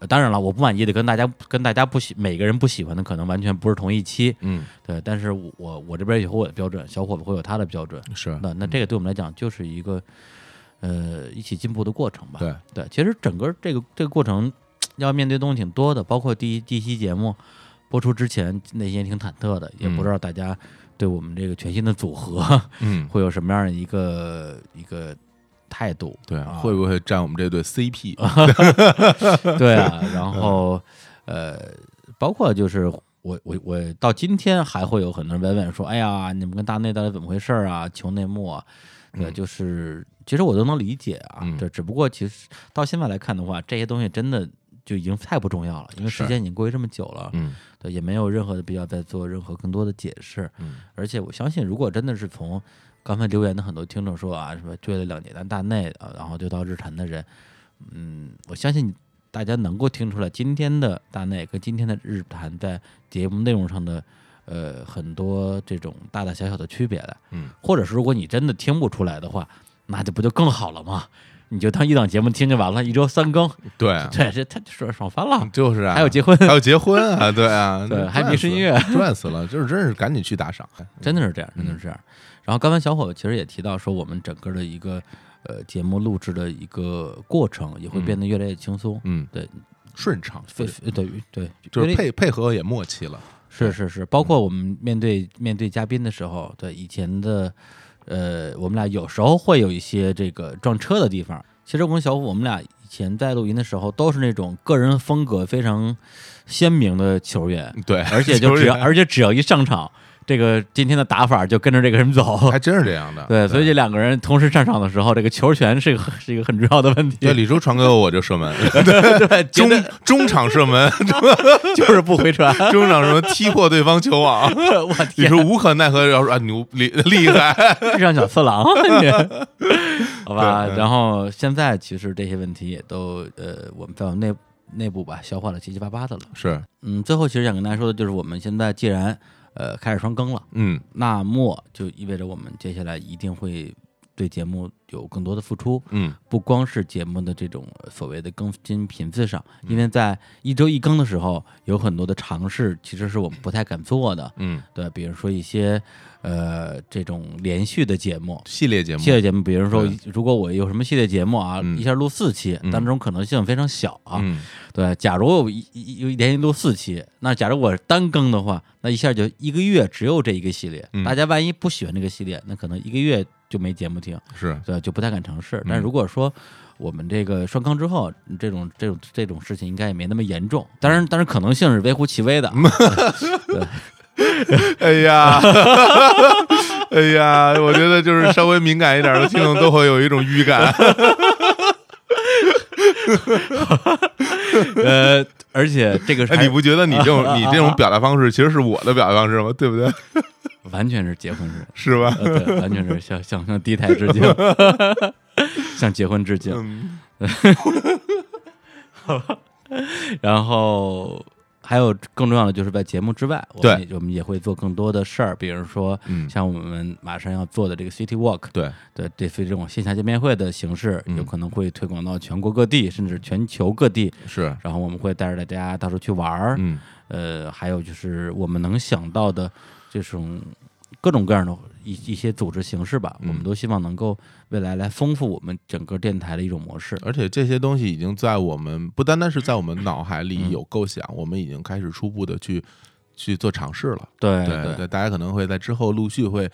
呃当然了，我不满意的跟大家跟大家不喜每个人不喜欢的可能完全不是同一期，嗯，对，但是我我我这边有我的标准，小伙子会有他的标准，是。那那这个对我们来讲就是一个呃一起进步的过程吧。对，对，其实整个这个这个过程要面对东西挺多的，包括第一第一期节目播出之前内心也挺忐忑的，也不知道大家对我们这个全新的组合 嗯，会有什么样的一个一个态度。对，啊会不会占我们这对 CP？对啊，然后呃，包括就是我我我到今天还会有很多人问问说，哎呀，你们跟大内到底怎么回事啊？求内幕啊？对，嗯就是其实我都能理解啊，嗯这只不过其实到现在来看的话，这些东西真的就已经太不重要了，因为时间已经过去这么久了，嗯对，也没有任何的必要再做任何更多的解释。嗯而且我相信，如果真的是从刚才留言的很多听众说啊，什么追了两年的大内啊，然后就到日坛的人，嗯，我相信大家能够听出来今天的大内跟今天的日坛在节目内容上的呃很多这种大大小小的区别的。嗯，或者是如果你真的听不出来的话，那就不就更好了吗？你就当一档节目听就完了，一周三更，对。对，这这他爽爽翻了。就是啊，还有结婚，还有结婚啊，对啊，对，还迷失音乐，赚死了，就是真是赶紧去打赏，真的是这样，真的是这样。然后刚才小伙其实也提到说，我们整个的一个呃节目录制的一个过程也会变得越来越轻松，嗯，对，顺畅，非对。对，就是配配合也默契了，是是是，包括我们面对面对嘉宾的时候，对以前的呃，我们俩有时候会有一些这个撞车的地方。其实我跟小虎，我们俩以前在录音的时候，都是那种个人风格非常鲜明的球员，对，而且就只要而且只要一上场，这个今天的打法就跟着这个人走。还真是这样的，对，所以这两个人同时上场的时候，这个球权是一个是一个很重要的问题。对李叔传给我我就射门，对，中中场射门，就是不回传。中场什么踢破对方球网，我李天，叔无可奈何要说啊牛厉厉害，遇上小次郎，你好吧？然后现在其实这些问题也都呃，我们在我们内内部吧消化的七七八八的了。是，嗯，最后其实想跟大家说的就是，我们现在既然呃开始双更了，嗯。那么就意味着我们接下来一定会对节目有更多的付出。嗯。不光是节目的这种呃所谓的更新频次上，因为在一周一更的时候，有很多的尝试其实是我们不太敢做的，嗯，对，比如说一些呃这种连续的节目。系列节目系列节目，比如说，如果我有什么系列节目啊，嗯一下录四期，嗯但这种可能性非常小啊。嗯对，假如我一一一连续录四期，那假如我单更的话，那一下就一个月只有这一个系列。嗯大家万一不喜欢这个系列，那可能一个月就没节目听。是，对，就不太敢尝试。嗯但如果说我们这个双更之后，这种这种这种事情应该也没那么严重。当然，当然可能性是微乎其微的。哎呀，哎呀，我觉得就是稍微敏感一点的听众都会有一种预感，呃，而且这个你不觉得你这种你这种表达方式其实是我的表达方式吗？对不对？完全是结婚式，是吧？呃，对，完全是向向向第一台致敬，向结婚致敬。嗯然后还有更重要的就是在节目之外，我们也我们也会做更多的事儿，比如说嗯，像我们马上要做的这个 City Walk，对，对，这非这种线下见面会的形式，嗯。有可能会推广到全国各地，甚至全球各地。是，然后我们会带着大家到处去玩儿，嗯。呃，还有就是我们能想到的这种各种各样的一一些组织形式吧，嗯我们都希望能够未来来丰富我们整个电台的一种模式。而且这些东西已经在我们不单单是在我们脑海里嗯有构想，我们已经开始初步的去去做尝试了。对对对，大家可能会在之后陆续会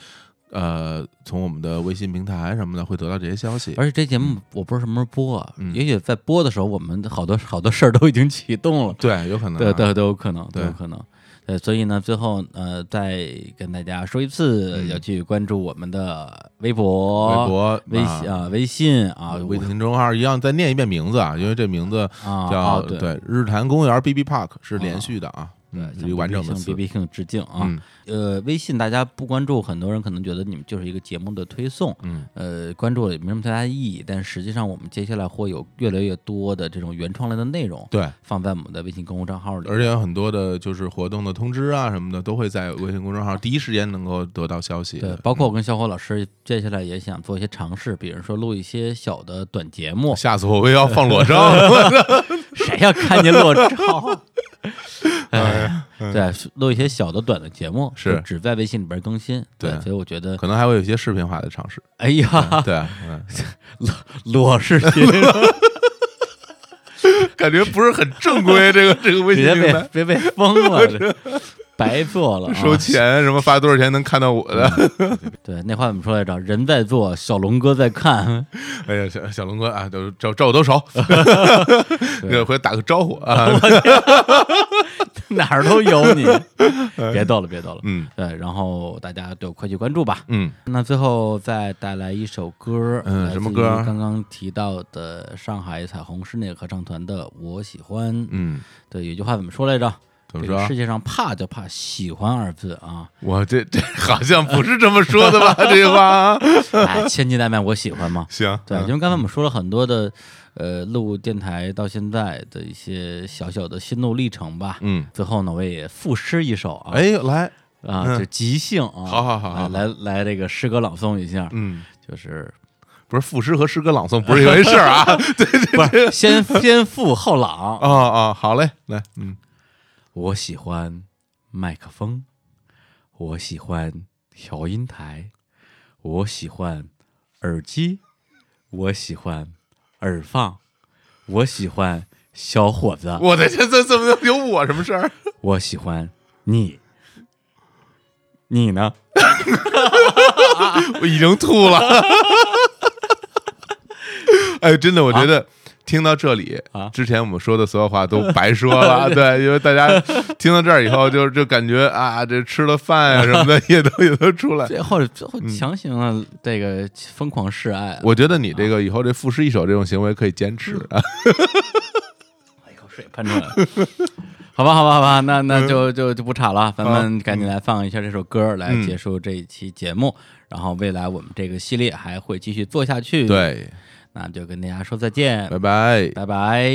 呃从我们的微信平台什么的会得到这些消息。而且这节目我不知道什么时候播啊，嗯也许在播的时候，我们好多好多事儿都已经启动了，对，有可能啊，对对都有可能，都有可能。对，所以呢，最后呃，再跟大家说一次，嗯。要去关注我们的微博、微博、微信啊、微信啊、微信公众号一样，再念一遍名字啊，因为这名字啊，叫哦对。对日坛公园 B B Park 是连续的啊，对完整的向 B。B King 致敬啊。嗯呃，微信大家不关注，很多人可能觉得你们就是一个节目的推送，嗯呃，关注了也没什么太大意义。但实际上，我们接下来会有越来越多的这种原创类的内容对，放在我们的微信公众账号里。而且有很多的就是活动的通知啊什么的，都会在微信公众号第一时间能够得到消息。，对包括我跟小伙老师接下来也想做一些尝试，比如说录一些小的短节目，下次我也要放裸照，谁要看见裸照？哎，对，录一些小的短的节目，是。只在微信里边更新。对。所以我觉得，可能还会有一些视频化的尝试。哎呀，对，嗯，裸视频，感觉不是很正规，这个这个微信别被平台。别被封了，这白做了、啊，收钱什么发多少钱能看到我的？对，那话怎么说来着？人在做，小龙哥在看。哎呀，小小龙哥啊，都照照我都熟，那个回来打个招呼啊。哪儿都有你，别逗了，别逗了。嗯对，然后大家都快去关注吧。嗯，那最后再带来一首歌，嗯什么歌刚刚提到的上海彩虹室内合唱团的《我喜欢》。嗯，对，有句话怎么说来着？怎么说这个世？界上怕就怕喜欢二字啊！我这这 好像不是这么说的吧？这句话啊，哎，千金难买我喜欢嘛。行，对，嗯因为刚才我们说了很多的，呃，录电台到现在的一些小小的心路历程吧。嗯，最后呢，我也赋诗一首啊，哎，来，啊，嗯就即兴啊，好好好好来来来这个诗歌朗诵一下，嗯，就是不是赋诗和诗歌朗诵不是一回事儿啊。对不是先先赋后朗。啊啊，好嘞，来，嗯我喜欢麦克风，我喜欢调音台，我喜欢耳机，我喜欢耳放，我喜欢小伙子，我的天，这怎么能有我什么事儿？我喜欢你，你呢？我已经吐了。哎，真的，我觉得听到这里啊之前我们说的所有话都白说了。对，因为大家听到这儿以后，就就感觉啊，这吃了饭啊什么的也都也都出来。最后最后强行了这个疯狂示爱，我觉得你这个以后这赋诗一首这种行为可以坚持啊。一口水喷出来了。好吧，好吧，好吧，那那就就就不吵了，咱们赶紧来放一下这首歌，来嗯结束这一期节目。然后未来我们这个系列还会继续做下去。，对，那就跟大家说再见，拜拜。拜拜。